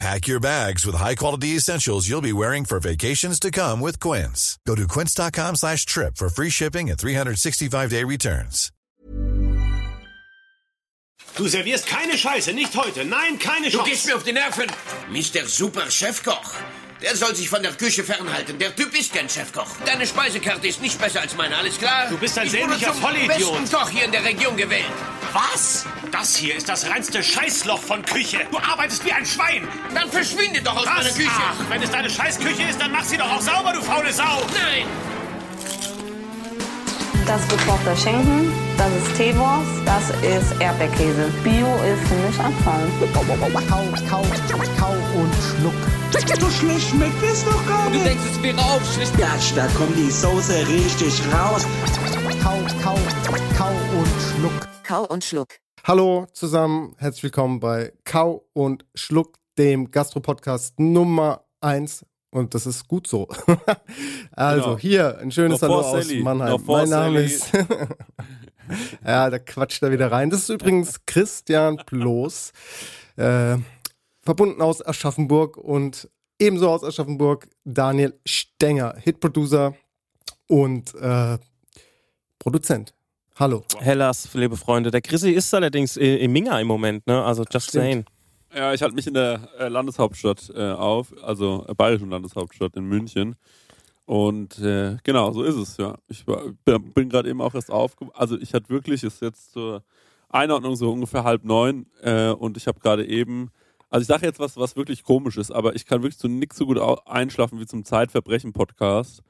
Pack your bags with high-quality essentials you'll be wearing for vacations to come with Quince. Go to quince.com slash trip for free shipping and 365-day returns. Du servierst keine Scheiße, nicht heute. Nein, keine Du gehst mir auf die Nerven. Mr. Super Chefkoch. Der soll sich von der Küche fernhalten. Der Typ ist kein Chefkoch. Deine Speisekarte ist nicht besser als meine, alles klar? Du bist ein ich zum Vollidiot. besten Koch hier in der Region gewählt. Was? Das hier ist das reinste Scheißloch von Küche. Du arbeitest wie ein Schwein. Dann verschwinde doch aus meiner Was? Küche. Ach, wenn es deine Scheißküche ist, dann mach sie doch auch sauber, du faule Sau. Nein. Das ist gekochter Schinken, das ist Teewurst, das ist Erdbeerkäse. Bio ist für mich Abfall. Kau, kau, kau und schluck. So schlecht schmeckt es doch gar Du nicht. denkst, es wäre aufschlicht. Gatsch, da kommt die Soße richtig raus. Kau, kau, kau und schluck. Kau und Schluck. Hallo zusammen, herzlich willkommen bei Kau und Schluck, dem Gastro-Podcast Nummer 1. Und das ist gut so. also Genau. hier ein schönes Hallo aus. Mannheim. Mein Name Sally. ist. ja, da quatscht er wieder rein. Das ist übrigens Christian Bloß, äh, verbunden aus Aschaffenburg und ebenso aus Aschaffenburg Daniel Stenger, Hitproducer und äh, Produzent. Hallo. Hellas, liebe Freunde. Der Chrissy ist allerdings in Minga im Moment, ne? Also just Stimmt. saying. Ja, ich halte mich in der äh, Landeshauptstadt äh, auf, also äh, bayerischen Landeshauptstadt in München. Und äh, genau, so ist es, ja. Ich war, bin, gerade eben auch erst aufge... Also ich hatte wirklich, ist jetzt zur Einordnung so ungefähr halb neun äh, und ich habe gerade eben... Also ich sage jetzt was, was wirklich komisch ist, aber ich kann wirklich zu nichts so gut einschlafen wie zum Zeitverbrechen-Podcast.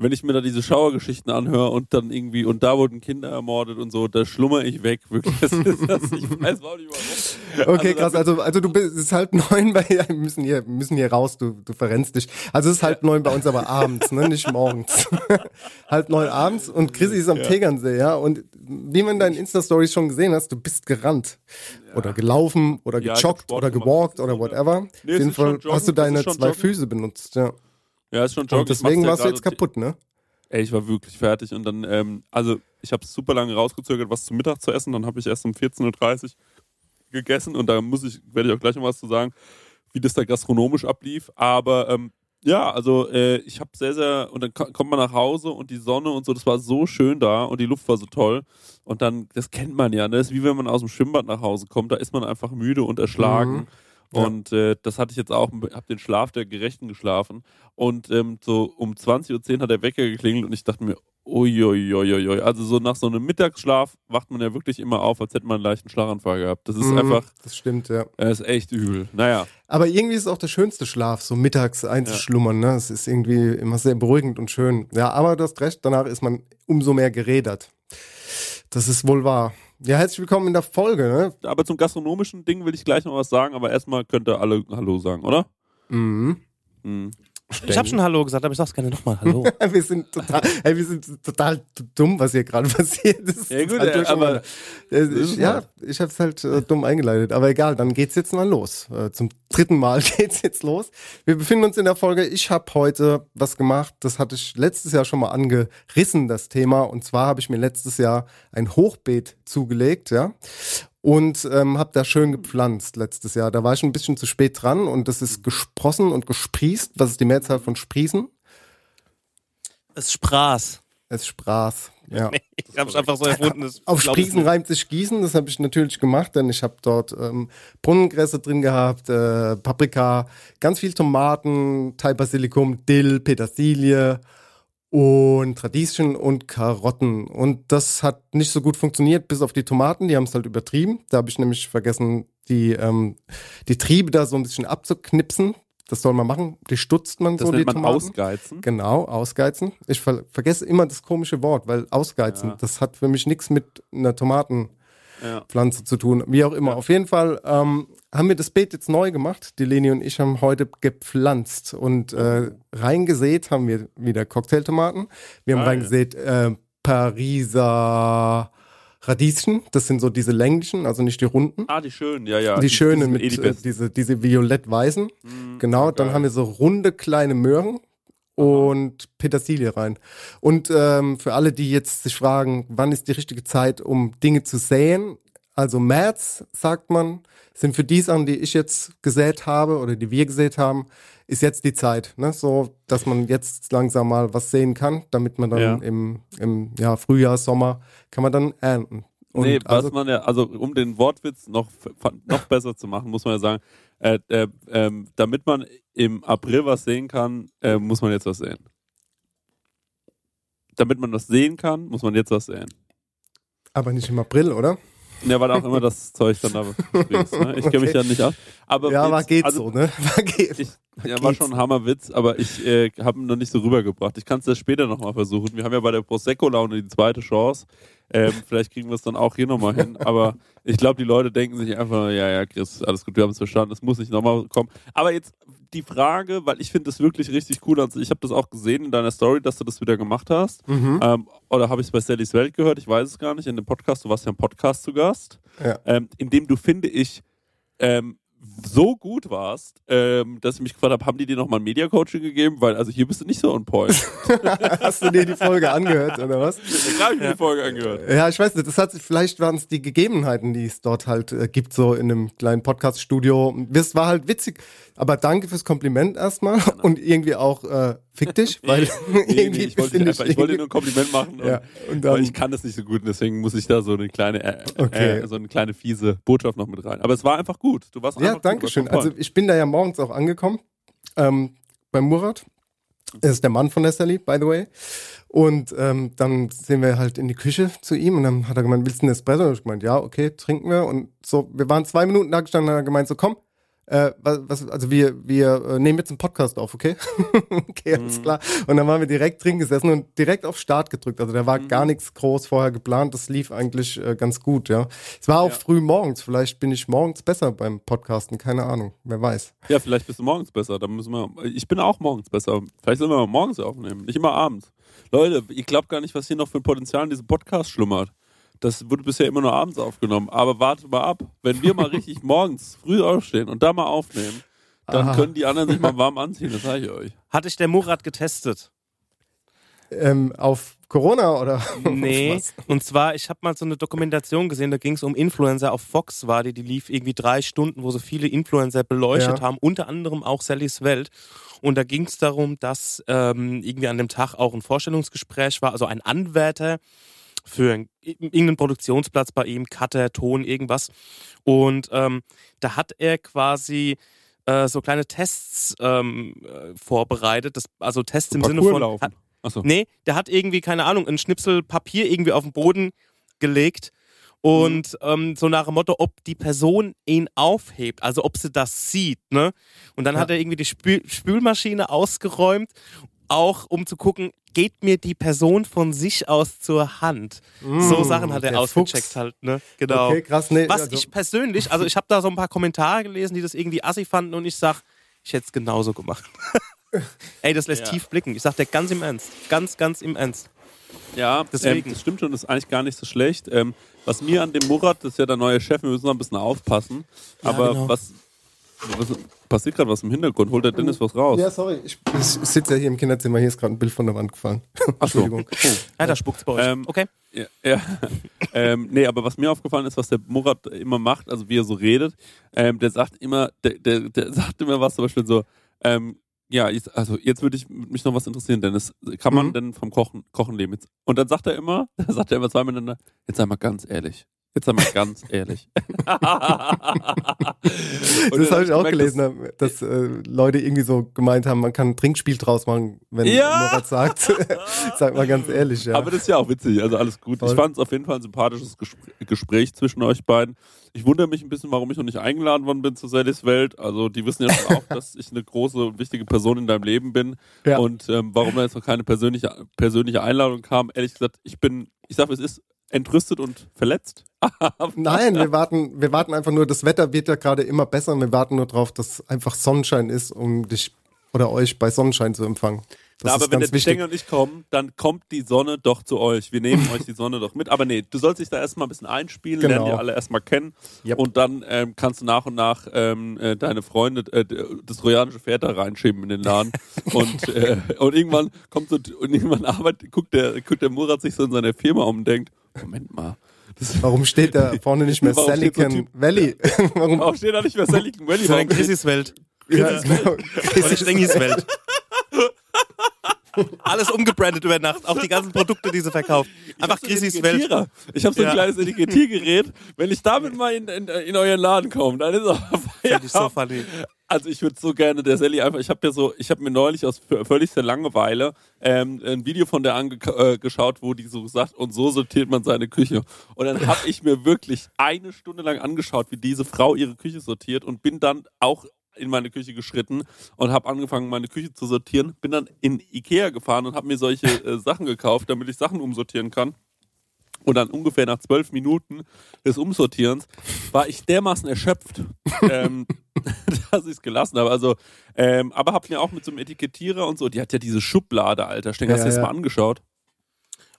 Wenn ich mir da diese Schauergeschichten anhöre und dann irgendwie, und da wurden Kinder ermordet und so, da schlummer ich weg, wirklich. Das ist das, ich weiß auch nicht warum. Okay, Also krass. Also, also du bist, es ist halb neun bei, ja, wir müssen hier, müssen hier raus, du, du verrennst dich. Also es ist halb neun bei uns, aber abends, ne, nicht morgens. halb neun abends und Chrissy ist am Tegernsee, ja. Und wie man in deinen Insta-Stories schon gesehen hast, du bist gerannt. Oder gelaufen, oder Ja, gejoggt, Sport oder gewalkt, oder whatever. Nee, Auf jeden Fall hast du deine zwei. Füße benutzt, ja. Ja, ist schon Joggen. Und deswegen warst du jetzt kaputt, ne? Ey, ich war wirklich fertig und dann, ähm, also ich habe super lange rausgezögert, was zum Mittag zu essen. Dann habe ich erst um 14.30 Uhr gegessen und da muss ich, werde ich auch gleich noch was zu sagen, wie das da gastronomisch ablief. Aber ähm, ja, also äh, ich habe sehr, sehr, und dann ko- kommt man nach Hause und die Sonne und so, das war so schön da und die Luft war so toll. Und dann, das kennt man ja, ne? das ist wie wenn man aus dem Schwimmbad nach Hause kommt, da ist man einfach müde und erschlagen. Mhm. Ja. Und äh, das hatte ich jetzt auch, habe den Schlaf der Gerechten geschlafen. Und ähm, so um 20.10 Uhr hat der Wecker geklingelt und ich dachte mir, uiuiuiui. Also so nach so einem Mittagsschlaf wacht man ja wirklich immer auf, als hätte man einen leichten Schlaganfall gehabt. Das ist Mhm, einfach, Das stimmt, ja. das ist echt übel. Naja, Aber irgendwie ist es auch der schönste Schlaf, so mittags einzuschlummern, ne? Es ist irgendwie immer sehr beruhigend und schön. Ja, aber du hast recht, danach ist man umso mehr gerädert. Das ist wohl wahr. Ja, herzlich willkommen in der Folge, ne? aber zum gastronomischen Ding will ich gleich noch was sagen, aber erstmal könnt ihr alle Hallo sagen, oder? Mhm. Mhm. Ich habe schon Hallo gesagt, aber ich sag's gerne nochmal. Hallo. wir sind total, ey, wir sind total dumm, was hier gerade passiert ist. Ja, gut, Halt äh, durcheinander. aber- Äh, ich, ja, ich habe es halt äh, dumm eingeleitet, aber egal, dann geht's jetzt mal los. Äh, zum dritten Mal geht's jetzt los. Wir befinden uns in der Folge. Ich habe heute was gemacht, das hatte ich letztes Jahr schon mal angerissen, das Thema. Und zwar habe ich mir letztes Jahr ein Hochbeet zugelegt, ja. Und ähm, habe da schön gepflanzt letztes Jahr. Da war ich ein bisschen zu spät dran und das ist gesprossen und gesprießt. Was ist die Mehrzahl von Sprießen? Es spraß. Es spraß. Ja. Ich hab's einfach so erfunden. das Auf Sprießen reimt sich Gießen, das habe ich natürlich gemacht, denn ich habe dort ähm, Brunnengräser drin gehabt, äh, Paprika, ganz viel Tomaten, Thai Basilikum, Dill, Petersilie und Radieschen und Karotten. Und das hat nicht so gut funktioniert, bis auf die Tomaten, die haben es halt übertrieben. Da habe ich nämlich vergessen, die, ähm, die Triebe da so ein bisschen abzuknipsen. Das soll man machen. Die stutzt man Das so, nennt die man Tomaten. Ausgeizen. Genau, ausgeizen. Ich ver vergesse immer das komische Wort, weil ausgeizen, Ja. das hat für mich nichts mit einer Tomatenpflanze Ja. zu tun. Wie auch immer. Auf jeden Fall ähm, haben wir das Beet jetzt neu gemacht. Die Leni und ich haben heute gepflanzt und äh, reingesät haben wir wieder Cocktailtomaten. Wir haben Geil. reingesät äh, Pariser Radieschen. Das sind so diese länglichen, also nicht die runden. Ah, die schönen, ja, ja. die schönen sind mit eh die äh, diese, diese violett-weißen. Mhm, genau, dann geil. haben wir so runde kleine Möhren und Petersilie rein. Und ähm, für alle, die jetzt sich fragen, wann ist die richtige Zeit, um Dinge zu säen, also März, sagt man, sind für die Sachen, die ich jetzt gesät habe oder die wir gesät haben, ist jetzt die Zeit, ne? so dass man jetzt langsam mal was sehen kann, damit man dann Ja. im, im ja, Frühjahr, Sommer, kann man dann ernten. Und nee, was also, man ja, also um den Wortwitz noch, noch besser zu machen, muss man ja sagen, äh, äh, ähm, damit man im April was sehen kann, äh, muss man jetzt was sehen. Damit man das sehen kann, muss man jetzt was sehen. aber nicht im April, oder? Ja, weil auch immer das Zeug dann da fließt, ne? Ich kenne mich Okay. ja nicht aus. Aber ja, aber jetzt- geht also, so, ne? War geht. Ich, ja, war schon ein Hammerwitz, aber ich äh, habe ihn noch nicht so rübergebracht. Ich kann es ja später nochmal versuchen. Wir haben ja bei der Prosecco-Laune die zweite Chance. Ähm, vielleicht kriegen wir es dann auch hier nochmal hin. Aber ich glaube, die Leute denken sich einfach, ja, ja, Chris, alles gut, wir haben es verstanden, es muss nicht nochmal kommen. Aber jetzt die Frage, weil ich finde das wirklich richtig cool. Also ich habe das auch gesehen in deiner Story, dass du das wieder gemacht hast. Mhm. Ähm, oder habe ich es bei Sallys Welt gehört? Ich weiß es gar nicht. In dem Podcast, du warst ja im Podcast zu Gast, Ja. ähm, in dem du, finde ich, ähm, so gut warst, ähm, dass ich mich gefragt habe, haben die dir nochmal ein Media-Coaching gegeben? Weil, also hier bist du nicht so on point. Hast du dir die Folge angehört, oder was? da habe ich mir die Folge angehört. Ja, ich weiß nicht, das hat sich, vielleicht waren es die Gegebenheiten, die es dort halt äh, gibt, so in einem kleinen Podcast-Studio. Das war halt witzig. Aber danke fürs Kompliment erstmal und irgendwie auch äh, fick dich, weil Nee, nee, irgendwie ich, wollte einfach, ich wollte dir nur ein Kompliment machen. Ja, und, und dann- weil ich kann das nicht so gut und deswegen muss ich da so eine kleine, äh, Okay. äh, so eine kleine fiese Botschaft noch mit rein. Aber es war einfach gut. Du warst Ja, danke schön. Also ich bin da ja morgens auch angekommen ähm, beim Murat. Er ist der Mann von Sally, by the way. Und ähm, dann sind wir halt in die Küche zu ihm und dann hat er gemeint, willst du einen Espresso? Und ich gemeint, ja, okay, trinken wir. Und so, wir waren zwei Minuten da gestanden und er hat gemeint, so komm, äh, was, also wir, wir äh, nehmen jetzt einen Podcast auf, okay? okay, alles klar. Und dann waren wir direkt drin gesessen und direkt auf Start gedrückt. Also da war gar nichts groß vorher geplant. Das lief eigentlich äh, ganz gut, ja. Es war auch Ja. früh morgens. Vielleicht bin ich morgens besser beim Podcasten. Keine Ahnung. Wer weiß. Ja, vielleicht bist du morgens besser. Dann müssen wir. Ich bin auch morgens besser. Vielleicht sollen wir morgens aufnehmen, nicht immer abends. Leute, ihr glaubt gar nicht, was hier noch für ein Potenzial in diesem Podcast schlummert. Das wurde bisher immer nur abends aufgenommen. Aber wartet mal ab. Wenn wir mal richtig morgens früh aufstehen und da mal aufnehmen, dann Aha. können die anderen sich mal warm anziehen. Das sage ich euch. Hatte ich der Murat getestet? Ähm, auf Corona oder? Nee. Und zwar, ich habe mal so eine Dokumentation gesehen, da ging es um Influencer auf Fox, war die, die lief irgendwie drei Stunden, wo so viele Influencer beleuchtet Ja. haben, unter anderem auch Sallys Welt. Und da ging es darum, dass ähm, irgendwie an dem Tag auch ein Vorstellungsgespräch war, also ein Anwärter für einen- irgendeinen Produktionsplatz bei ihm, Cutter, Ton, irgendwas. Und ähm, da hat er quasi äh, so kleine Tests ähm, äh, vorbereitet, das, also Tests im Sinne von... laufen. Achso. Nee, der hat irgendwie, keine Ahnung, einen Schnipsel Papier irgendwie auf den Boden gelegt und Mhm. ähm, so nach dem Motto, ob die Person ihn aufhebt, also ob sie das sieht, ne? Und dann Ja. hat er irgendwie die Spül Spülmaschine ausgeräumt, auch um zu gucken, geht mir die Person von sich aus zur Hand. so Sachen hat er Mm, ausgecheckt Fuchs. halt, ne? Genau. Okay, krass. Nee, Was also, ich persönlich, also ich habe da so ein paar Kommentare gelesen, die das irgendwie assi fanden und ich sag, ich hätte es genauso gemacht. Ey, das lässt Ja. tief blicken. Ich sag dir ganz im Ernst. Ganz, ganz im Ernst. Ja, Deswegen. Ähm, das stimmt schon, das ist eigentlich gar nicht so schlecht. Ähm, was mir an dem Murat, das ist ja der neue Chef, wir müssen noch ein bisschen aufpassen. Ja, aber genau. was, was passiert gerade was im Hintergrund? Holt der Dennis was raus? ja, sorry. Ich, ich sitze ja hier im Kinderzimmer. Hier ist gerade ein Bild von der Wand gefallen. Ach so. Entschuldigung. Ja, da spuckt's bei euch. Ähm, okay. Ja, ja. ähm, nee, aber was mir aufgefallen ist, was der Murat immer macht, also wie er so redet, ähm, der sagt immer, der, der, der sagt immer was zum Beispiel so, ähm, ja, jetzt, also jetzt würde ich mich noch was interessieren, Dennis. Kann man Mhm. denn vom Kochen, Kochen leben? Jetzt, und dann sagt er immer, sagt er immer zwei miteinander, jetzt sei mal ganz ehrlich. Jetzt sei mal ganz ehrlich. Und das habe ich auch gelesen, dass, äh, Leute irgendwie so gemeint haben, man kann ein Trinkspiel draus machen, wenn Ja! Murat sagt. Sag mal ganz ehrlich, ja. Aber das ist ja auch witzig, also alles gut. Voll. Ich fand es auf jeden Fall ein sympathisches Gespr- Gespräch zwischen euch beiden. Ich wundere mich ein bisschen, warum ich noch nicht eingeladen worden bin zu Sallys Welt. Also die wissen ja schon auch, dass ich eine große und wichtige Person in deinem Leben bin. Ja. Und ähm, warum da jetzt noch keine persönliche, persönliche Einladung kam, ehrlich gesagt, ich bin, ich sag, es ist entrüstet und verletzt. Nein, wir warten, wir warten einfach nur, das Wetter wird ja gerade immer besser und wir warten nur drauf, dass einfach Sonnenschein ist, um dich oder euch bei Sonnenschein zu empfangen. Das Na, aber wenn der wichtig. Stängel nicht kommt, dann kommt die Sonne doch zu euch. Wir nehmen euch die Sonne doch mit. Aber nee, du sollst dich da erstmal ein bisschen einspielen, Genau. lernen die alle erstmal kennen. Yep. Und dann ähm, kannst du nach und nach ähm, äh, deine Freunde, äh, das trojanische Pferd da reinschieben in den Laden. und, äh, und irgendwann kommt so, und irgendwann arbeitet, guckt der, guckt der Murat sich so in seiner Firma um und denkt, Moment mal. Das, Warum steht da vorne nicht mehr Warum Silicon Valley? Warum? warum steht da nicht mehr Silicon Valley? So Warum in Chrissys Welt. Ja, genau. Stengis Welt. Alles umgebrandet über Nacht, auch die ganzen Produkte, die sie verkauft. Einfach so Chrissys Welt. Ich habe so ein Ja. kleines Etikettiergerät. Wenn ich damit mal in, in, in euren Laden komme, dann ist auch Finde ich so Feierabend. funny. Also ich würde so gerne der Sally einfach, ich habe ja so, ich habe mir neulich aus völligster Langeweile ähm, ein Video von der angeschaut, äh, geschaut, wo die so sagt, und so sortiert man seine Küche. Und dann habe ich mir wirklich eine Stunde lang angeschaut, wie diese Frau ihre Küche sortiert und bin dann auch in meine Küche geschritten und habe angefangen, meine Küche zu sortieren. Bin dann in Ikea gefahren und habe mir solche äh, Sachen gekauft, damit ich Sachen umsortieren kann. Und dann ungefähr nach zwölf Minuten des Umsortierens war ich dermaßen erschöpft, ähm, dass ich es gelassen habe. Also, ähm, aber hab mir auch mit so einem Etikettierer und so, die hat ja diese Schublade, Alter. Hast Ja, du das ja. mal angeschaut?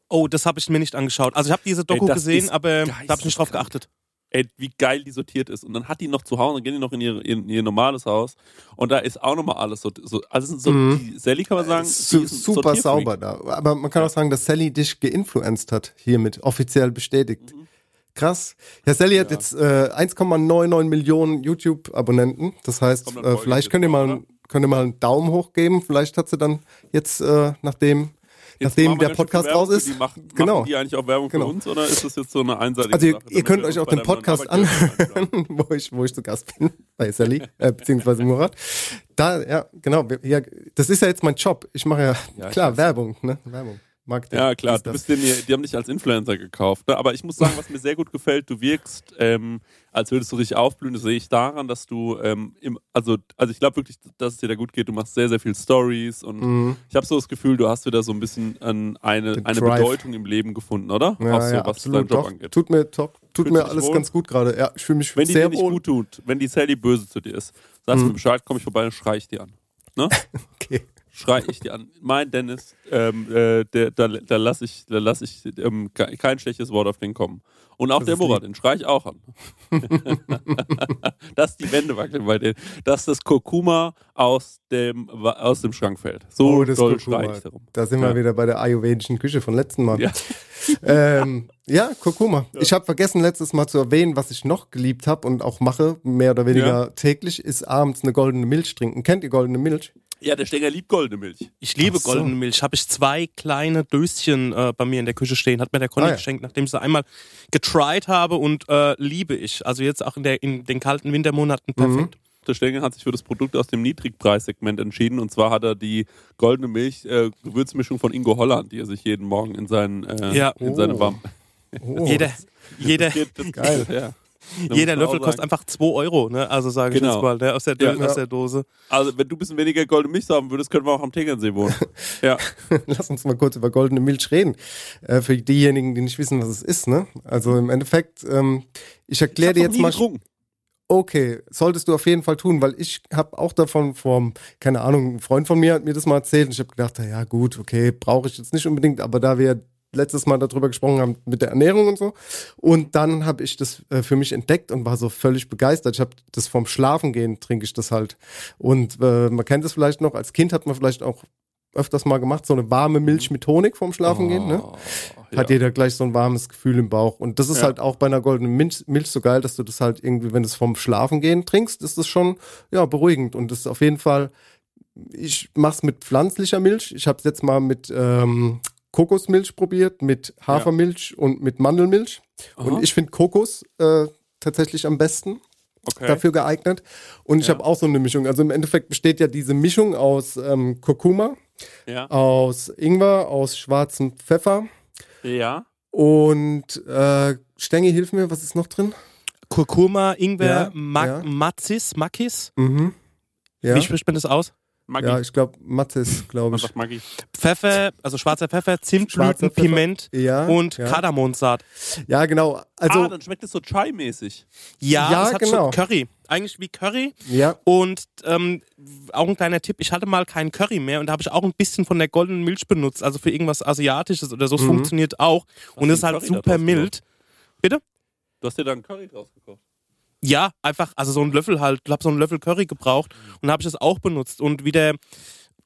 Oh, das habe ich mir nicht angeschaut. Also ich habe diese Doku Ey, das gesehen, aber da habe ich nicht drauf geachtet. Ey, wie geil die sortiert ist. Und dann hat die noch zu Hause, dann gehen die noch in ihr, in ihr normales Haus. Und da ist auch nochmal alles so. so also so, Mhm. die Sally kann man sagen, Su die ist super sauber da. Aber man kann auch sagen, dass Sally dich geinfluenced hat, hiermit offiziell bestätigt. Mhm. Krass. Ja, Sally hat jetzt äh, 1,99 Millionen YouTube-Abonnenten. Das heißt, äh, vielleicht könnt ihr mal, könnt ihr mal einen Daumen hoch geben. Vielleicht hat sie dann jetzt, äh, nachdem, nachdem der Podcast raus ist. Die machen, genau. machen die eigentlich auch Werbung Genau. für uns oder ist das jetzt so eine einseitige Also ihr, Sache? ihr könnt euch auch den Podcast anhören, wo ich, wo ich zu Gast bin, bei Sally, äh, beziehungsweise Murat. Da, ja, genau. Ja, das ist ja jetzt mein Job. Ich mache ja, Ja, klar, Werbung, ne? Werbung. Marketing. Ja, klar, du bist den, die haben dich als Influencer gekauft. Ne? Aber ich muss sagen, was mir sehr gut gefällt, du wirkst, ähm, als würdest du richtig aufblühen. Das sehe ich daran, dass du, ähm, im, also, also ich glaube wirklich, dass es dir da gut geht. Du machst sehr, sehr viel Stories und ich habe so das Gefühl, du hast wieder so ein bisschen an eine, Mhm. Den eine Drive. Bedeutung im Leben gefunden, oder? Ja, Auch so, ja, was absolut. Job Doch, angeht. Tut mir top. Tut Fühlst mir dich alles wohl? ganz gut gerade. Ja, ich fühle mich Wenn die sehr dir nicht wohl. gut tut, wenn die Sally böse zu dir ist, sagst du mir Bescheid, komm ich vorbei und schrei ich dir an. Ne? Okay. Schrei ich dir an. Mein Dennis, ähm, äh, der, da, da lasse ich, da lass ich ähm, ke- kein schlechtes Wort auf den kommen. Und auch Das der Murat, den schrei ich auch an. dass die Wände wackeln bei denen. Dass das Kurkuma aus dem, aus dem Schrank fällt. So Oh, das doll Kurkuma. schrei ich darum. Da sind Ja. wir wieder bei der ayurvedischen Küche von letzten Mal. Ja. ähm, ja, Kurkuma. Ich habe vergessen letztes Mal zu erwähnen, was ich noch geliebt habe und auch mache, mehr oder weniger Ja. täglich, ist abends eine goldene Milch trinken. Kennt ihr goldene Milch? Ja, der Stenger liebt goldene Milch. Ich liebe so. goldene Milch. Habe ich zwei kleine Döschen äh, bei mir in der Küche stehen. Hat mir der Conny Ah, ja. geschenkt, nachdem ich sie einmal getried habe und äh, liebe ich. Also jetzt auch in, der, in den kalten Wintermonaten perfekt. Der Stenger hat sich für das Produkt aus dem Niedrigpreissegment entschieden und zwar hat er die goldene Milch äh, Gewürzmischung von Ingo Holland, die er sich jeden Morgen in seinen äh, Ja. in seine Oh. warm Oh, Jeder, jeder, geht, das Geil. Ja. Jeder Löffel kostet einfach 2 Euro, ne? Also sage ich Genau. jetzt mal, ne? aus, der, Ja. aus der Dose. Also, wenn du ein bisschen weniger goldene Milch haben würdest, können wir auch am Tegernsee wohnen. Ja. Lass uns mal kurz über goldene Milch reden. Äh, für diejenigen, die nicht wissen, was es ist. Ne? Also im Endeffekt, ähm, ich erkläre dir jetzt mal. getrunken. Okay, solltest du auf jeden Fall tun, weil ich habe auch davon vom, keine Ahnung, ein Freund von mir hat mir das mal erzählt und ich habe gedacht, ja gut, okay, brauche ich jetzt nicht unbedingt, aber da wir letztes Mal darüber gesprochen haben mit der Ernährung und so und dann habe ich das äh, für mich entdeckt und war so völlig begeistert. Ich habe das vom Schlafengehen trinke ich das halt und äh, man kennt es vielleicht noch, als Kind hat man vielleicht auch öfters mal gemacht, so eine warme Milch mit Honig vorm Schlafengehen, ne? Oh, hat ja. jeder gleich so ein warmes Gefühl im Bauch. Und das ist Ja. halt auch bei einer goldenen Milch, Milch so geil, dass du das halt irgendwie, wenn du es vom Schlafengehen trinkst, ist das schon ja beruhigend. Und das ist auf jeden Fall, ich mach's mit pflanzlicher Milch. Ich habe es jetzt mal mit ähm, Kokosmilch probiert, mit Hafermilch und mit Mandelmilch. Und Aha. ich finde Kokos äh, tatsächlich am besten okay. dafür geeignet. Und ich Ja. habe auch so eine Mischung. Also im Endeffekt besteht ja diese Mischung aus ähm, Kurkuma, Ja. aus Ingwer, aus schwarzem Pfeffer. ja. Und äh, Stengi, hilf mir, was ist noch drin? Kurkuma, Ingwer, Ja, Ma ja. Matzis, Makis. Mhm. Ja. Wie spricht man das aus? Maggi. Ja, ich glaube, Mathis, glaube Man ich. sagt Maggi. Pfeffer, also schwarzer Pfeffer, Zimtblüten, Schwarzer Pfeffer, Piment ja, und ja. Kardamomsaat. Ja, genau. Also, ah, dann schmeckt es so Chai-mäßig. Ja, Ja, es hat genau. schon Curry. Eigentlich wie Curry. ja, Und ähm, auch ein kleiner Tipp, ich hatte mal keinen Curry mehr und da habe ich auch ein bisschen von der goldenen Milch benutzt, also für irgendwas Asiatisches oder so. Es Mhm. funktioniert auch. und du es ist halt Curry super mild. Bitte? Du hast dir da einen Curry draus gekocht. Ja, einfach, also so ein Löffel halt. Ich habe so einen Löffel Curry gebraucht und habe ich das auch benutzt. Und wie der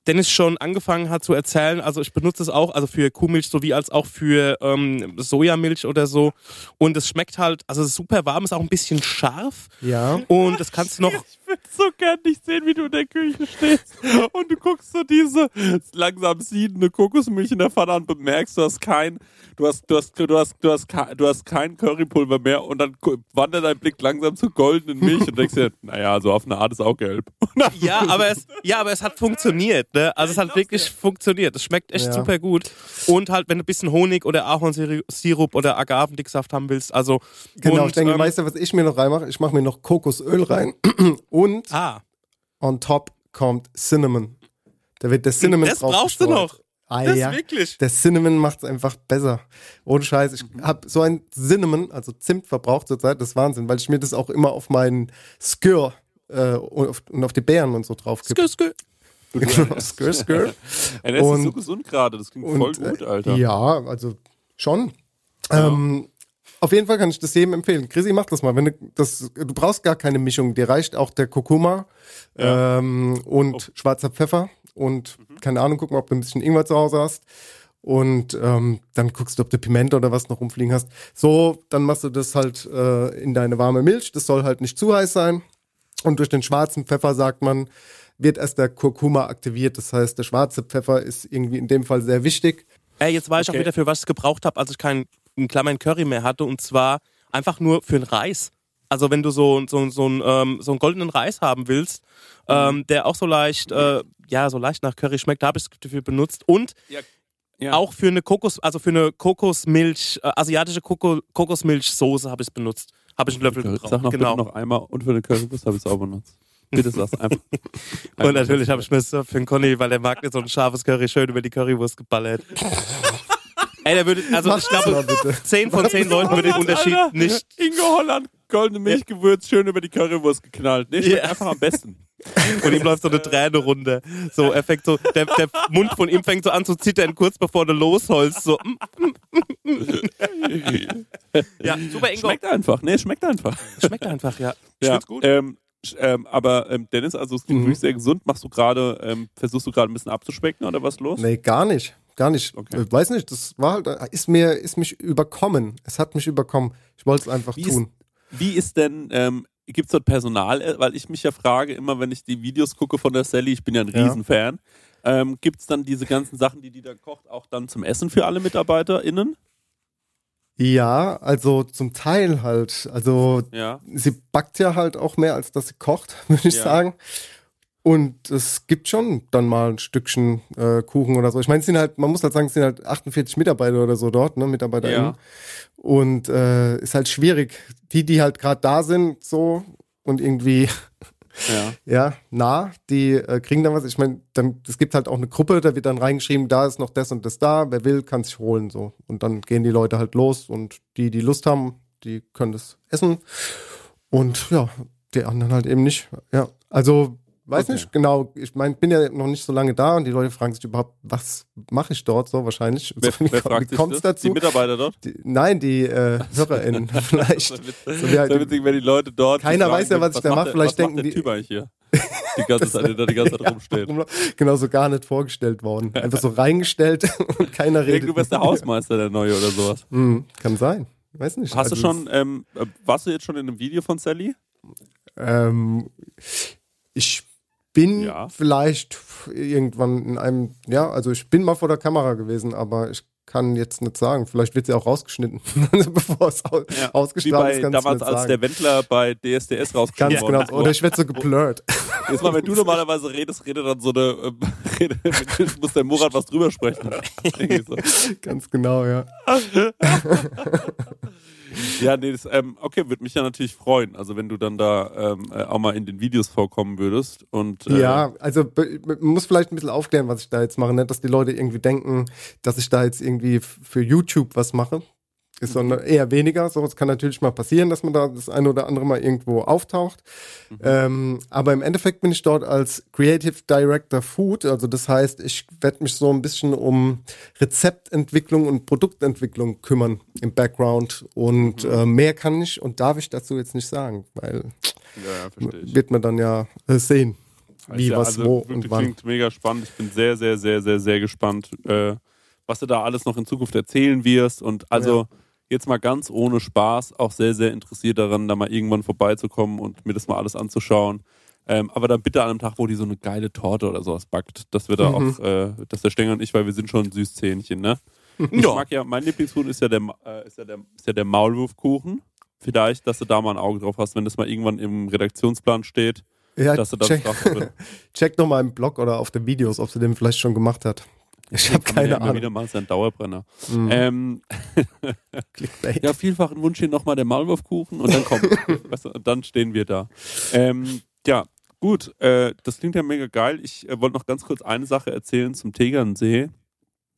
Dennis schon angefangen hat zu erzählen, also ich benutze es auch, also für Kuhmilch sowie als auch für ähm, Sojamilch oder so. Und es schmeckt halt, also es ist super warm, ist auch ein bisschen scharf. ja. Und das kannst du noch. Ich würde so gern nicht sehen, wie du in der Küche stehst und du guckst so diese langsam siedende Kokosmilch in der Pfanne an und bemerkst, du hast kein, du hast, du hast, du hast, du hast, du hast kein Currypulver mehr und dann wandert dein Blick langsam zur goldenen Milch und denkst dir, naja, so auf eine Art ist auch gelb. Ja, aber es, ja, aber es hat funktioniert, ne? Also es hat wirklich funktioniert. Es schmeckt echt Ja. super gut. Und halt, wenn du ein bisschen Honig oder Ahornsirup oder Agavendicksaft haben willst, also. Genau, und, ich denke, ähm, weißt du, was ich mir noch reinmache? Ich mache mir noch Kokosöl rein und Ah, on top kommt Cinnamon. Da wird der Cinnamon das brauchst du noch. Ah, Das ja. wirklich. Der Cinnamon macht es einfach besser. Ohne Scheiß. Ich Mhm. habe so ein Cinnamon, also Zimt verbraucht zurzeit, das ist Wahnsinn, weil ich mir das auch immer auf meinen Skür äh, und, auf, und auf die Beeren und so drauf Skö, skö. Genau, Skür, Skür. Ey, das ist so Und- gesund gerade, das klingt Und, voll gut, äh, Alter. Ja, also schon. Ähm, auf jeden Fall kann ich das jedem empfehlen. Chrissy, mach das mal. Wenn du, das, du brauchst gar keine Mischung. Dir reicht auch der Kurkuma ähm, und schwarzer Pfeffer und keine Ahnung, guck mal, ob du ein bisschen Ingwer zu Hause hast. Und ähm, dann guckst du, ob du Pimento oder was noch rumfliegen hast. So, dann machst du das halt äh, in deine warme Milch. Das soll halt nicht zu heiß sein. Und durch den schwarzen Pfeffer, sagt man, wird erst der Kurkuma aktiviert. Das heißt, der schwarze Pfeffer ist irgendwie in dem Fall sehr wichtig. Ey, jetzt weiß ich auch Okay. wieder, für was ich es gebraucht habe, als ich keinen in Klammern Curry mehr hatte. Und zwar einfach nur für den Reis. Also wenn du so, so, so, einen, ähm, so einen goldenen Reis haben willst, ähm, der auch so leicht, äh, ja, so leicht nach Curry schmeckt, da habe ich es dafür benutzt. Und Ja. auch für eine Kokos, also für eine Kokosmilch, äh, asiatische Koko Kokosmilchsoße habe ich es benutzt. Habe ich einen Löffel gebraucht. Sag noch genau. bitte noch einmal und für eine Currywurst habe ich es auch benutzt. Bitte sag's einfach. Und natürlich habe ich mir für den Conny, weil der mag nicht so ein scharfes Curry, schön über die Currywurst geballert. Ey, der würde, also ich das mal glaube, bitte. 10 von 10 Leuten würde den Unterschied Alter, nicht. Inge Holland, goldene Milchgewürz, schön über die Currywurst geknallt. Nee, schmeckt Ja. einfach am besten. Und ihm läuft so eine Träne runter. So, er fängt so, der, der Mund von ihm fängt so an zu zittern, kurz bevor du losholst. So, mm, ja, super Ingo. Schmeckt einfach. Nee, schmeckt einfach. Schmeckt einfach, ja. Ich Ja, find's gut. Ähm, ähm, aber ähm, Dennis, also es klingt Mhm. wirklich sehr gesund. Machst du gerade, ähm, versuchst du gerade ein bisschen abzuspecken oder was los? Nee, gar nicht. Gar nicht. Okay. Weiß nicht, das war halt, ist mir, ist mich überkommen. Es hat mich überkommen. Ich wollte es einfach Wie ist- tun. Wie ist denn, ähm, gibt es dort Personal? Äh, Weil ich mich ja frage, immer wenn ich die Videos gucke von der Sally, ich bin ja ein Ja. Riesenfan, ähm, gibt es dann diese ganzen Sachen, die die da kocht, auch dann zum Essen für alle MitarbeiterInnen? Ja, also zum Teil halt. Also Ja. sie backt ja halt auch mehr, als dass sie kocht, würde ich Ja. sagen. Und es gibt schon dann mal ein Stückchen äh, Kuchen oder so. Ich meine, es sind halt, man muss halt sagen, es sind halt 48 Mitarbeiter oder so dort, ne, MitarbeiterInnen. Ja. Und äh, ist halt schwierig. Die, die halt gerade da sind, so und irgendwie Ja. ja, nah, die äh, kriegen dann was. Ich meine, dann es gibt halt auch eine Gruppe, da wird dann reingeschrieben, da ist noch das und das da, wer will, kann sich holen so. Und dann gehen die Leute halt los und die, die Lust haben, die können das essen. Und ja, die anderen halt eben nicht. Ja, also weiß Okay. nicht genau. Ich meine, bin ja noch nicht so lange da und die Leute fragen sich überhaupt, was mache ich dort so wahrscheinlich. Wer, so, wie wer komm- fragt wie kommt's dazu? Die Mitarbeiter dort? Die, nein, die äh, HörerInnen vielleicht. Das ist So halt- witzig, wenn die Leute dort. Keiner die weiß ja, was ich da macht mache. Vielleicht denken macht der die- Typ eigentlich hier. Die ganze Zeit, der da die ganze Zeit rumsteht. Genau so gar nicht vorgestellt worden. Einfach so reingestellt und keiner Ich denke, redet. du bist der Hausmeister, der Neue oder sowas. Hm, kann sein. Weiß nicht. Hast du Also schon, ähm, äh, warst du jetzt schon in einem Video von Sally? Ähm, ich bin Ja. vielleicht irgendwann in einem, ja, also ich bin mal vor der Kamera gewesen, aber ich kann jetzt nicht sagen. Vielleicht wird sie auch rausgeschnitten, bevor es au Wie ausgestrahlt ist. Kann ich damals, als sagen. der Wendler bei DSDS rausgekommen Ganz genau. Oder ich werde so geblurrt. Jetzt mal, wenn du normalerweise redest, redet dann so eine, ähm, rede, muss der Murat was drüber sprechen. So. Ganz genau, ja. Ja, nee, das, ähm, okay, würde mich ja natürlich freuen. Also wenn du dann da ähm, äh, auch mal in den Videos vorkommen würdest. Und, äh, Ja, also muss vielleicht ein bisschen aufklären, was ich da jetzt mache, nicht, dass die Leute irgendwie denken, dass ich da jetzt irgendwie für YouTube was mache. Ist sondern eher weniger. So, es kann natürlich mal passieren, dass man da das eine oder andere mal irgendwo auftaucht. Ähm, aber im Endeffekt bin ich dort als Creative Director Food. Also das heißt, ich werde mich so ein bisschen um Rezeptentwicklung und Produktentwicklung kümmern im Background. Und äh, mehr kann ich und darf ich dazu jetzt nicht sagen, weil ja, ja, wird man dann ja äh, sehen, wie, ja, was, also wo und wann. Klingt mega spannend. Ich bin sehr, sehr, sehr, sehr, sehr gespannt, äh, was du da alles noch in Zukunft erzählen wirst. Und also jetzt mal ganz ohne Spaß, auch sehr, sehr interessiert daran, da mal irgendwann vorbeizukommen und mir das mal alles anzuschauen. Ähm, aber dann bitte an einem Tag, wo die so eine geile Torte oder sowas backt, dass wir da Mhm. auch, äh, dass der Stenger und ich, weil wir sind schon Süßzähnchen, ne? Ich mag ja, mein Lieblingshuhn ist ja der, äh, ist ja der, ist ja der Maulwurfkuchen. Vielleicht, dass du da mal ein Auge drauf hast, wenn das mal irgendwann im Redaktionsplan steht, Ja, dass du das check, check doch mal im Blog oder auf den Videos, ob sie den vielleicht schon gemacht hat. Ich habe keine immer wieder Ahnung. mal, ist ja ein Dauerbrenner. Mhm. Ähm, ja, vielfachen Wunsch hier nochmal der Maulwurfkuchen und dann kommt, weißt du, und dann stehen wir da. Ähm, ja, gut, äh, das klingt ja mega geil. Ich äh, wollte noch ganz kurz eine Sache erzählen zum Tegernsee.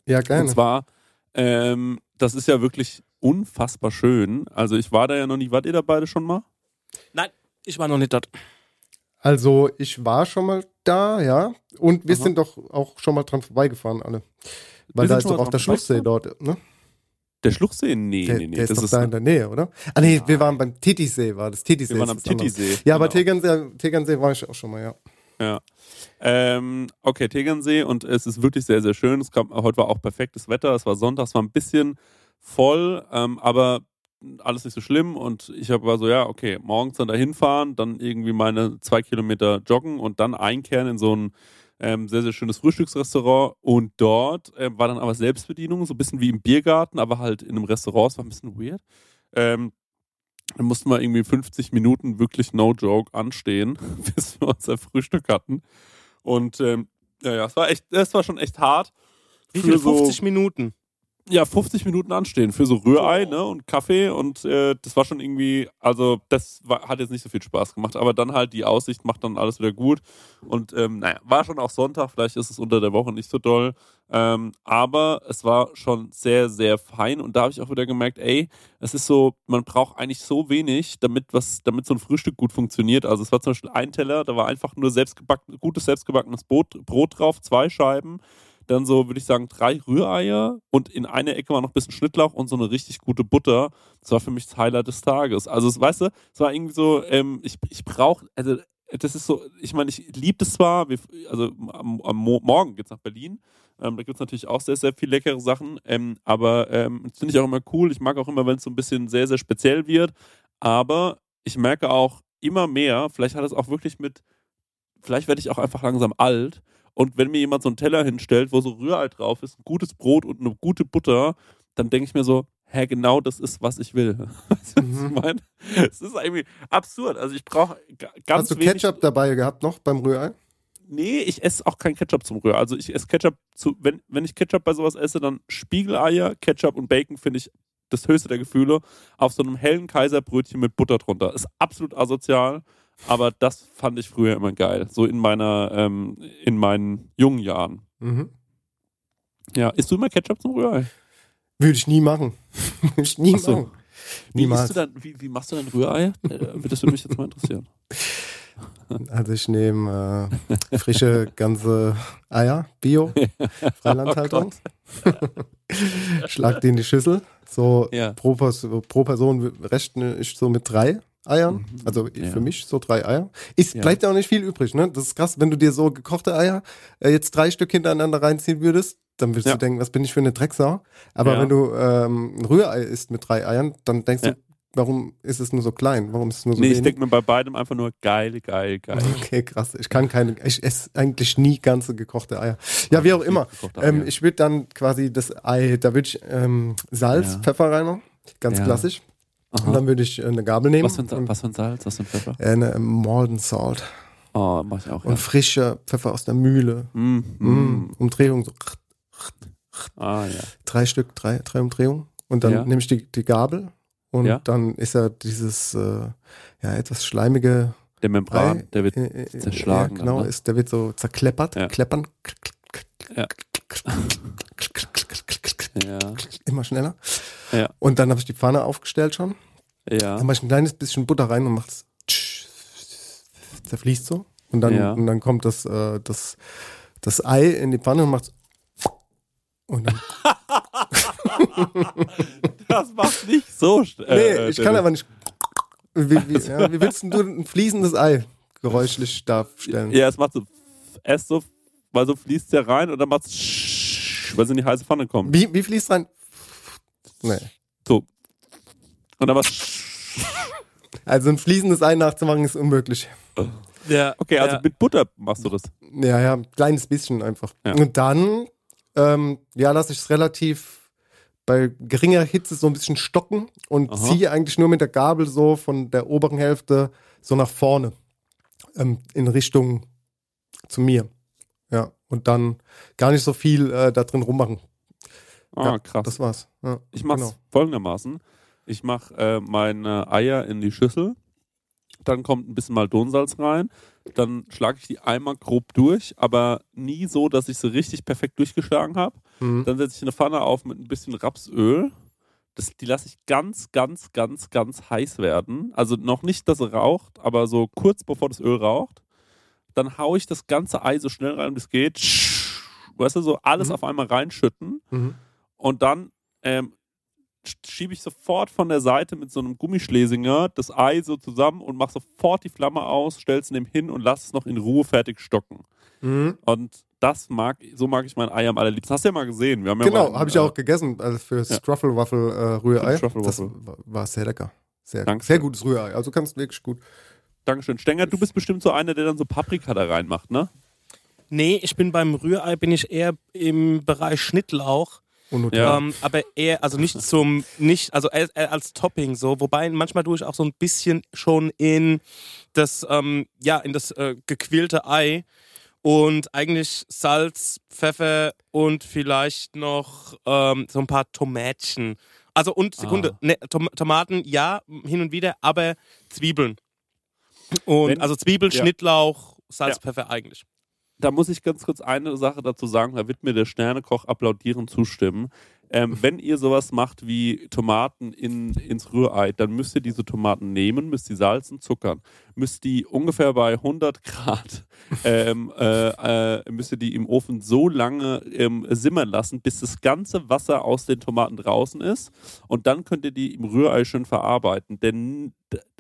Ja, Und gerne. zwar, ähm, das ist ja wirklich unfassbar schön. Also ich war da ja noch nie. Wart ihr da beide schon mal? Nein, ich war noch nicht dort. Also, ich war schon mal da, ja. Und wir Aha. sind doch auch schon mal dran vorbeigefahren, alle. Weil Wir da ist doch auch der Schluchsee dort, ne? Der Schluchsee? Nee, Der, nee, nee. der ist das doch ist, da in der Nähe, oder? Ah, nee, wir waren beim Titisee, war das. Titisee wir waren am. Titisee. Ja, aber genau. Tegernsee, Tegernsee war ich auch schon mal, ja. Ja. Ähm, okay, Tegernsee und es ist wirklich sehr, sehr schön. Es kam, heute war auch perfektes Wetter. Es war Sonntag, es war ein bisschen voll, ähm, aber alles nicht so schlimm. Und ich habe war so, ja, okay, morgens dann dahin fahren, dann irgendwie meine zwei Kilometer joggen und dann einkehren in so ein ähm, sehr, sehr schönes Frühstücksrestaurant. Und dort ähm, war dann aber Selbstbedienung, so ein bisschen wie im Biergarten, aber halt in einem Restaurant. Es war ein bisschen weird. Ähm, dann mussten wir irgendwie 50 Minuten wirklich no joke anstehen, bis wir unser Frühstück hatten. Und ähm, ja, ja, es war echt, es war schon echt hart. Wie Für viel? so- 50 Minuten. Ja, 50 Minuten anstehen für so Rührei ne, und Kaffee und äh, das war schon irgendwie, also das war, hat jetzt nicht so viel Spaß gemacht, aber dann halt die Aussicht macht dann alles wieder gut und ähm, naja, war schon auch Sonntag, vielleicht ist es unter der Woche nicht so doll, ähm, aber es war schon sehr, sehr fein und da habe ich auch wieder gemerkt, ey, es ist so, man braucht eigentlich so wenig, damit was, damit so ein Frühstück gut funktioniert. Also es war zum Beispiel ein Teller, da war einfach nur selbstgebacken, gutes selbstgebackenes Brot, Brot drauf, zwei Scheiben, dann so, würde ich sagen, drei Rühreier und in einer Ecke war noch ein bisschen Schnittlauch und so eine richtig gute Butter. Das war für mich das Highlight des Tages. Also, es, weißt du, es war irgendwie so, ähm, ich, ich brauche, also, das ist so, ich meine, ich liebe das zwar, wir, also am, am Mo morgen geht's nach Berlin. Ähm, da gibt es natürlich auch sehr, sehr viele leckere Sachen. Ähm, aber ähm, das finde ich auch immer cool. Ich mag auch immer, wenn es so ein bisschen sehr, sehr speziell wird. Aber ich merke auch immer mehr, vielleicht hat es auch wirklich mit, vielleicht werde ich auch einfach langsam alt. Und wenn mir jemand so einen Teller hinstellt, wo so Rührei drauf ist, ein gutes Brot und eine gute Butter, dann denke ich mir so, hä, genau das ist, was ich will. Weißt du, was ich meine? Es ist irgendwie absurd. Also ich brauche ga- ganz Hast du. Ketchup dabei gehabt noch beim Rührei? Nee, ich esse auch kein Ketchup zum Rührei. Also ich esse Ketchup zu, wenn, wenn ich Ketchup bei sowas esse, dann Spiegeleier, Ketchup und Bacon finde ich das höchste der Gefühle. Auf so einem hellen Kaiserbrötchen mit Butter drunter. Ist absolut asozial, aber das fand ich früher immer geil. So in meiner, ähm, in meinen jungen Jahren. Mhm. Ja, isst du immer Ketchup zum Rührei? Würde ich nie machen. Würde ich nie so. machen. Wie, du dann, wie, wie machst du dein Rührei? Äh, das würde mich jetzt mal interessieren. Also ich nehme äh, frische ganze Eier, Bio, Freilandhaltung. Schlag die in die Schüssel. So Ja. pro, pro Person rechne ich so mit drei Eiern. Also Ja. für mich so drei Eier. Es Ja. bleibt ja auch nicht viel übrig, ne? Das ist krass, wenn du dir so gekochte Eier äh, jetzt drei Stück hintereinander reinziehen würdest, dann würdest Ja. du denken, was bin ich für eine Drecksau? Aber wenn du ähm, ein Rührei isst mit drei Eiern, dann denkst du, warum ist es nur so klein? Warum ist es nur so nee, ich wenig? denke mir bei beidem einfach nur geil, geil, geil. Okay, krass. Ich kann keine, ich esse eigentlich nie ganze gekochte Eier. Ja, wie auch immer. Ähm, ich würde dann quasi das Ei, da würde ich ähm, Salz. Pfeffer reinmachen. Ganz klassisch. Aha. Und dann würde ich äh, eine Gabel nehmen. was, für ein, was für ein Salz, was für ein Pfeffer? äh, eine ähm, Malden Salt. Oh, mach ich auch. Ja. Und frischer Pfeffer aus der Mühle. Mm, Mm. mm. Umdrehung, so Ah, ja. drei Stück, drei, drei Umdrehungen. Und dann Ja. nehme ich die, die Gabel und Ja. dann ist ja dieses äh, ja etwas schleimige Der Membran, Ei, der wird äh, äh, zerschlagen. Genau, dann, ne? ist, der wird so zerkleppert, Ja. kleppern. Ja. Ja. Immer schneller. Ja. Und dann habe ich die Pfanne aufgestellt schon. Ja. Dann mache ich ein kleines bisschen Butter rein und macht's zerfließt so. Und dann, Ja. und dann kommt das, äh, das, das Ei in die Pfanne und macht's und dann, Das macht nicht so. sch- nee, Äh, ich äh, kann aber nicht. Wie, wie, ja, wie willst du ein fließendes Ei geräuschlich darstellen? Ja, es macht so. Erst so, weil so fließt der rein und dann macht es. Weil es in die heiße Pfanne kommt. Wie, wie fließt rein? Nee. So. Und dann macht Also ein fließendes Ei nachzumachen ist unmöglich. Ja, Okay, also ja. mit Butter machst du das. Ja, ja, ein kleines bisschen einfach. Ja. Und dann, ähm, ja, lasse ich es relativ bei geringer Hitze so ein bisschen stocken und Aha. ziehe eigentlich nur mit der Gabel so von der oberen Hälfte so nach vorne ähm, in Richtung zu mir. Ja, und dann gar nicht so viel äh, da drin rummachen. Ah, Ja, krass. Das war's. Ja, Ich mache es genau. folgendermaßen. Ich mache äh, meine Eier in die Schüssel. Dann kommt ein bisschen Maldonsalz rein. Dann schlage ich die einmal grob durch, aber nie so, dass ich sie richtig perfekt durchgeschlagen habe. Mhm. Dann setze ich eine Pfanne auf mit ein bisschen Rapsöl. Das, die lasse ich ganz, ganz, ganz, ganz heiß werden. Also noch nicht, dass sie raucht, aber so kurz bevor das Öl raucht. Dann haue ich das ganze Ei so schnell rein, wie es geht. Weißt du, so alles Mhm. auf einmal reinschütten. Mhm. Und dann ähm, sch- schiebe ich sofort von der Seite mit so einem Gummischlesinger das Ei so zusammen und mache sofort die Flamme aus, stell es neben hin und lass es noch in Ruhe fertig stocken. Mhm. Und das mag, so mag ich mein Ei am allerliebsten. Hast du ja mal gesehen. Wir haben ja Genau, habe ich ja äh, auch gegessen also für ja. Struffle Waffle äh, Rührei. Das war, sehr lecker. Sehr, sehr gutes Rührei. Also kannst wirklich gut. Dankeschön. Stenger, du bist bestimmt so einer, der dann so Paprika da reinmacht, ne? Nee, ich bin beim Rührei bin ich eher im Bereich Schnittlauch. Und Ja. Ähm, aber eher, also nicht zum, nicht, also als, als Topping so, wobei manchmal tue ich auch so ein bisschen schon in das, ähm, ja, in das äh, gequälte Ei und eigentlich Salz, Pfeffer und vielleicht noch ähm, so ein paar Tomätchen. Also und Sekunde, Ah. ne, Tom Tomaten ja, hin und wieder, aber Zwiebeln. Und Wenn- also Zwiebel, ja. Schnittlauch, Salz, Ja. Pfeffer eigentlich. da muss ich ganz kurz eine Sache dazu sagen, da wird mir der Sternekoch applaudierend zustimmen. Ähm, wenn ihr sowas macht wie Tomaten in, ins Rührei, dann müsst ihr diese Tomaten nehmen, müsst die salzen, zuckern, müsst die ungefähr bei 100 Grad, ähm, äh, äh, müsst ihr die im Ofen so lange ähm, simmern lassen, bis das ganze Wasser aus den Tomaten draußen ist und dann könnt ihr die im Rührei schön verarbeiten, denn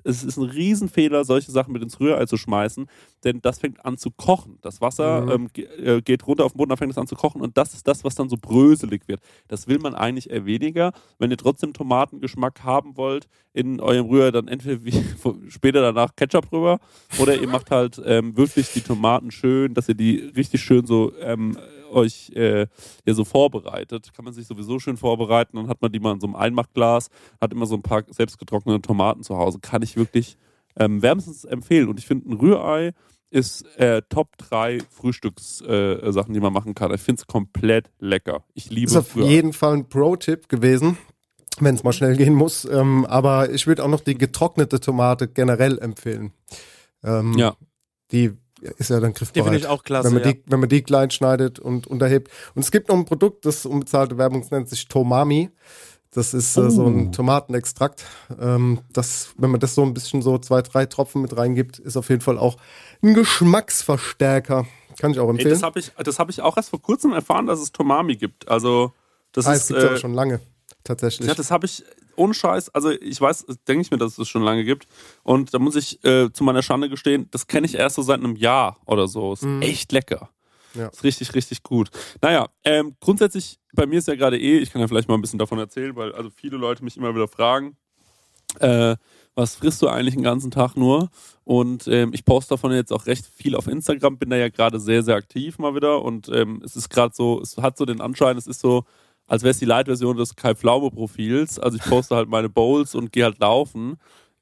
es ist ein Riesenfehler, solche Sachen mit ins Rührei zu schmeißen, denn das fängt an zu kochen. Das Wasser Mhm. ähm, äh, geht runter auf den Boden, dann fängt es an zu kochen und das ist das, was dann so bröselig wird. Das will man eigentlich eher weniger. Wenn ihr trotzdem Tomatengeschmack haben wollt in eurem Rührei, dann entweder wie, später danach Ketchup rüber oder ihr macht halt ähm, wirklich die Tomaten schön, dass ihr die richtig schön so ähm, euch äh, ja so vorbereitet. Kann man sich sowieso schön vorbereiten. Dann hat man die mal in so einem Einmachglas, hat immer so ein paar selbstgetrocknete Tomaten zu Hause. Kann ich wirklich ähm, wärmstens empfehlen. Und ich finde, ein Rührei ist äh, Top 3 Frühstückssachen, äh, die man machen kann. Ich finde es komplett lecker. Ich liebe ist auf Rührei. jeden Fall ein Pro-Tipp gewesen, wenn es mal schnell gehen muss. Ähm, aber ich würde auch noch die getrocknete Tomate generell empfehlen. Ähm, Ja. Die ist ja dann Die griffbereit. finde ich auch klasse. wenn man, ja. die, wenn man die klein schneidet und unterhebt. Und es gibt noch ein Produkt, das unbezahlte Werbung das nennt sich Tomami. Das ist äh, so ein Tomatenextrakt. Ähm, das, wenn man das so ein bisschen so zwei, drei Tropfen mit reingibt, ist auf jeden Fall auch ein Geschmacksverstärker. Kann ich auch Ey, empfehlen. das habe ich, das hab ich auch erst vor kurzem erfahren, dass es Tomami gibt. Also, das ah, ist. es gibt äh, auch schon lange, tatsächlich. Ja, das habe ich ohne Scheiß, also ich weiß, denke ich mir, dass es das schon lange gibt. Und da muss ich äh, zu meiner Schande gestehen, das kenne ich erst so seit einem Jahr oder so. Ist echt lecker. Mhm. Ja. Ist richtig, richtig gut. Naja, ähm, grundsätzlich, bei mir ist ja gerade eh, ich kann ja vielleicht mal ein bisschen davon erzählen, weil also viele Leute mich immer wieder fragen, äh, was frisst du eigentlich den ganzen Tag nur? Und ähm, ich poste davon jetzt auch recht viel auf Instagram, bin da ja gerade sehr, sehr aktiv mal wieder und ähm, es ist gerade so, es hat so den Anschein, es ist so, als wäre es die Light-Version des Kai Pflaume-Profils. Also ich poste halt meine Bowls und gehe halt laufen.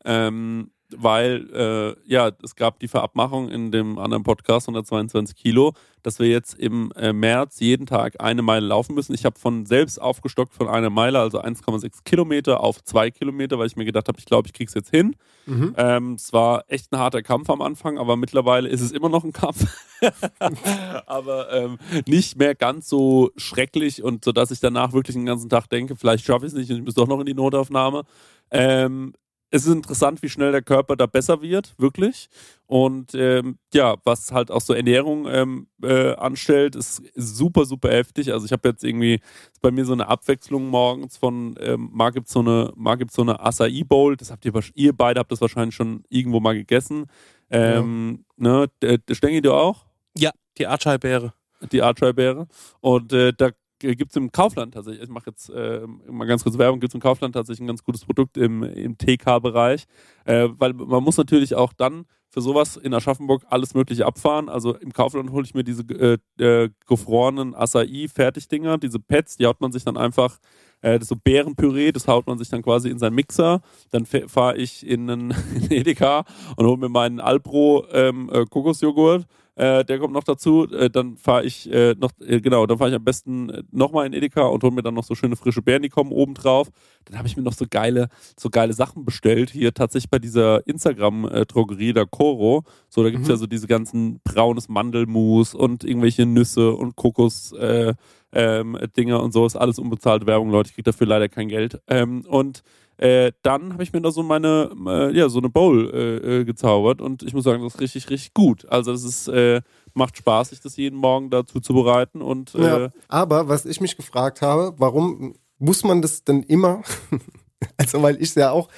Ähm, weil äh, ja, es gab die Verabmachung in dem anderen Podcast 122 Kilo, dass wir jetzt im äh, März jeden Tag eine Meile laufen müssen. Ich habe von selbst aufgestockt von einer Meile, also 1,6 Kilometer auf zwei Kilometer, weil ich mir gedacht habe, ich glaube, ich krieg's jetzt hin. Mhm. Ähm, es war echt ein harter Kampf am Anfang, aber mittlerweile ist es immer noch ein Kampf. aber ähm, nicht mehr ganz so schrecklich und so, dass ich danach wirklich den ganzen Tag denke, vielleicht schaffe ich es nicht und ich muss doch noch in die Notaufnahme. Ähm, es ist interessant, wie schnell der Körper da besser wird, wirklich. Und ähm, ja, was halt auch so Ernährung ähm, äh, anstellt, ist super, super heftig. Also ich habe jetzt irgendwie ist bei mir so eine Abwechslung morgens von, ähm, mal gibt es so eine, mal gibt's so eine Acai Bowl, das habt ihr, ihr beide habt das wahrscheinlich schon irgendwo mal gegessen. Ähm, ne, der, der Stengi, du auch? Ja, die Archai-Beere. Die Archai-Beere. Und äh, da gibt es im Kaufland tatsächlich, ich mache jetzt äh, mal ganz kurz Werbung, gibt es im Kaufland tatsächlich ein ganz gutes Produkt im, im TK-Bereich, äh, weil man muss natürlich auch dann für sowas in Aschaffenburg alles Mögliche abfahren. Also im Kaufland hole ich mir diese äh, äh, gefrorenen Acai-Fertigdinger, diese Pads, die haut man sich dann einfach, äh, das ist so Beerenpüree, das haut man sich dann quasi in seinen Mixer. Dann fahre ich in einen in Edeka und hole mir meinen Alpro ähm, äh, Kokosjoghurt. Äh, der kommt noch dazu. Äh, dann fahre ich äh, noch, äh, genau, dann fahre ich am besten äh, nochmal in Edeka und hole mir dann noch so schöne frische Beeren, die kommen oben drauf. Dann habe ich mir noch so geile, so geile Sachen bestellt. Hier tatsächlich bei dieser Instagram-Drogerie, der Coro. So, da gibt es ja so diese ganzen braunes Mandelmus und irgendwelche Nüsse und Kokos. Äh, ähm, Dinger und so ist alles unbezahlte Werbung, Leute. Ich kriege dafür leider kein Geld. Ähm, und äh, dann habe ich mir da so meine, äh, ja, so eine Bowl äh, äh, gezaubert und ich muss sagen, das ist richtig, richtig gut. Also das ist, äh, macht Spaß, sich das jeden Morgen dazu zu bereiten und Ja, aber was ich mich gefragt habe, warum muss man das denn immer, also weil ich es ja auch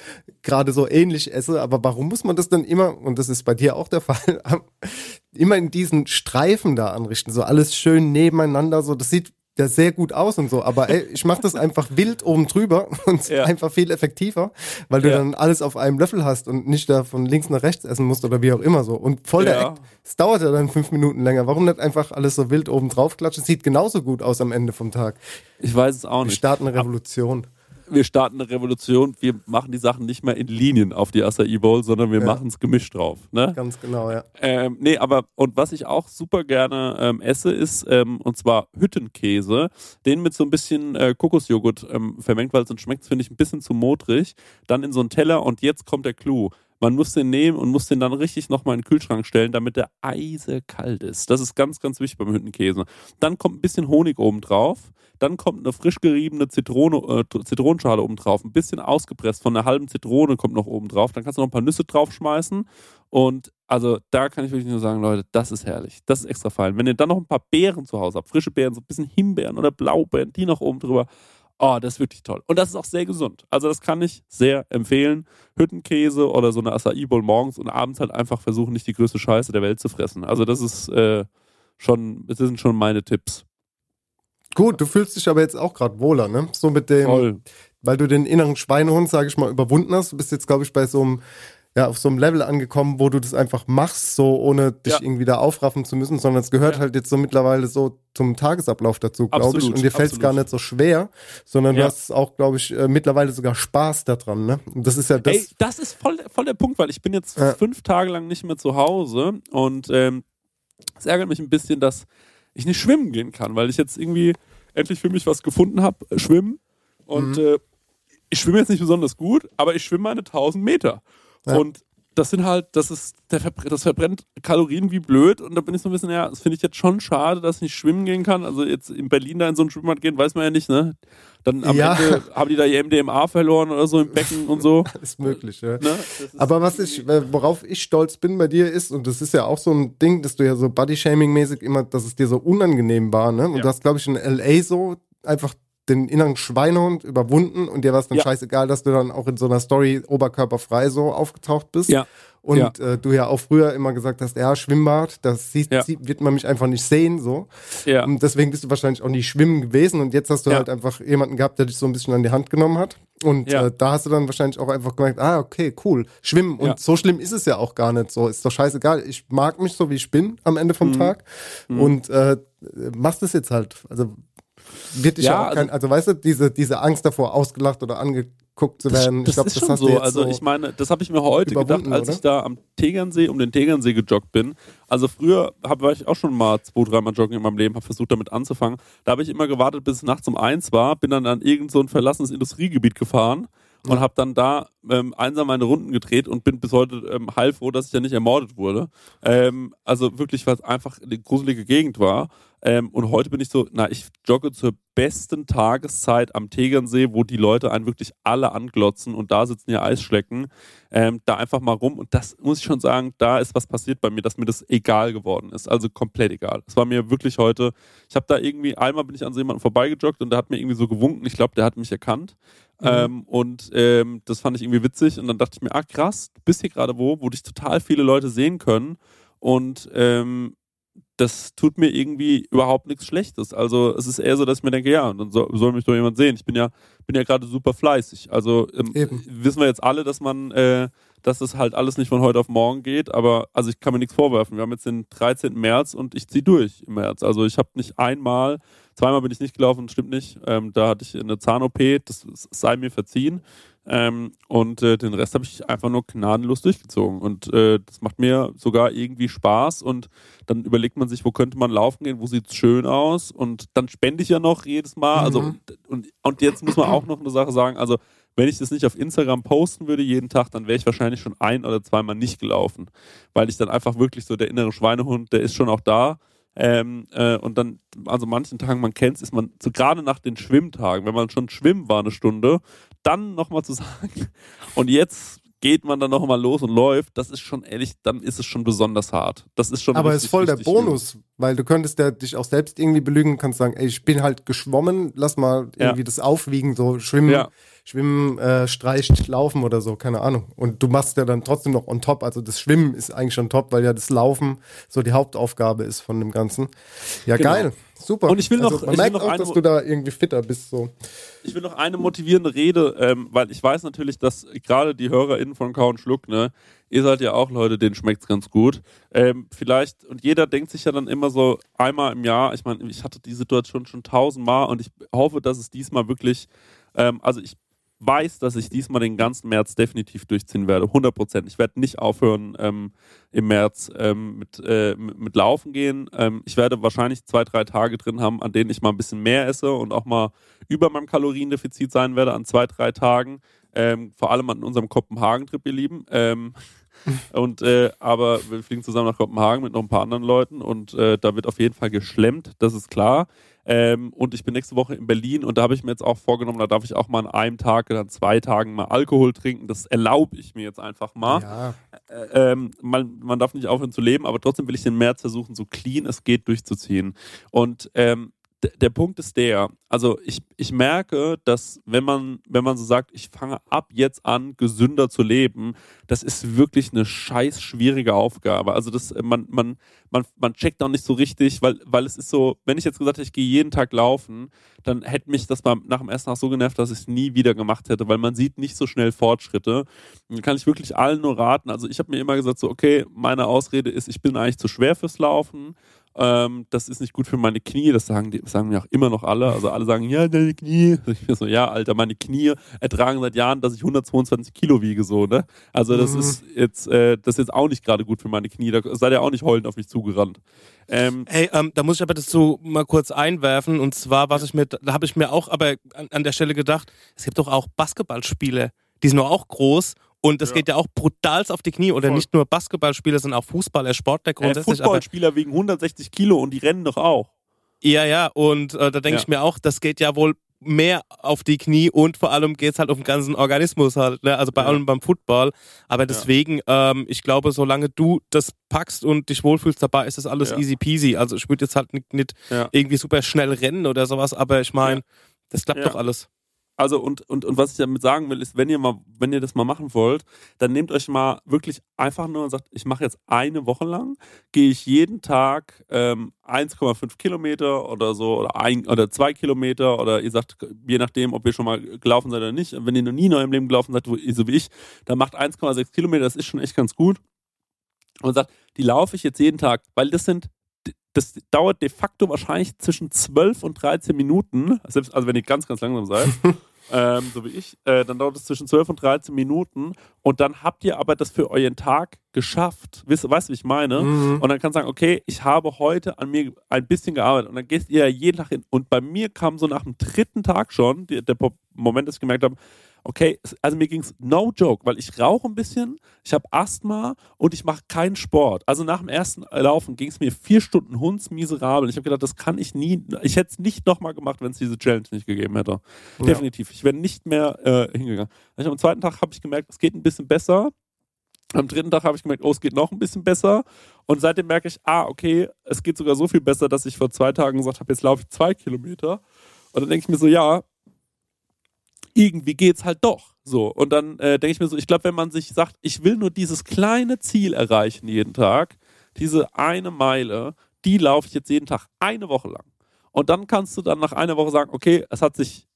gerade so ähnlich esse, aber warum muss man das denn immer, und das ist bei dir auch der Fall, immer in diesen Streifen da anrichten, so alles schön nebeneinander, so das sieht ja sehr gut aus und so, aber ey, ich mache das einfach wild oben drüber und Ja. einfach viel effektiver, weil du Ja. dann alles auf einem Löffel hast und nicht da von links nach rechts essen musst oder wie auch immer so. Und voll der Ja. Act. Es dauert ja dann fünf Minuten länger. Warum nicht einfach alles so wild oben drauf klatschen? Sieht genauso gut aus am Ende vom Tag. ich weiß es auch Wir nicht. starten eine Revolution. Wir starten eine Revolution. Wir machen die Sachen nicht mehr in Linien auf die Acai Bowl, sondern wir Ja. machen es gemischt drauf. Ne? Ganz genau, ja. Ähm, nee, aber und was ich auch super gerne ähm, esse, ist ähm, und zwar Hüttenkäse. Den mit so ein bisschen äh, Kokosjoghurt ähm, vermengt, weil sonst schmeckt es, finde ich, ein bisschen zu modrig. Dann in so einen Teller und jetzt kommt der Clou. Man muss den nehmen und muss den dann richtig nochmal in den Kühlschrank stellen, damit der eisekalt ist. Das ist ganz, ganz wichtig beim Hüttenkäse. Dann kommt ein bisschen Honig oben drauf. Dann kommt eine frisch geriebene Zitrone, äh, Zitronenschale oben drauf. Ein bisschen ausgepresst von einer halben Zitrone kommt noch oben drauf. Dann kannst du noch ein paar Nüsse draufschmeißen. Und also da kann ich wirklich nur sagen, Leute, das ist herrlich. Das ist extra fein. Wenn ihr dann noch ein paar Beeren zu Hause habt, frische Beeren, so ein bisschen Himbeeren oder Blaubeeren, die noch oben drüber. Oh, das ist wirklich toll. Und das ist auch sehr gesund. Also das kann ich sehr empfehlen. Hüttenkäse oder so eine Acai Bowl morgens und abends halt einfach versuchen, nicht die größte Scheiße der Welt zu fressen. Also das ist äh, schon, das sind schon meine Tipps. Gut, du fühlst dich aber jetzt auch gerade wohler, ne? So mit dem, Voll. weil du den inneren Schweinehund, sage ich mal, überwunden hast. Du bist jetzt, glaube ich, bei so einem, ja, auf so einem Level angekommen, wo du das einfach machst, so ohne dich Ja. irgendwie da aufraffen zu müssen, sondern es gehört Ja. halt jetzt so mittlerweile so zum Tagesablauf dazu, glaube ich. Und dir fällt es gar nicht so schwer, sondern du Ja. hast auch, glaube ich, äh, mittlerweile sogar Spaß daran, ne? Und das ist ja das. Ey, das ist voll, voll der Punkt, weil ich bin jetzt fünf Tage lang nicht mehr zu Hause und ähm, es ärgert mich ein bisschen, dass ich nicht schwimmen gehen kann, weil ich jetzt irgendwie endlich für mich was gefunden habe, äh, schwimmen. Und Mhm. äh, ich schwimme jetzt nicht besonders gut, aber ich schwimme meine 1000 Meter. Ja. Und das sind halt, das ist, der verbr das verbrennt Kalorien wie blöd. Und da bin ich so ein bisschen, ja, das finde ich jetzt schon schade, dass ich nicht schwimmen gehen kann. Also jetzt in Berlin da in so ein Schwimmbad gehen, weiß man ja nicht, ne? Dann am Ja. Ende haben die da ihr MDMA verloren oder so im Becken und so. ist möglich, ja. Ne? Das ist- Aber was ich, äh, worauf ich stolz bin bei dir ist, und das ist ja auch so ein Ding, dass du ja so Body-Shaming-mäßig immer, dass es dir so unangenehm war, ne? Und Ja. du hast, glaube ich, in L.A. so einfach den inneren Schweinehund überwunden und dir war es dann Ja. scheißegal, dass du dann auch in so einer Story oberkörperfrei so aufgetaucht bist. Ja. Und Ja. Äh, du ja auch früher immer gesagt hast, ja, Schwimmbad, das sieht, Ja. sieht, wird man mich einfach nicht sehen, so. Ja. Und deswegen bist du wahrscheinlich auch nie schwimmen gewesen und jetzt hast du halt einfach jemanden gehabt, der dich so ein bisschen an die Hand genommen hat. Und Ja. äh, da hast du dann wahrscheinlich auch einfach gemerkt, ah, okay, cool, schwimmen. Und so schlimm ist es ja auch gar nicht so. Ist doch scheißegal. Ich mag mich so, wie ich bin am Ende Mhm. vom Tag. Und äh, machst es jetzt halt. Also wird dich ja, Ja, auch kein, also weißt du, diese, diese Angst davor ausgelacht oder angeguckt zu werden. Das, ich glaube, ist das schon so. Also so ich meine, das habe ich mir heute gedacht, als oder? ich da am Tegernsee um den Tegernsee gejoggt bin. Also früher hab, war ich auch schon mal zwei, dreimal joggen in meinem Leben, habe versucht damit anzufangen. Da habe ich immer gewartet, bis es nachts um eins war, bin dann an irgend so ein verlassenes Industriegebiet gefahren und habe dann da ähm, einsam meine Runden gedreht und bin bis heute ähm, heilfroh, dass ich ja nicht ermordet wurde. Ähm, also wirklich, weil es einfach eine gruselige Gegend war. Ähm, und heute bin ich so, na, ich jogge zur besten Tageszeit am Tegernsee, wo die Leute einen wirklich alle anglotzen und da sitzen ja Eisschlecken. Ähm, da einfach mal rum. Und das muss ich schon sagen, da ist was passiert bei mir, dass mir das egal geworden ist. Also komplett egal. Es war mir wirklich heute, ich habe da irgendwie, einmal bin ich an so jemandem vorbeigejoggt und der hat mir irgendwie so gewunken. Ich glaube, der hat mich erkannt. Ähm, und ähm, das fand ich irgendwie witzig. Und dann dachte ich mir, ah krass, du bist hier gerade wo, wo dich total viele Leute sehen können. Und ähm, das tut mir irgendwie überhaupt nichts Schlechtes. Also es ist eher so, dass ich mir denke, ja, dann soll, soll mich doch jemand sehen. Ich bin ja, bin ja gerade super fleißig. Also ähm, wissen wir jetzt alle, dass man, äh, dass das halt alles nicht von heute auf morgen geht, aber also ich kann mir nichts vorwerfen. Wir haben jetzt den 13. März und ich ziehe durch im März. Also ich habe nicht einmal, zweimal bin ich nicht gelaufen, stimmt nicht. Ähm, da hatte ich eine Zahn-OP, das sei mir verziehen. Ähm, und äh, den Rest habe ich einfach nur gnadenlos durchgezogen. Und äh, das macht mir sogar irgendwie Spaß. Und dann überlegt man sich, wo könnte man laufen gehen, wo sieht es schön aus. Und dann spende ich ja noch jedes Mal. Also, Mhm. und, und jetzt muss man auch noch eine Sache sagen, also wenn ich das nicht auf Instagram posten würde jeden Tag, dann wäre ich wahrscheinlich schon ein oder zweimal nicht gelaufen. Weil ich dann einfach wirklich so der innere Schweinehund, der ist schon auch da. Ähm, äh, und dann, also manchen Tagen, man kennt es, ist man, so gerade nach den Schwimmtagen, wenn man schon schwimmen war eine Stunde, dann nochmal zu sagen, und jetzt geht man dann nochmal los und läuft, das ist schon ehrlich, dann ist es schon besonders hart. Das ist schon Aber es ist voll der Bonus, weil du könntest ja dich auch selbst irgendwie belügen und kannst sagen, ey, ich bin halt geschwommen, lass mal Ja. irgendwie das aufwiegen, so schwimmen, Ja. schwimmen, äh, streicht, laufen oder so, keine Ahnung. Und du machst ja dann trotzdem noch on top, also das Schwimmen ist eigentlich schon top, weil ja das Laufen so die Hauptaufgabe ist von dem Ganzen. Ja, Genau. geil, super. Und ich will noch- also, man ich will merkt noch auch, eine- dass du da irgendwie fitter bist, so. Ich will noch eine motivierende Rede, ähm, weil ich weiß natürlich, dass gerade die HörerInnen von Kau und Schluck, ne, ihr seid ja auch Leute, denen schmeckt's ganz gut. Ähm, vielleicht, und jeder denkt sich ja dann immer so einmal im Jahr, ich meine, ich hatte die Situation schon tausendmal und ich hoffe, dass es diesmal wirklich, ähm, also ich weiß, dass ich diesmal den ganzen März definitiv durchziehen werde, 100 Prozent. Ich werde nicht aufhören ähm, im März ähm, mit, äh, mit, Laufen gehen. Ähm, ich werde wahrscheinlich zwei, drei Tage drin haben, an denen ich mal ein bisschen mehr esse und auch mal über meinem Kaloriendefizit sein werde an zwei, drei Tagen. Ähm, vor allem an unserem Kopenhagen-Trip, ihr Lieben. Ähm, und äh, aber wir fliegen zusammen nach Kopenhagen mit noch ein paar anderen Leuten und äh, da wird auf jeden Fall geschlemmt, das ist klar. Ähm, und ich bin nächste Woche in Berlin und da habe ich mir jetzt auch vorgenommen, da darf ich auch mal an einem Tag oder an zwei Tagen mal Alkohol trinken. Das erlaube ich mir jetzt einfach mal. Ja. Äh, ähm, man, man darf nicht aufhören zu leben, aber trotzdem will ich den März versuchen, so clean es geht durchzuziehen. Und ähm, der Punkt ist der, also ich, ich merke, dass wenn man, wenn man so sagt, ich fange ab jetzt an, gesünder zu leben, das ist wirklich eine scheiß schwierige Aufgabe. Also das, man, man, man, man checkt auch nicht so richtig, weil, weil es ist so, wenn ich jetzt gesagt hätte, ich gehe jeden Tag laufen, dann hätte mich das beim, nach dem ersten Tag so genervt, dass ich es nie wieder gemacht hätte, weil man sieht nicht so schnell Fortschritte. Dann kann ich wirklich allen nur raten. Also ich habe mir immer gesagt, so, okay, meine Ausrede ist, ich bin eigentlich zu schwer fürs Laufen. Ähm, das ist nicht gut für meine Knie, das sagen, die, das sagen mir auch immer noch alle. Also alle sagen, ja, deine Knie. Ich bin so, ja, Alter, meine Knie ertragen seit Jahren, dass ich 122 Kilo wiege, so, ne? Also das Mhm. ist jetzt, äh, das ist jetzt auch nicht gerade gut für meine Knie. Da seid ihr auch nicht heulend auf mich zugerannt. Ähm, Hey, ähm, da muss ich aber dazu mal kurz einwerfen. Und zwar, was ich mir, da habe ich mir auch aber an, an der Stelle gedacht, es gibt doch auch Basketballspiele, die sind doch auch groß. Und das Ja. geht ja auch brutal auf die Knie. Oder Voll. nicht nur Basketballspieler, sondern auch Fußballer, Sportler äh, grundsätzlich. aber Footballspieler wiegen 160 Kilo und die rennen doch auch. Ja, ja, und äh, da denke Ja. ich mir auch, das geht ja wohl mehr auf die Knie und vor allem geht's halt auf den ganzen Organismus halt, ne? also bei Ja. allem beim Football. Aber deswegen, ähm, ich glaube, solange du das packst und dich wohlfühlst dabei, ist das alles Ja. easy peasy. Also ich würde jetzt halt nicht, nicht Ja. irgendwie super schnell rennen oder sowas, aber ich meine, das klappt Ja. doch alles. Also und, und, und was ich damit sagen will, ist, wenn ihr mal, wenn ihr das mal machen wollt, dann nehmt euch mal wirklich einfach nur und sagt, ich mache jetzt eine Woche lang, gehe ich jeden Tag ähm, 1,5 Kilometer oder so oder ein oder zwei Kilometer oder ihr sagt, je nachdem, ob ihr schon mal gelaufen seid oder nicht, wenn ihr noch nie in eurem Leben gelaufen seid, so wie ich, dann macht 1,6 Kilometer, das ist schon echt ganz gut. Und sagt, die laufe ich jetzt jeden Tag, weil das sind das dauert de facto wahrscheinlich zwischen 12 und 13 Minuten, selbst, also wenn ihr ganz, ganz langsam seid. ähm, so wie ich, äh, dann dauert es zwischen 12 und 13 Minuten und dann habt ihr aber das für euren Tag geschafft. Weißt, weißt du, wie ich meine? Mhm. Und dann kannst du sagen, okay, ich habe heute an mir ein bisschen gearbeitet und dann gehst ihr ja jeden Tag hin. Und bei mir kam so nach dem dritten Tag schon die, der Moment, dass ich gemerkt habe, okay, also mir ging es no joke, weil ich rauche ein bisschen, ich habe Asthma und ich mache keinen Sport. Also nach dem ersten Laufen ging es mir vier Stunden hundsmiserabel. Ich habe gedacht, das kann ich nie, ich hätte es nicht nochmal gemacht, wenn es diese Challenge nicht gegeben hätte. Definitiv. Ich wäre nicht mehr äh, hingegangen. Also am zweiten Tag habe ich gemerkt, es geht ein bisschen besser. Am dritten Tag habe ich gemerkt, oh, es geht noch ein bisschen besser. Und seitdem merke ich, ah, okay, es geht sogar so viel besser, dass ich vor zwei Tagen gesagt habe, jetzt laufe ich zwei Kilometer. Und dann denke ich mir so, ja, irgendwie geht's halt doch. So. Und dann äh, denke ich mir so, ich glaube, wenn man sich sagt, ich will nur dieses kleine Ziel erreichen jeden Tag, diese eine Meile, die laufe ich jetzt jeden Tag eine Woche lang. Und dann kannst du dann nach einer Woche sagen, okay, es hat sich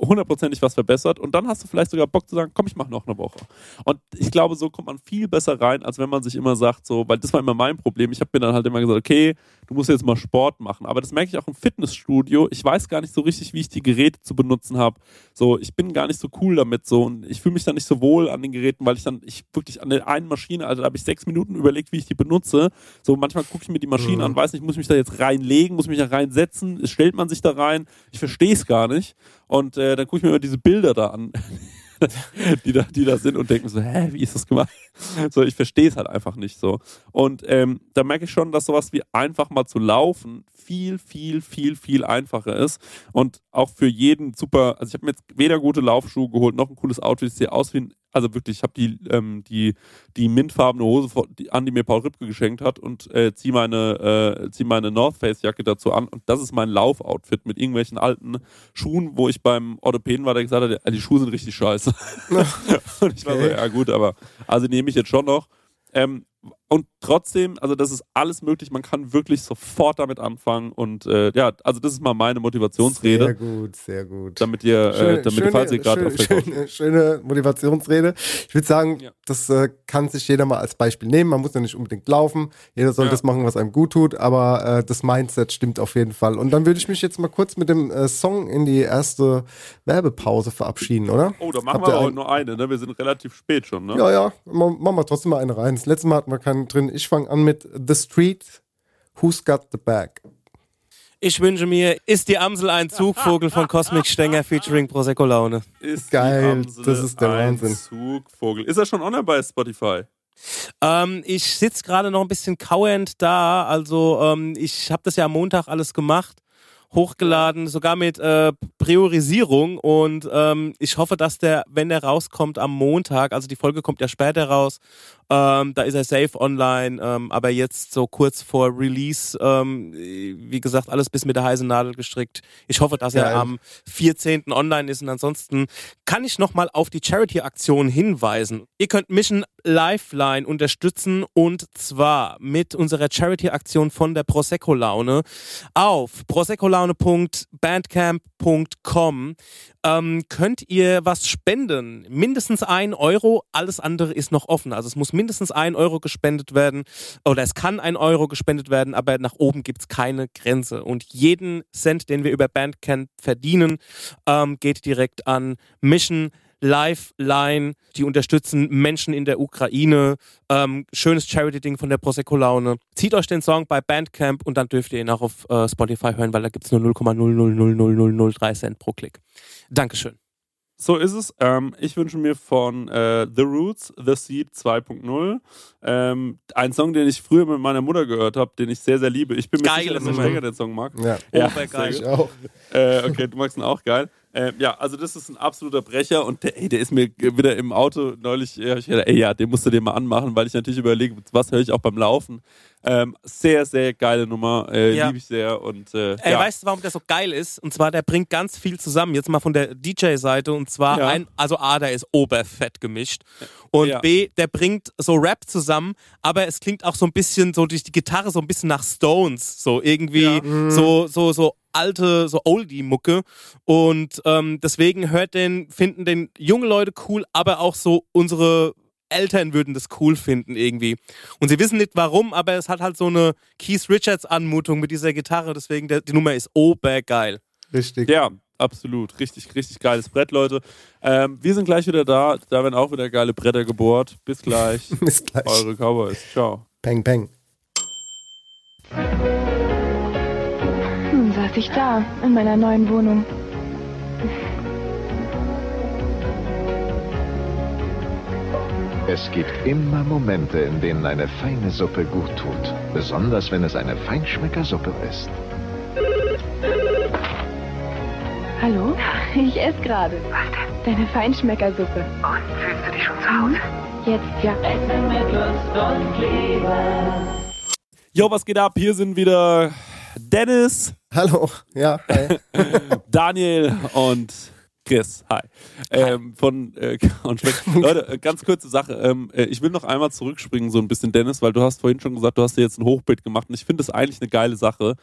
hundertprozentig was verbessert und dann hast du vielleicht sogar Bock zu sagen, komm, ich mache noch eine Woche. Und ich glaube, so kommt man viel besser rein, als wenn man sich immer sagt, so, weil das war immer mein Problem. Ich habe mir dann halt immer gesagt, okay, du musst jetzt mal Sport machen. Aber das merke ich auch im Fitnessstudio. Ich weiß gar nicht so richtig, wie ich die Geräte zu benutzen habe. So, ich bin gar nicht so cool damit so und ich fühle mich dann nicht so wohl an den Geräten, weil ich dann, ich wirklich an der einen Maschine, also da habe ich sechs Minuten überlegt, wie ich die benutze. So, manchmal gucke ich mir die Maschine an, weiß nicht, muss ich mich da jetzt reinlegen, muss mich da reinsetzen, stellt man sich da rein. Ich verstehe es gar nicht. Und äh, dann gucke ich mir immer diese Bilder da an, die, da, die da sind und denke mir so, hä, wie ist das gemacht? So, ich verstehe es halt einfach nicht so. Und ähm, da merke ich schon, dass sowas wie einfach mal zu laufen viel, viel, viel, viel einfacher ist. Und auch für jeden super, also ich habe mir jetzt weder gute Laufschuhe geholt, noch ein cooles Outfit. Ich sehe aus wie ein, also wirklich, ich habe die, ähm, die, die mintfarbene Hose an, die mir Paul Ripke geschenkt hat und äh, ziehe meine, äh, zieh meine North Face Jacke dazu an. Und das ist mein Laufoutfit mit irgendwelchen alten Schuhen, wo ich beim Orthopäden war, der gesagt hat, "Ja, die Schuhe sind richtig scheiße. und ich war so, ja gut, aber also nehme ich jetzt schon noch. Ähm, und trotzdem, also das ist alles möglich, man kann wirklich sofort damit anfangen und äh, ja, also das ist mal meine Sehr Motivationsrede, gut, sehr gut. damit ihr, äh, damit falls ihr gerade auf der schöne, schöne Motivationsrede. Ich würde sagen, Ja. das äh, kann sich jeder mal als Beispiel nehmen. Man muss ja nicht unbedingt laufen. Jeder soll Ja. das machen, was einem gut tut, aber äh, das Mindset stimmt auf jeden Fall. Und dann würde ich mich jetzt mal kurz mit dem äh, Song in die erste Werbepause verabschieden, oder? Oh, da machen Habt wir heute ein- nur eine, ne? Wir sind relativ spät schon, ne? Ja, ja, ma- machen wir trotzdem mal eine rein. Das letzte Mal hatten wir keinen drin. Ich fange an mit The Street, Who's Got the Bag? Ich wünsche mir, ist die Amsel ein Zugvogel von Cosmic Stenger featuring Prosecco Laune. Ist Geil, die Amsel das ist der ein Wahnsinn. Zugvogel. Ist er schon online bei Spotify? Ähm, ich sitze gerade noch ein bisschen kauend da. Also ähm, ich habe das ja am Montag alles gemacht, hochgeladen, sogar mit äh, Priorisierung. Und ähm, ich hoffe, dass der, wenn der rauskommt am Montag, also die Folge kommt ja später raus, ähm, da ist er safe online. Ähm, aber jetzt so kurz vor Release, ähm, wie gesagt, alles bis mit der heißen Nadel gestrickt. Ich hoffe, dass er am 14. online ist. Und ansonsten kann ich nochmal auf die Charity-Aktion hinweisen. Ihr könnt Mission Lifeline unterstützen und zwar mit unserer Charity-Aktion von der Prosecco-Laune auf proseccolaune.bandcamp.com ähm, könnt ihr was spenden. Mindestens ein Euro, alles andere ist noch offen. Also es muss mindestens ein Euro gespendet werden oder es kann ein Euro gespendet werden, aber nach oben gibt es keine Grenze. Und jeden Cent, den wir über Bandcamp verdienen, ähm, geht direkt an Mission Lifeline, die unterstützen Menschen in der Ukraine. Ähm, schönes Charity-Ding von der Prosecco Laune. Zieht euch den Song bei Bandcamp und dann dürft ihr ihn auch auf äh, Spotify hören, weil da gibt es nur 0,0000003 Cent pro Klick. Dankeschön. So ist es. Ähm, ich wünsche mir von äh, The Roots, The Seed 2.0 ähm, einen Song, den ich früher mit meiner Mutter gehört habe, den ich sehr, sehr liebe. Ich bin mir Geile sicher, dass der. Stenger den Song mag. Ja, Ja, Obergeil. sehr ich auch. Äh, okay, du magst ihn auch geil. Äh, ja, also das ist ein absoluter Brecher und der, ey, der ist mir wieder im Auto neulich, ja, ich dachte, ey, ja, den musst du dir mal anmachen, weil ich natürlich überlege, was höre ich auch beim Laufen. Ähm, sehr, sehr geile Nummer, äh, Ja. liebe ich sehr und äh, Ey, ja. weißt du, warum der so geil ist? Und zwar, der bringt ganz viel zusammen. Jetzt mal von der DJ-Seite. Und zwar Ja. ein, also A, der ist oberfett gemischt. Und. B, der bringt so Rap zusammen, aber es klingt auch so ein bisschen so durch die Gitarre so ein bisschen nach Stones. So irgendwie so, so, so alte, so Oldie-Mucke. Und ähm, deswegen hört den, finden den junge Leute cool, aber auch so unsere Eltern würden das cool finden irgendwie. Und sie wissen nicht warum, aber es hat halt so eine Keith Richards Anmutung mit dieser Gitarre, deswegen der, die Nummer ist obergeil. Richtig. Ja, absolut. Richtig, richtig geiles Brett, Leute. Ähm, wir sind gleich wieder da. Da werden auch wieder geile Bretter gebohrt. Bis gleich. Bis gleich. Eure Cowboys. Ciao. Peng, peng. Nun saß ich da, in meiner neuen Wohnung. Es gibt immer Momente, in denen eine feine Suppe gut tut. Besonders wenn es eine Feinschmeckersuppe ist. Hallo? Ich esse gerade. Was denn? Deine Feinschmeckersuppe. Und fühlst du dich schon zu Hause? Jetzt ja. Essen mit Lust und Liebe. Jo, was geht ab? Hier sind wieder Dennis. Hallo. Ja, hi. Daniel und Chris. Hi. Ähm, von äh. Leute, äh, ganz kurze Sache. Ähm, äh, ich will noch einmal zurückspringen, so ein bisschen, Dennis, weil du hast vorhin schon gesagt, du hast dir jetzt ein Hochbild gemacht und ich finde das eigentlich eine geile Sache.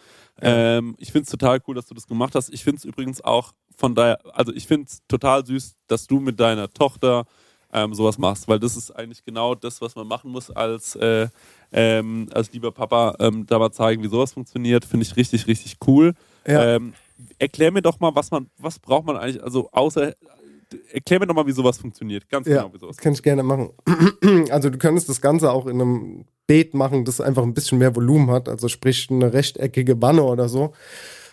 Ähm, ich finde es total cool, dass du das gemacht hast. Ich finde es übrigens auch von daher, also ich finde es total süß, dass du mit deiner Tochter ähm, sowas machst, weil das ist eigentlich genau das, was man machen muss als, äh, ähm, als lieber Papa, ähm, da mal zeigen, wie sowas funktioniert. Finde ich richtig, richtig cool. Ja. Ähm, erklär mir doch mal, was man, was braucht man eigentlich, also außer, erklär mir doch mal, wie sowas funktioniert. Ganz Ja, genau, wie sowas das kann ich gerne machen. Also du könntest das Ganze auch in einem Beet machen, das einfach ein bisschen mehr Volumen hat, also sprich eine rechteckige Wanne oder so.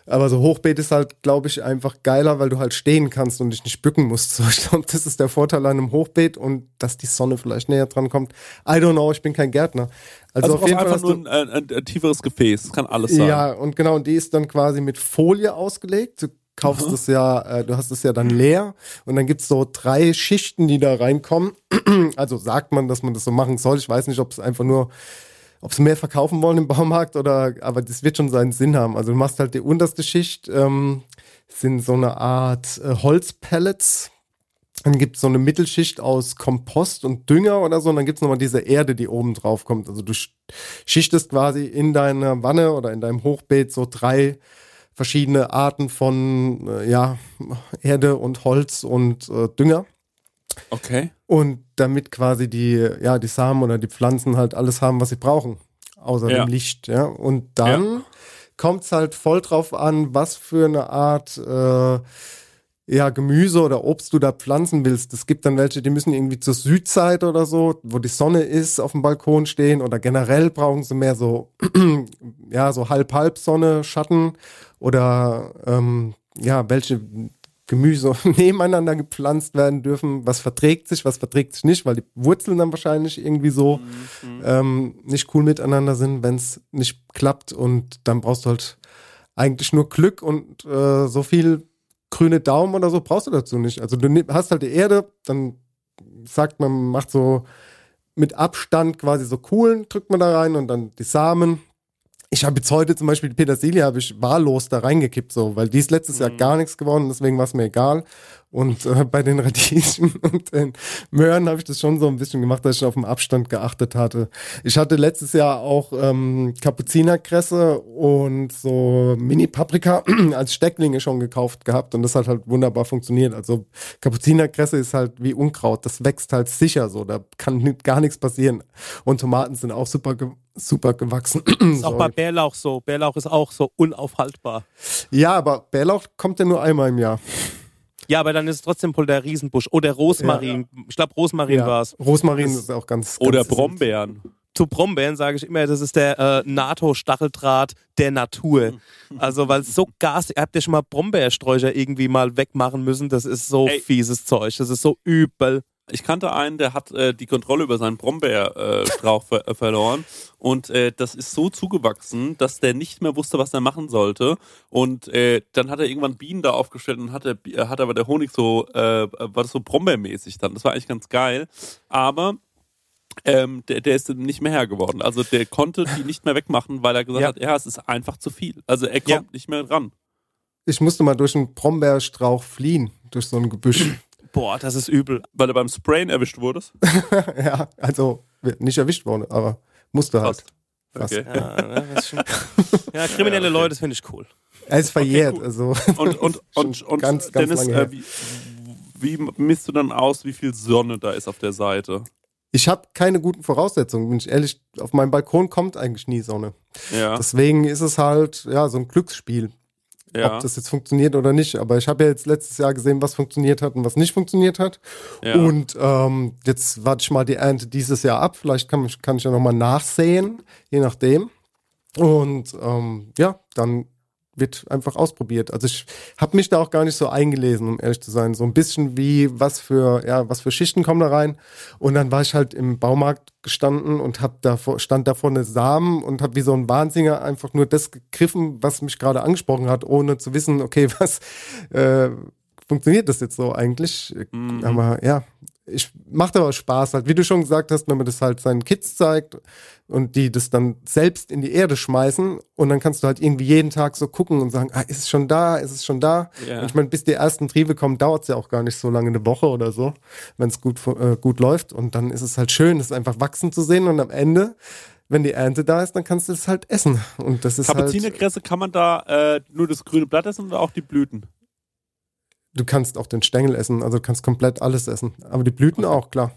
Aber so Hochbeet ist halt, glaube ich, einfach geiler, weil du halt stehen kannst und dich nicht bücken musst. So, ich glaube, das ist der Vorteil an einem Hochbeet und dass die Sonne vielleicht näher dran kommt. I don't know, ich bin kein Gärtner. Also, Also, auf jeden Fall einfach hast nur ein, ein, ein tieferes Gefäß, das kann alles sein. ja, und genau, und die ist dann quasi mit Folie ausgelegt. Du kaufst es ja, äh, du hast es ja dann leer und dann gibt's so drei Schichten, die da reinkommen. also sagt man, dass man das so machen soll. Ich weiß nicht, ob es einfach nur, ob sie mehr verkaufen wollen im Baumarkt oder, aber das wird schon seinen Sinn haben. Also du machst halt die unterste Schicht, ähm, sind so eine Art äh, Holzpellets. Dann gibt's so eine Mittelschicht aus Kompost und Dünger oder so. Und dann gibt's nochmal diese Erde, die oben drauf kommt. Also du sch- schichtest quasi in deiner Wanne oder in deinem Hochbeet so drei verschiedene Arten von äh, ja, Erde und Holz und äh, Dünger. Okay. Und damit quasi die, ja, die Samen oder die Pflanzen halt alles haben, was sie brauchen. Außer Ja. dem Licht, ja. Und dann kommt's halt voll drauf an, was für eine Art äh, ja, Gemüse oder Obst du da pflanzen willst. Es gibt dann welche, die müssen irgendwie zur Südzeit oder so, wo die Sonne ist, auf dem Balkon stehen oder generell brauchen sie mehr so, ja, so halb-halb Sonne, Schatten oder ähm, ja, welche Gemüse nebeneinander gepflanzt werden dürfen. Was verträgt sich, was verträgt sich nicht, weil die Wurzeln dann wahrscheinlich irgendwie so ähm, nicht cool miteinander sind, wenn es nicht klappt. Und dann brauchst du halt eigentlich nur Glück und äh, so viel grüne Daumen oder so brauchst du dazu nicht. Also du hast halt die Erde, dann sagt man, macht so mit Abstand quasi so Kuhlen, drückt man da rein und dann die Samen. Ich habe jetzt heute zum Beispiel die Petersilie habe ich wahllos da reingekippt, so, weil die ist letztes Jahr gar nichts geworden, deswegen war es mir egal. Und äh, bei den Radieschen und den Möhren habe ich das schon so ein bisschen gemacht, dass ich auf den Abstand geachtet hatte. Ich hatte letztes Jahr auch ähm, Kapuzinerkresse und so Mini-Paprika als Stecklinge schon gekauft gehabt und das hat halt wunderbar funktioniert. Also Kapuzinerkresse ist halt wie Unkraut, das wächst halt sicher so, da kann gar nichts passieren. Und Tomaten sind auch super, ge super gewachsen. Ist auch bei. Bärlauch so. Bärlauch ist auch so unaufhaltbar. Ja, aber Bärlauch kommt ja nur einmal im Jahr. Ja, aber dann ist es trotzdem voll der Riesenbusch. Oder Rosmarin. Ich glaube, Rosmarin Ja. war es. Rosmarin ist auch ganz. Oder ganz Brombeeren. Zu Brombeeren sage ich immer, das ist der äh, NATO-Stacheldraht der Natur. Also, weil es so Gas, habt ihr schon mal Brombeersträucher irgendwie mal wegmachen müssen? Das ist so Ey. fieses Zeug. Das ist so übel. Ich kannte einen, der hat äh, die Kontrolle über seinen Brombeerstrauch äh, ver äh, verloren und äh, das ist so zugewachsen, dass der nicht mehr wusste, was er machen sollte und äh, dann hat er irgendwann Bienen da aufgestellt und hat, er, äh, hat aber der Honig so, äh, war das so Brombeermäßig dann. Das war eigentlich ganz geil, aber ähm, der, der ist nicht mehr Herr geworden. Also der konnte die nicht mehr wegmachen, weil er gesagt Ja. hat, ja, es ist einfach zu viel. Also er kommt Ja. nicht mehr dran. Ich musste mal durch einen Brombeerstrauch fliehen, durch so ein Gebüsch. Boah, das ist übel. Weil er beim Sprayen erwischt wurde. ja, also nicht erwischt worden, aber musste halt. Fast. Okay. Ja, ne, ja kriminelle Leute, das finde ich cool. Er ist verjährt, cool. also. Und, und, und, und ganz, ganz Dennis, äh, wie, wie misst du dann aus, wie viel Sonne da ist auf der Seite? Ich habe keine guten Voraussetzungen, bin ich ehrlich. Auf meinem Balkon kommt eigentlich nie Sonne. Ja. Deswegen ist es halt ja so ein Glücksspiel. Ja. ob das jetzt funktioniert oder nicht. Aber ich habe ja jetzt letztes Jahr gesehen, was funktioniert hat und was nicht funktioniert hat. Ja. Und ähm, jetzt warte ich mal die Ernte dieses Jahr ab. Vielleicht kann, ich- kann ich ja nochmal nachsehen, je nachdem. Und ähm, ja, dann wird einfach ausprobiert. Also ich habe mich da auch gar nicht so eingelesen, um ehrlich zu sein. So ein bisschen wie was für ja was für Schichten kommen da rein. Und dann war ich halt im Baumarkt gestanden und hab davor stand da vorne Samen und habe wie so ein Wahnsinniger einfach nur das gegriffen, was mich gerade angesprochen hat, ohne zu wissen, okay, was äh, funktioniert das jetzt so eigentlich? Aber ja, ich macht aber Spaß halt, wie du schon gesagt hast, wenn man das halt seinen Kids zeigt und die das dann selbst in die Erde schmeißen und dann kannst du halt irgendwie jeden Tag so gucken und sagen, ah, ist es schon da, ist es schon da? Ja. Und ich meine, bis die ersten Triebe kommen, dauert es ja auch gar nicht so lange, eine Woche oder so, wenn es gut, äh, gut läuft und dann ist es halt schön, es einfach wachsen zu sehen und am Ende wenn die Ernte da ist, dann kannst du es halt essen. Und das ist halt, Kapuzinerkresse, kann man da äh, nur das grüne Blatt essen oder auch die Blüten? Du kannst auch den Stängel essen, also du kannst komplett alles essen. Aber die Blüten auch, klar.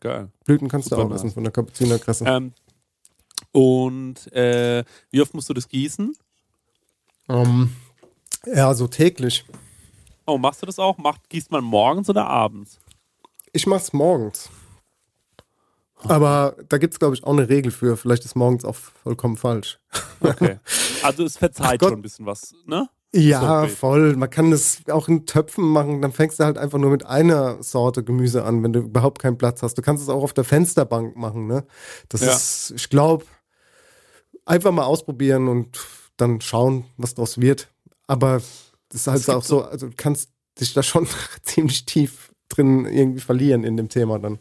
Geil. Blüten kannst Super du auch nice. essen von der Kapuzinerkresse. Ähm, und äh, wie oft musst du das gießen? Ähm, ja, so täglich. Oh, machst du das auch? Macht, gießt man morgens oder abends? Ich mach's morgens. Aber da gibt's glaube ich, auch eine Regel für. Vielleicht ist morgens auch vollkommen falsch. Okay. Also es verzeiht schon ein bisschen was, ne? Ja, So, voll. Man kann das auch in Töpfen machen. Dann fängst du halt einfach nur mit einer Sorte Gemüse an, wenn du überhaupt keinen Platz hast. Du kannst es auch auf der Fensterbank machen, ne? Das Ja. ist, ich glaube, einfach mal ausprobieren und dann schauen, was draus wird. Aber das ist halt auch so, also du kannst dich da schon ziemlich tief drin irgendwie verlieren in dem Thema dann.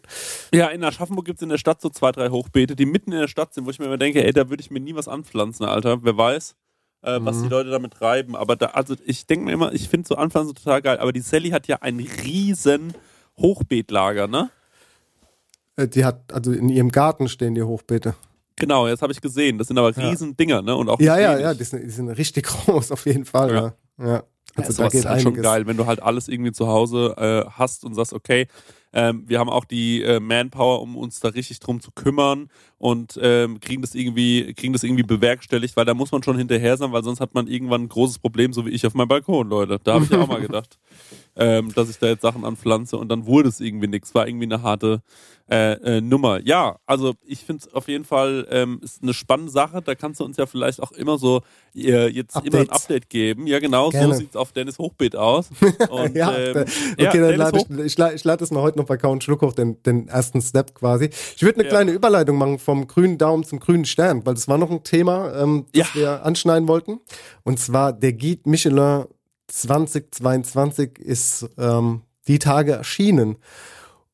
Ja, in Aschaffenburg gibt es in der Stadt so zwei, drei Hochbeete, die mitten in der Stadt sind, wo ich mir immer denke, ey, da würde ich mir nie was anpflanzen, Alter. Wer weiß, äh, was Mhm. die Leute damit treiben. Aber da, also ich denke mir immer, ich finde so Anpflanzen total geil. Aber die Sally hat ja ein riesen Hochbeetlager, ne? Äh, Die hat, also in ihrem Garten stehen die Hochbeete. Genau, jetzt habe ich gesehen. Das sind aber Ja. riesen Dinger, ne? Und auch Ja, ja, ja, die sind, die sind richtig groß auf jeden Fall. Ja. Ja. Ja, Also da sowas geht ist halt schon geil, wenn du halt alles irgendwie zu Hause äh, hast und sagst, okay, ähm, wir haben auch die äh, Manpower, um uns da richtig drum zu kümmern und ähm, kriegen das irgendwie, kriegen das irgendwie bewerkstelligt, weil da muss man schon hinterher sein, weil sonst hat man irgendwann ein großes Problem, so wie ich auf meinem Balkon, Leute. Da habe ich auch mal gedacht, ähm, dass ich da jetzt Sachen anpflanze und dann wurde es irgendwie nichts. War irgendwie eine harte äh, äh, Nummer. Ja, also ich finde es auf jeden Fall ähm, ist eine spannende Sache. Da kannst du uns ja vielleicht auch immer so äh, jetzt immer ein Updates. Update geben. Ja, genau, Gerne. so sieht's auf Dennis Hochbeet aus. Und, ja, ähm, okay, ja, dann lade ich, ich, lade, ich lade das mal heute noch bei Count Schluck hoch, den, den ersten Step quasi. Ich würde eine Ja. kleine Überleitung machen vom grünen Daumen zum grünen Stern, weil das war noch ein Thema, ähm, das wir anschneiden wollten. Und zwar der Guide Michelin 2022 ist ähm, die Tage erschienen.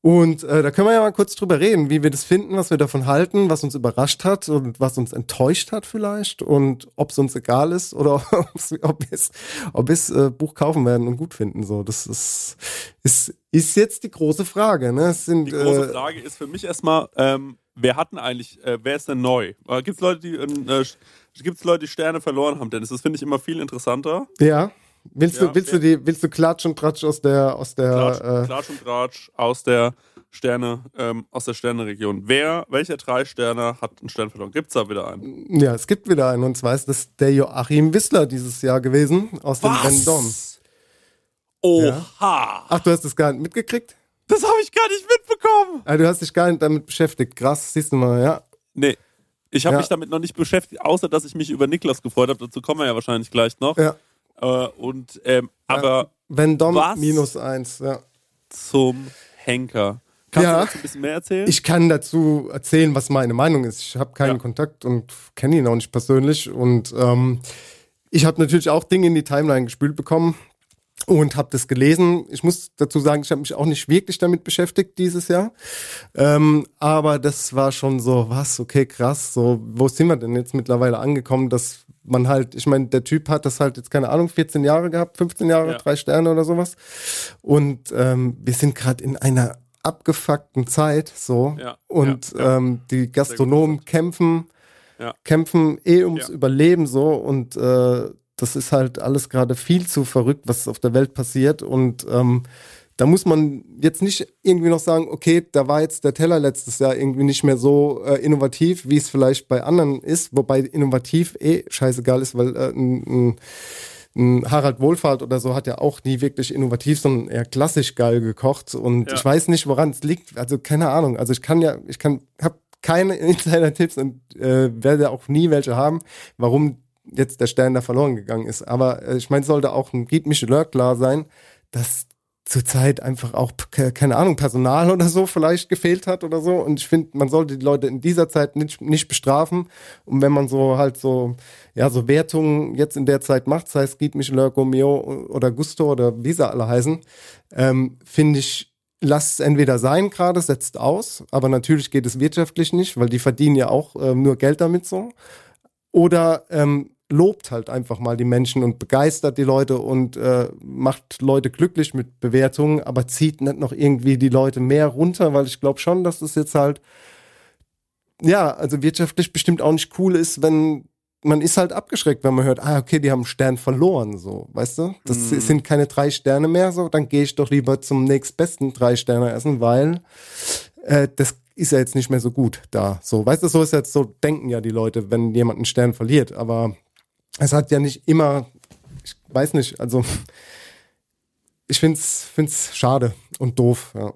Und äh, da können wir ja mal kurz drüber reden, wie wir das finden, was wir davon halten, was uns überrascht hat und was uns enttäuscht hat vielleicht und ob es uns egal ist oder ob wir es ob wir's, äh, Buch kaufen werden und gut finden. So, das ist, ist, ist jetzt die große Frage. Ne? Sind, Die große äh, Frage ist für mich erstmal, ähm, wer hat denn eigentlich, äh, wer ist denn neu? Äh, Gibt es Leute, die äh, gibt's Leute, die Sterne verloren haben, Dennis? Das finde ich immer viel interessanter. Ja. Willst Ja, du, willst du die, willst du Klatsch und Tratsch aus der, aus der, Klatsch, äh, Klatsch und Tratsch aus der Sterne, ähm, aus der Sternenregion. Wer, welcher drei Sterne hat einen Stern verloren? Gibt's da wieder einen? ja, es gibt wieder einen und zwar ist das der Joachim Wissler dieses Jahr gewesen aus dem Was? Vendôme. Oha! Ach, du hast das gar nicht mitgekriegt? Das habe ich gar nicht mitbekommen. Ah, du hast dich gar nicht damit beschäftigt. Krass, siehst du mal, ja. Nee. Ich habe Ja. mich damit noch nicht beschäftigt, außer dass ich mich über Niklas gefreut habe. Dazu kommen wir ja wahrscheinlich gleich noch. Ja. Äh, und ähm, aber Vendôme was minus eins, ja. zum Henker. Kannst Ja. du uns ein bisschen mehr erzählen? Ich kann dazu erzählen, was meine Meinung ist. Ich habe keinen Kontakt und kenne ihn auch nicht persönlich. Und ähm, ich habe natürlich auch Dinge in die Timeline gespült bekommen und habe das gelesen. Ich muss dazu sagen, ich habe mich auch nicht wirklich damit beschäftigt dieses Jahr. Ähm, aber das war schon so, was, okay, krass. So, wo sind wir denn jetzt mittlerweile angekommen, dass man halt, ich meine, der Typ hat das halt jetzt, keine Ahnung, 14 Jahre gehabt, 15 Jahre, Ja. drei Sterne oder sowas. Und ähm, wir sind gerade in einer abgefuckten Zeit so. Ja, Und Ähm, die Gastronomen kämpfen, Ja. kämpfen eh ums Ja. Überleben so und äh, das ist halt alles gerade viel zu verrückt, was auf der Welt passiert. Und ähm, da muss man jetzt nicht irgendwie noch sagen, okay, da war jetzt der Teller letztes Jahr irgendwie nicht mehr so äh, innovativ, wie es vielleicht bei anderen ist, wobei innovativ eh scheißegal ist, weil äh, ein, ein, Harald Wohlfahrt oder so hat ja auch nie wirklich innovativ, sondern eher klassisch geil gekocht. Und Ja. ich weiß nicht, woran es liegt. Also keine Ahnung. Also ich kann ja, ich kann, habe keine Insider-Tipps und äh, werde auch nie welche haben, warum jetzt der Stern da verloren gegangen ist. Aber äh, ich meine, es sollte auch ein Guide Michelin klar sein, dass zurzeit einfach auch, ke- keine Ahnung, Personal oder so vielleicht gefehlt hat oder so. Und ich finde, man sollte die Leute in dieser Zeit nicht, nicht bestrafen. Und wenn man so halt so, ja, so Wertungen jetzt in der Zeit macht, sei es Guide Michelin, Gomeo oder Gusto oder wie sie alle heißen, ähm, finde ich, lasst es entweder sein gerade, setzt aus, aber natürlich geht es wirtschaftlich nicht, weil die verdienen ja auch ähm, nur Geld damit so. Oder ähm, lobt halt einfach mal die Menschen und begeistert die Leute und äh, macht Leute glücklich mit Bewertungen, aber zieht nicht noch irgendwie die Leute mehr runter, weil ich glaube schon, dass das jetzt halt, ja, also wirtschaftlich bestimmt auch nicht cool ist, wenn man ist halt abgeschreckt, wenn man hört, ah, okay, die haben einen Stern verloren, so, weißt du? Das Mhm. sind keine drei Sterne mehr, so, dann gehe ich doch lieber zum nächstbesten drei Sterne essen, weil äh, das ist ja jetzt nicht mehr so gut da. So, weißt du, so ist jetzt, so denken ja die Leute, wenn jemand einen Stern verliert, aber es hat ja nicht immer, ich weiß nicht, also ich find's, find's schade und doof, ja.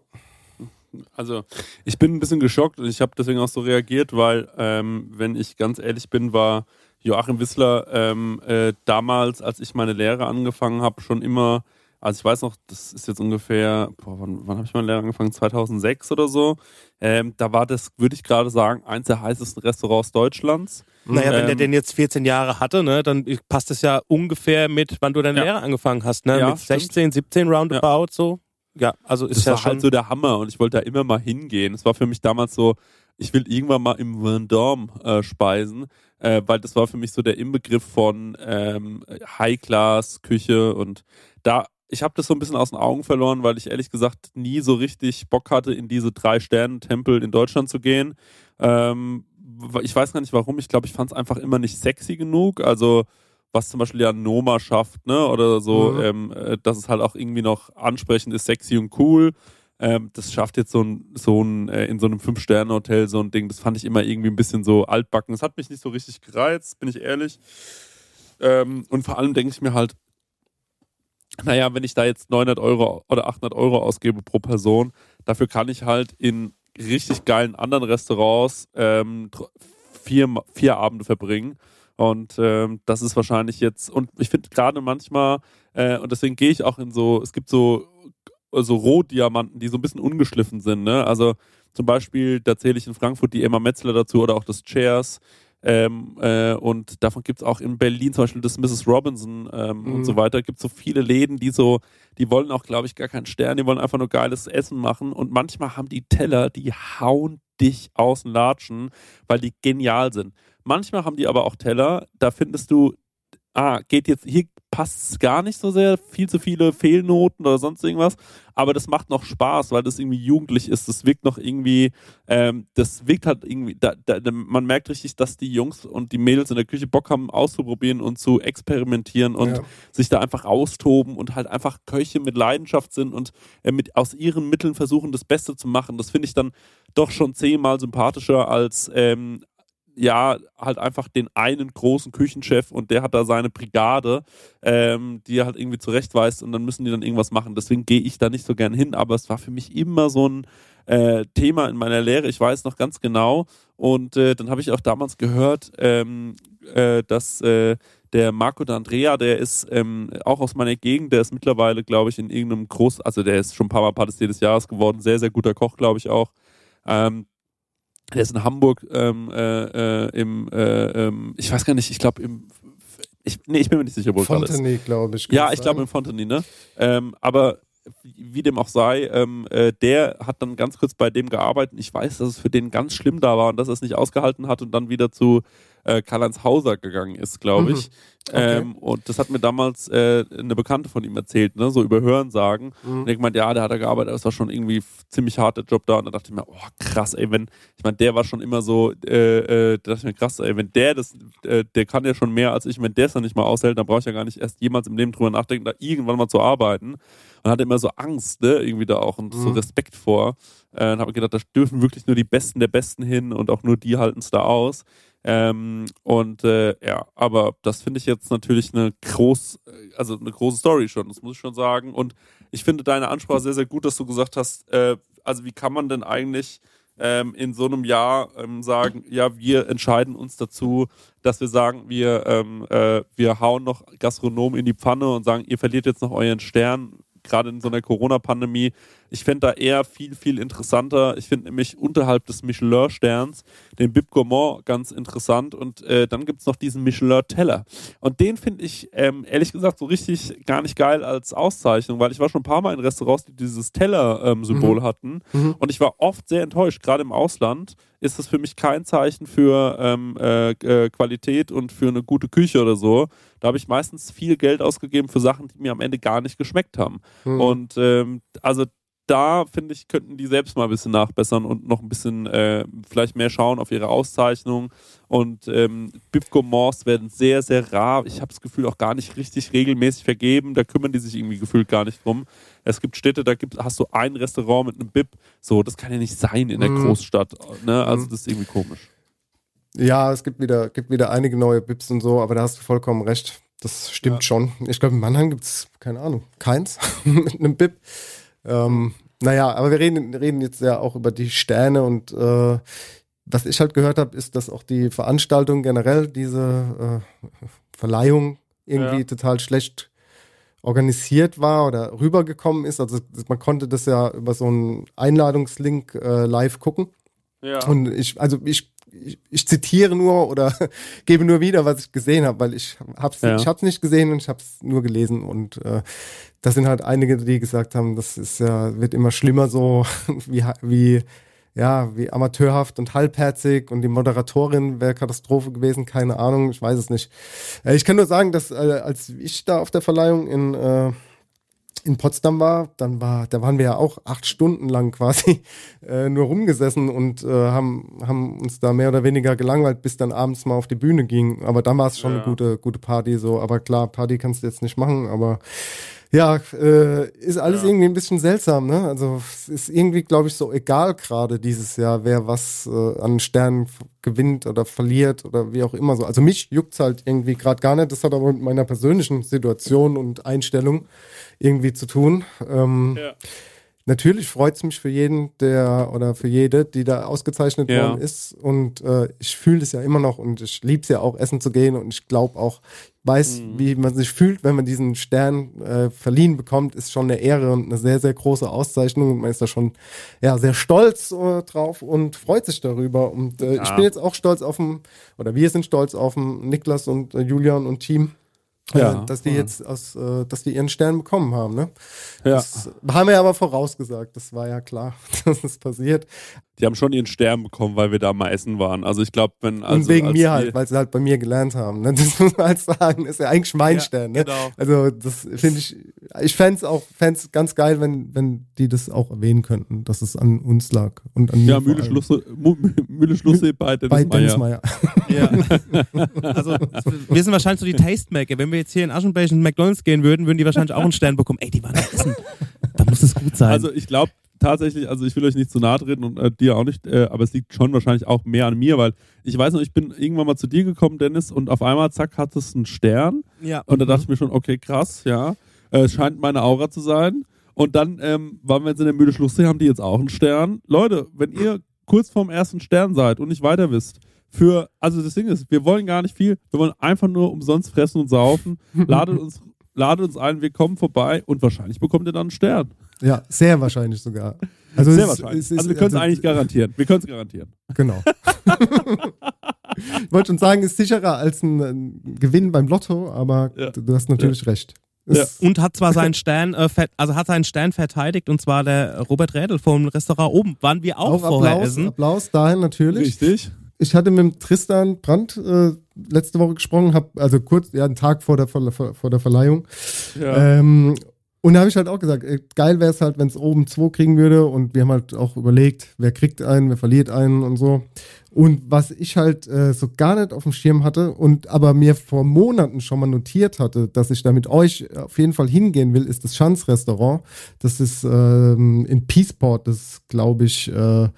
Also, ich bin ein bisschen geschockt und ich habe deswegen auch so reagiert, weil, ähm, wenn ich ganz ehrlich bin, war Joachim Wissler ähm, äh, damals, als ich meine Lehre angefangen habe, schon immer, also ich weiß noch, das ist jetzt ungefähr, boah, wann, wann habe ich meine Lehre angefangen? 2006 oder so. Ähm, da war das, würde ich gerade sagen, eins der heißesten Restaurants Deutschlands. Naja, wenn der Ähm, den jetzt 14 Jahre hatte, ne, dann passt es ja ungefähr mit, wann du deine Ja. Lehre angefangen hast, ne? Ja, mit 16, 17 roundabout so. Ja, also ist das ja war schon halt so der Hammer und ich wollte da immer mal hingehen. Es war für mich damals so, ich will irgendwann mal im Vendôme äh, speisen, äh, weil das war für mich so der Inbegriff von ähm, High-Class-Küche und da, ich habe das so ein bisschen aus den Augen verloren, weil ich ehrlich gesagt nie so richtig Bock hatte, in diese drei Sternen-Tempel in Deutschland zu gehen. Ähm, ich weiß gar nicht warum, ich glaube, ich fand es einfach immer nicht sexy genug, also was zum Beispiel ja Noma schafft, ne, oder so, Mhm. ähm, äh, dass es halt auch irgendwie noch ansprechend ist, sexy und cool. Ähm, das schafft jetzt so ein, so ein äh, in so einem Fünf-Sterne-Hotel so ein Ding. Das fand ich immer irgendwie ein bisschen so altbacken. Das hat mich nicht so richtig gereizt, bin ich ehrlich. Ähm, und vor allem denke ich mir halt, naja, wenn ich da jetzt 900 Euro oder 800 Euro ausgebe pro Person, dafür kann ich halt in richtig geilen anderen Restaurants ähm, vier, vier Abende verbringen. Und ähm, das ist wahrscheinlich jetzt, und ich finde gerade manchmal, äh, und deswegen gehe ich auch in so, es gibt so, so Rohdiamanten, die so ein bisschen ungeschliffen sind. Ne? Also zum Beispiel, da zähle ich in Frankfurt die Emma Metzler dazu oder auch das Chairs. Ähm, äh, und davon gibt es auch in Berlin zum Beispiel das Mrs. Robinson ähm, Mhm. und so weiter. Gibt so viele Läden, die so, die wollen auch, glaube ich, gar keinen Stern, die wollen einfach nur geiles Essen machen. Und manchmal haben die Teller, die hauen dich aus den Latschen, weil die genial sind. Manchmal haben die aber auch Teller, da findest du, ah, geht jetzt, hier passt es gar nicht so sehr, viel zu viele Fehlnoten oder sonst irgendwas, aber das macht noch Spaß, weil das irgendwie jugendlich ist, das wirkt noch irgendwie, ähm, das wirkt halt irgendwie, da, da, man merkt richtig, dass die Jungs und die Mädels in der Küche Bock haben auszuprobieren und zu experimentieren und Ja. sich da einfach austoben und halt einfach Köche mit Leidenschaft sind und äh, mit aus ihren Mitteln versuchen, das Beste zu machen. Das finde ich dann doch schon zehnmal sympathischer als ähm, ja, halt einfach den einen großen Küchenchef und der hat da seine Brigade, ähm, die er halt irgendwie zurechtweist und dann müssen die dann irgendwas machen. Deswegen gehe ich da nicht so gern hin, aber es war für mich immer so ein äh, Thema in meiner Lehre, ich weiß noch ganz genau. Und äh, dann habe ich auch damals gehört, ähm, äh, dass äh, der Marco D'Andrea, der ist ähm, auch aus meiner Gegend, der ist mittlerweile, glaube ich, in irgendeinem Groß, also der ist schon ein paar Mal Patissier des Jahres geworden, sehr, sehr guter Koch, glaube ich auch. Ähm, der ist in Hamburg ähm, äh, äh, im, äh, ähm, ich weiß gar nicht, ich glaube im, ich, nee, ich bin mir nicht sicher, wo er. Fontenay, glaube ich. Ja, ich glaube im Fontenay, ne? Ähm, aber wie dem auch sei, ähm, äh, der hat dann ganz kurz bei dem gearbeitet. Ich weiß, dass es für den ganz schlimm da war und dass er es nicht ausgehalten hat und dann wieder zu äh, Karl-Heinz Hauser gegangen ist, glaube Mhm. ich. Okay. Ähm, und das hat mir damals äh, eine Bekannte von ihm erzählt, ne? so über Hörensagen. Mhm. Und ich meinte, ja, der hat da gearbeitet, das war schon irgendwie ziemlich hart der Job da. Und da dachte ich mir, oh krass, ey, wenn, ich meine, der war schon immer so, äh, äh, da dachte ich mir, krass, ey, wenn der das, äh, der kann ja schon mehr als ich, wenn der es dann nicht mal aushält, dann brauche ich ja gar nicht erst jemals im Leben drüber nachdenken, da irgendwann mal zu arbeiten. Und hatte immer so Angst, ne, irgendwie da auch und so Mhm. Respekt vor. Äh, und habe gedacht, da dürfen wirklich nur die Besten der Besten hin und auch nur die halten es da aus. Ähm, und äh, ja, aber das finde ich jetzt natürlich eine groß, also eine große Story schon, das muss ich schon sagen. Und ich finde deine Ansprache sehr, sehr gut, dass du gesagt hast, äh, also wie kann man denn eigentlich ähm, in so einem Jahr ähm, sagen, ja, wir entscheiden uns dazu, dass wir sagen, wir, ähm, äh, wir hauen noch Gastronomen in die Pfanne und sagen, ihr verliert jetzt noch euren Stern, gerade in so einer Corona-Pandemie. Ich fände da eher viel, viel interessanter. Ich finde nämlich unterhalb des Michelin-Sterns den Bib Gourmand ganz interessant und äh, dann gibt es noch diesen Michelin-Teller. Und den finde ich ähm, ehrlich gesagt so richtig gar nicht geil als Auszeichnung, weil ich war schon ein paar Mal in Restaurants, die dieses Teller-Symbol Mhm. hatten Mhm. und ich war oft sehr enttäuscht, gerade im Ausland ist das für mich kein Zeichen für ähm, äh, äh, Qualität und für eine gute Küche oder so. Da habe ich meistens viel Geld ausgegeben für Sachen, die mir am Ende gar nicht geschmeckt haben. Mhm. Und ähm, also da finde ich, könnten die selbst mal ein bisschen nachbessern und noch ein bisschen äh, vielleicht mehr schauen auf ihre Auszeichnungen. Und ähm, Bib Gourmands werden sehr, sehr rar. Ich habe das Gefühl auch gar nicht richtig regelmäßig vergeben. Da kümmern die sich irgendwie gefühlt gar nicht drum. Es gibt Städte, da gibt, hast du ein Restaurant mit einem Bib. So, das kann ja nicht sein in der Mhm. Großstadt. Ne? Also Mhm. das ist irgendwie komisch. Ja, es gibt wieder, gibt wieder einige neue Bips und so, aber da hast du vollkommen recht. Das stimmt schon. Ich glaube, in Mannheim gibt es, keine Ahnung, keins mit einem Bip. Ähm, naja, aber wir reden, reden jetzt ja auch über die Sterne und äh, was ich halt gehört habe, ist, dass auch die Veranstaltung generell, diese äh, Verleihung irgendwie Ja. total schlecht organisiert war oder rübergekommen ist. Also man konnte das ja über so einen Einladungslink äh, live gucken. Ja. Und ich, also ich, ich, ich zitiere nur oder gebe nur wieder, was ich gesehen habe, weil ich hab's, Ja. ich hab's nicht gesehen und ich hab's nur gelesen und äh, das sind halt einige, die gesagt haben, das ist ja wird immer schlimmer so wie wie ja wie amateurhaft und halbherzig und die Moderatorin wäre Katastrophe gewesen, keine Ahnung, ich weiß es nicht. Äh, ich kann nur sagen, dass äh, als ich da auf der Verleihung in äh, in Potsdam war, dann war, da waren wir ja auch acht Stunden lang quasi äh, nur rumgesessen und äh, haben, haben uns da mehr oder weniger gelangweilt, bis dann abends mal auf die Bühne ging. Aber dann war es schon Ja. eine gute, gute Party so. Aber klar, Party kannst du jetzt nicht machen, aber ja, äh, ist alles Ja. irgendwie ein bisschen seltsam, ne? Also es ist irgendwie, glaube ich, so egal gerade dieses Jahr, wer was äh, an Sternen gewinnt oder verliert oder wie auch immer so. Also mich juckt's halt irgendwie gerade gar nicht. Das hat aber mit meiner persönlichen Situation und Einstellung irgendwie zu tun. Ähm, Ja. Natürlich freut's mich für jeden, der oder für jede, die da ausgezeichnet Ja. worden ist. Und äh, ich fühle es ja immer noch und ich lieb's ja auch, essen zu gehen. Und ich glaube auch, weiß, Mhm. wie man sich fühlt, wenn man diesen Stern äh, verliehen bekommt, ist schon eine Ehre und eine sehr, sehr große Auszeichnung. Und man ist da schon ja, sehr stolz äh, drauf und freut sich darüber. Und äh, ich Ja. bin jetzt auch stolz auf den, oder wir sind stolz auf den Niklas und äh, Julian und Team. Ja, äh, dass die voll. jetzt aus, äh, dass die ihren Stern bekommen haben, ne? Ja. Das haben wir aber vorausgesagt, das war ja klar, dass es passiert. Die haben schon ihren Stern bekommen, weil wir da mal essen waren. Also ich glaube, wenn also und wegen als mir halt, weil sie halt bei mir gelernt haben. Ne? Das muss man halt sagen. Das ist ja eigentlich mein Ja, Stern. Ne? genau. Also das finde ich, ich fände es auch fänd's ganz geil, wenn, wenn die das auch erwähnen könnten, dass es an uns lag. Und an mir Ja, Mühle Mühle Schlusse bei Dennis bei Meyer. Dennis Meyer. Ja. Also, wir sind wahrscheinlich so die Tastemaker. Wenn wir jetzt hier in Aschenbecher in McDonalds gehen würden, würden die wahrscheinlich auch einen Stern bekommen. Ey, die waren da essen. Da muss es gut sein. Also ich glaube tatsächlich, also ich will euch nicht zu nahe treten und äh, dir auch nicht, äh, aber es liegt schon wahrscheinlich auch mehr an mir, weil ich weiß noch, ich bin irgendwann mal zu dir gekommen, Dennis, und auf einmal, zack, hat es einen Stern. Ja. Und da dachte ich mir schon, okay, krass, ja. Äh, Es scheint meine Aura zu sein. Und dann ähm, waren wir jetzt in der Mühle Schlusssee, haben die jetzt auch einen Stern. Leute, wenn ihr kurz vorm ersten Stern seid und nicht weiter wisst, für, also das Ding ist, wir wollen gar nicht viel, wir wollen einfach nur umsonst fressen und saufen. Ladet uns, ladet uns ein, wir kommen vorbei und wahrscheinlich bekommt ihr dann einen Stern. Ja, sehr wahrscheinlich sogar. Also Sehr es wahrscheinlich. es ist- also wir können es also- eigentlich garantieren. Wir können es garantieren. Genau. ich wollte schon sagen, ist sicherer als ein, ein Gewinn beim Lotto, aber Ja. du, du hast natürlich recht. Ja. Es- Und hat zwar seinen Stern, äh, also hat seinen Stern verteidigt, und zwar der Robert Rädel vom Restaurant oben. Waren wir auch, Auch vorher Applaus, essen. Applaus dahin natürlich. Richtig. Ich hatte mit Tristan Brandt äh, letzte Woche gesprochen, hab, also kurz, ja, einen Tag vor der, vor vor der Verleihung. Ja. Ähm, und da habe ich halt auch gesagt, äh, geil wäre es halt, wenn es oben zwei kriegen würde. Und wir haben halt auch überlegt, wer kriegt einen, wer verliert einen und so. Und was ich halt äh, so gar nicht auf dem Schirm hatte und aber mir vor Monaten schon mal notiert hatte, dass ich da mit euch auf jeden Fall hingehen will, ist das Schanz-Restaurant. Das ist ähm, in Peaceport, das glaube ich, äh,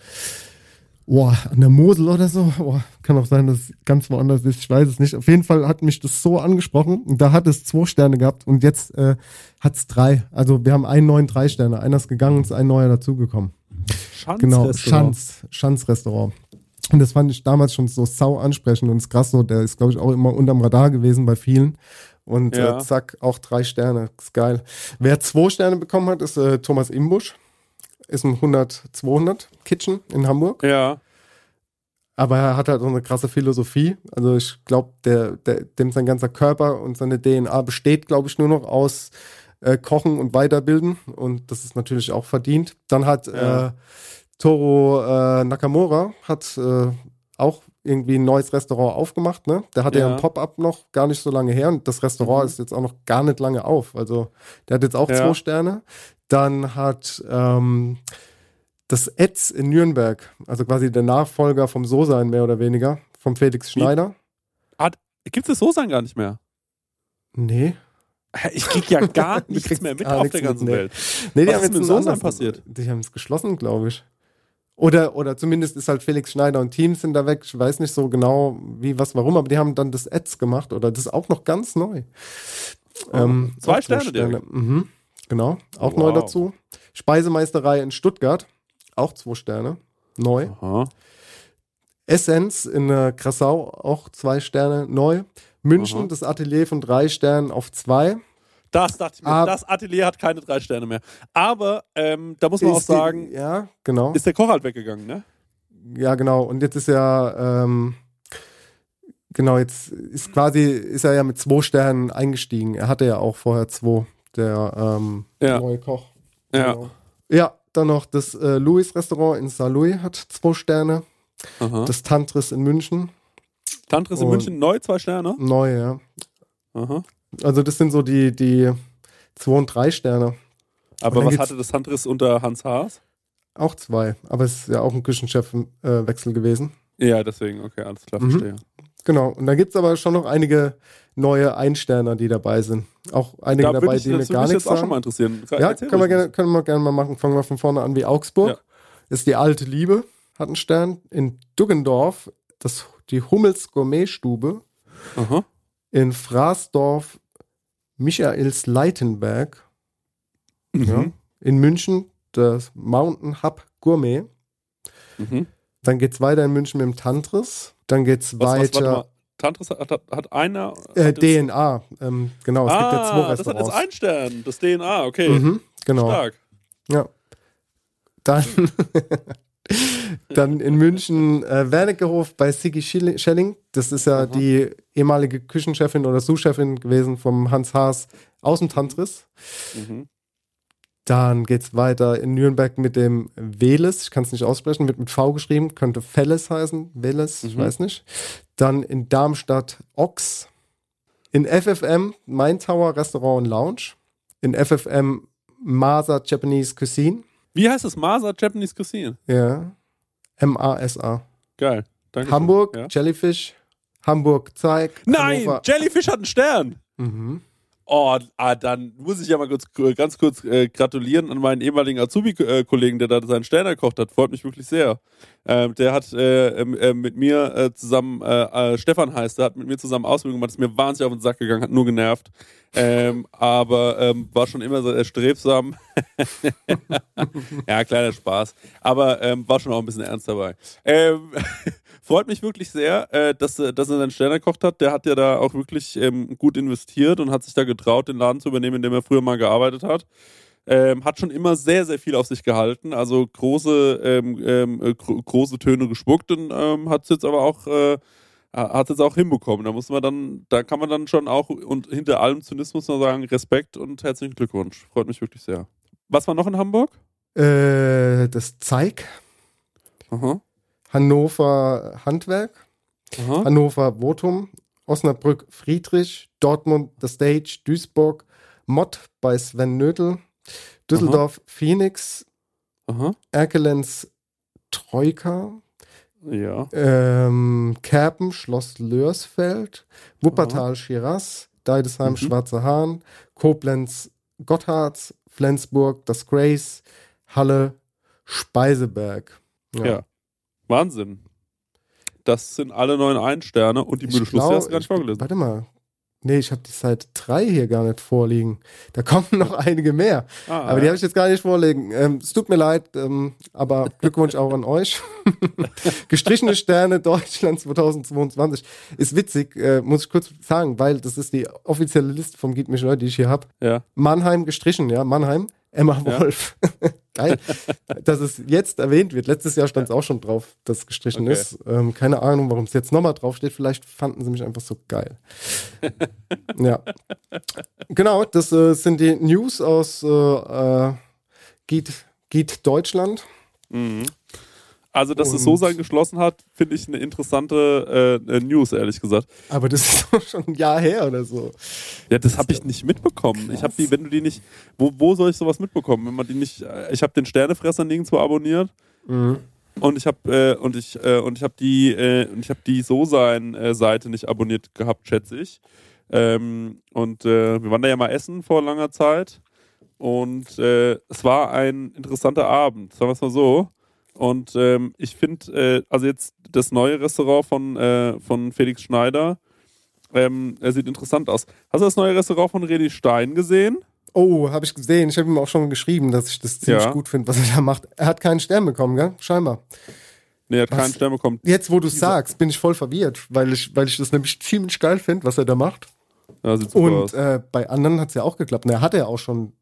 Boah, an der Mosel oder so. Boah, kann auch sein, dass es ganz woanders ist. Ich weiß es nicht. Auf jeden Fall hat mich das so angesprochen. Und da hat es zwei Sterne gehabt und jetzt äh, hat es drei. Also wir haben einen neuen drei Sterne. Einer ist gegangen und ist ein neuer dazugekommen. Schanz Genau, Restaurant. Schanz, Schanz-Restaurant. Und das fand ich damals schon so sau ansprechend und ist krass so, der ist, glaube ich, auch immer unterm Radar gewesen bei vielen. Und Ja. äh, zack, auch drei Sterne. Ist geil. Wer zwei Sterne bekommen hat, ist äh, Thomas Imbusch. Ist ein 100-200 Kitchen in Hamburg. Ja. Aber er hat halt so eine krasse Philosophie. Also ich glaube, der, der, dem sein ganzer Körper und seine DNA besteht, glaube ich, nur noch aus äh, Kochen und Weiterbilden. Und das ist natürlich auch verdient. Dann hat Ja. äh, Toro äh, Nakamura hat äh, auch irgendwie ein neues Restaurant aufgemacht. Ne? Der hatte ja, Ja. ein Pop-up noch gar nicht so lange her und das Restaurant Mhm. ist jetzt auch noch gar nicht lange auf. Also der hat jetzt auch Ja. zwei Sterne. Dann hat ähm, das Etz in Nürnberg, also quasi der Nachfolger vom So-Sein mehr oder weniger, vom Felix Schneider. Gibt es das So-Sein gar nicht mehr? Nee. Ich krieg ja gar nichts mehr mit auf der mit, ganzen nee. Welt. Nee, die Was haben ist jetzt mit anderes- passiert? Die haben es geschlossen, glaube ich. Oder, oder zumindest ist halt Felix Schneider und Teams sind da weg. Ich weiß nicht so genau, wie, was, warum, aber die haben dann das Ads gemacht oder das ist auch noch ganz neu. Ähm, Oh, zwei auch Sterne direkt. Mhm, genau, auch Wow. neu dazu. Speisemeisterei in Stuttgart, auch zwei Sterne, neu. Aha. Essenz in äh, Krassau, auch zwei Sterne, neu. München, Aha. das Atelier von drei Sternen auf zwei. Das dachte ich mir. Ah. das Atelier hat keine drei Sterne mehr. Aber ähm, da muss man auch Ist die- sagen, ja, genau. ist der Koch halt weggegangen, ne? Ja, genau. Und jetzt ist ja, ähm, genau, jetzt ist quasi, ist er ja mit zwei Sternen eingestiegen. Er hatte ja auch vorher zwei, der ähm, Ja. neue Koch. Ja. Genau. Ja, dann noch das äh, Louis Restaurant in Saarlouis hat zwei Sterne. Aha. Das Tantris in München, Tantris in München neu, zwei Sterne. neu, ja. Aha. Also das sind so die, die zwei und drei Sterne. Aber was hatte das Tantris unter Hans Haas? Auch zwei. Aber es ist ja auch ein Küchenchef-Wechsel äh, gewesen. Ja, deswegen, okay, alles klar, Mhm. verstehe. Genau. Und dann gibt es aber schon noch einige neue Einsterner, die dabei sind. Auch einige Da dabei, ich, die mir gar nichts jetzt auch schon sagen. mal interessieren. Ja, Erzähl können wir, gerne, können wir gerne mal machen. Fangen wir von vorne an wie Augsburg. Ja. Ist die alte Liebe, hat einen Stern. In Duggendorf, das, die Hummels Gourmetstube. Aha. In Fraßdorf, Michaels Leitenberg. Ja. Mhm. In München, das Mountain Hub Gourmet. Mhm. Dann geht's weiter in München mit dem Tantris. Dann geht's Was, was, warte weiter. mal. Tantris hat, hat, hat einer. äh, hat DNA, ähm, genau, es gibt ja zwei ah, das hat Restaurants. jetzt einen Stern, das DNA, okay. Mhm, genau. Stark. Ja. Dann, dann in München äh, Wernickehof bei Sigi Schilling- Schelling. Das ist ja die ehemalige Küchenchefin oder Sous-Chefin gewesen vom Hans Haas aus dem Tantris. Mhm. Dann geht's weiter in Nürnberg mit dem Veles. Ich kann es nicht aussprechen, wird mit V geschrieben, könnte Felles heißen. Veles, ich Mhm. weiß nicht. Dann in Darmstadt Ox. In FFM Main Tower Restaurant und Lounge. In FFM Masa Japanese Cuisine. Wie heißt es? Masa Japanese Cuisine. Ja. M-A-S-A. Geil. Danke. Hamburg, Ja. Jellyfish. Hamburg Zeig. Nein, Hannover- Jellyfish hat einen Stern. Mhm. Oh, ah, dann muss ich ja mal kurz, ganz kurz äh, gratulieren an meinen ehemaligen Azubi-Kollegen, der da seinen Stern erkocht hat. Freut mich wirklich sehr. Ähm, der hat äh, ähm, äh, mit mir äh, zusammen, äh, äh, Stefan heißt, der hat mit mir zusammen Ausbildung gemacht, ist mir wahnsinnig auf den Sack gegangen, hat nur genervt. Ähm, aber ähm, war schon immer so erstrebsam. ja, kleiner Spaß. Aber ähm, war schon auch ein bisschen ernst dabei. Ähm, freut mich wirklich sehr, äh, dass, er- dass er seinen Stern erkocht hat. Der hat ja da auch wirklich ähm, gut investiert und hat sich da getraut, den Laden zu übernehmen, in dem er früher mal gearbeitet hat. Ähm, hat schon immer sehr, sehr viel auf sich gehalten. Also große, ähm, ähm, äh, gro große Töne gespuckt und ähm, hat es jetzt aber auch, äh, hat jetzt auch hinbekommen. Da muss man dann, da kann man dann schon auch und hinter allem Zynismus noch sagen, Respekt und herzlichen Glückwunsch. Freut mich wirklich sehr. Was war noch in Hamburg? Äh, das Zeig. Aha. Hannover Handwerk. Aha. Hannover Votum. Osnabrück Friedrich. Dortmund The Stage. Duisburg Mott bei Sven Nötel. Düsseldorf Phoenix. Aha. Erkelenz Troika. Ja. Ähm, Kerpen, Schloss Lörsfeld, Wuppertal, Schiras, Deidesheim, Mhm. Schwarzer Hahn, Koblenz, Gotthards, Flensburg, das Grace, Halle, Speiseberg. Ja. Wahnsinn. Das sind alle neuen Ein-Sterne und die Ich müde Schluss, hast du gar nicht vorgelesen. Warte mal. Nee, ich habe die Seit 3 hier gar nicht vorliegen. Da kommen noch einige mehr. Ah, aber die ja. habe ich jetzt gar nicht vorliegen. Ähm, es tut mir leid, ähm, aber Glückwunsch auch an euch. Gestrichene Sterne Deutschland 2022. Ist witzig, äh, muss ich kurz sagen, weil das ist die offizielle Liste vom Git Michelin, die ich hier habe. Ja. Mannheim gestrichen, ja, Mannheim. Emma Ja. Wolf. Geil. dass es jetzt erwähnt wird. Letztes Jahr stand es auch schon drauf, dass es gestrichen Okay. ist. Ähm, keine Ahnung, warum es jetzt nochmal draufsteht. Vielleicht fanden sie mich einfach so geil. ja. Genau, das äh, sind die News aus äh, äh, Git Deutschland. Mhm. Also, dass es so Und- sein geschlossen hat, finde ich eine interessante äh, News, ehrlich gesagt. Aber das ist doch schon ein Jahr her oder so. Ja, das habe ich nicht mitbekommen. Ich habe die, wenn du die nicht, wo, wo soll ich sowas mitbekommen, wenn man die nicht, äh, ich habe den Sternefresser nirgendwo abonniert Mhm. und ich habe äh, und ich äh, und ich habe die äh, und ich habe die so sein äh, Seite nicht abonniert gehabt, schätze ich. Ähm, und äh, wir waren da ja mal essen vor langer Zeit und es war ein interessanter Abend, sagen wir es mal so. Und ähm, ich finde, äh, also jetzt das neue Restaurant von, äh, von Felix Schneider, ähm, er sieht interessant aus. Hast du das neue Restaurant von Redi Stein gesehen? Oh, habe ich gesehen. Ich habe ihm auch schon geschrieben, dass ich das ziemlich Ja. gut finde, was er da macht. Er hat keinen Stern bekommen, gell? Scheinbar. Nee, er hat Was? keinen Stern bekommen. Jetzt, wo du sagst, bin ich voll verwirrt, weil ich, weil ich das nämlich ziemlich geil finde, was er da macht. Ja, sieht super Und aus. äh, bei anderen hat es ja auch geklappt. Und er hat ja auch schon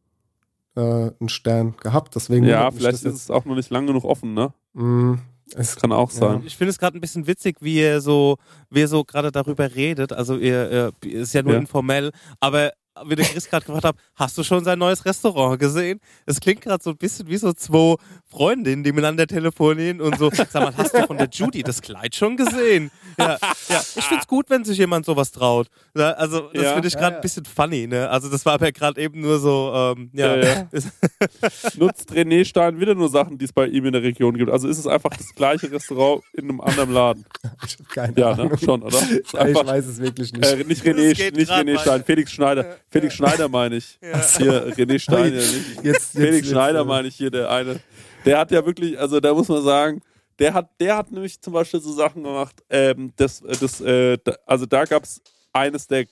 äh, einen Stern gehabt, deswegen. Ja, vielleicht ist es auch noch nicht lang genug offen, ne? Mm, es Kann auch sein. Ich finde es gerade ein bisschen witzig, wie ihr so, wie ihr so gerade darüber redet. Also ihr, ihr ist ja nur Ja. informell, aber wie der Chris gerade gefragt hat, hast du schon sein neues Restaurant gesehen? Es klingt gerade so ein bisschen wie so zwei Freundinnen, die miteinander telefonieren und so. Sag mal, hast du von der Judy das Kleid schon gesehen? Ja, ja. Ich finde es gut, wenn sich jemand sowas traut. Ja, also das Ja. finde ich gerade ja. ein bisschen funny. Ne? Also das war aber gerade eben nur so, ähm, ja. Ja, ja. Nutzt René Stein wieder nur Sachen, die es bei ihm in der Region gibt. Also ist es einfach das gleiche Restaurant in einem anderen Laden. Ich hab keine Ja, ne? Ahnung. Schon, oder? Ist ich einfach- weiß es wirklich nicht. Äh, nicht René, nicht René. Stein, Felix Schneider. Felix Schneider meine ich. Hier, René Stein. Ja, nicht. jetzt, Felix jetzt, Schneider jetzt, meine ich hier, der eine. Der hat ja wirklich, also da muss man sagen, der hat, der hat nämlich zum Beispiel so Sachen gemacht, ähm, das, äh, das, äh, also da gab es eines der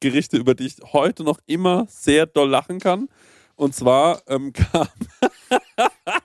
Gerichte, über die ich heute noch immer sehr doll lachen kann. Und zwar ähm, kam,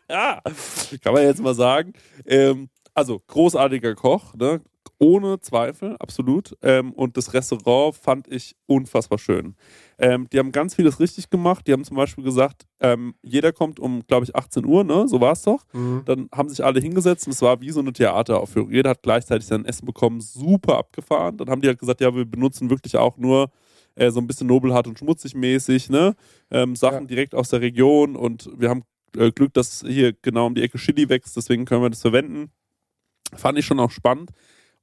kann man jetzt mal sagen, ähm, also großartiger Koch, ne? Ohne Zweifel, absolut. Ähm, und das Restaurant fand ich unfassbar schön. Ähm, die haben ganz vieles richtig gemacht. Die haben zum Beispiel gesagt, ähm, jeder kommt um, glaube ich, 18 Uhr, ne? So war es doch. Mhm. Dann haben sich alle hingesetzt und es war wie so eine Theateraufführung. Jeder hat gleichzeitig sein Essen bekommen, super abgefahren. Dann haben die halt gesagt, ja, wir benutzen wirklich auch nur äh, so ein bisschen nobelhart und schmutzig mäßig, ne? Ähm, Sachen Ja. direkt aus der Region und wir haben äh, Glück, dass hier genau um die Ecke Chili wächst, deswegen können wir das verwenden. Fand ich schon auch spannend.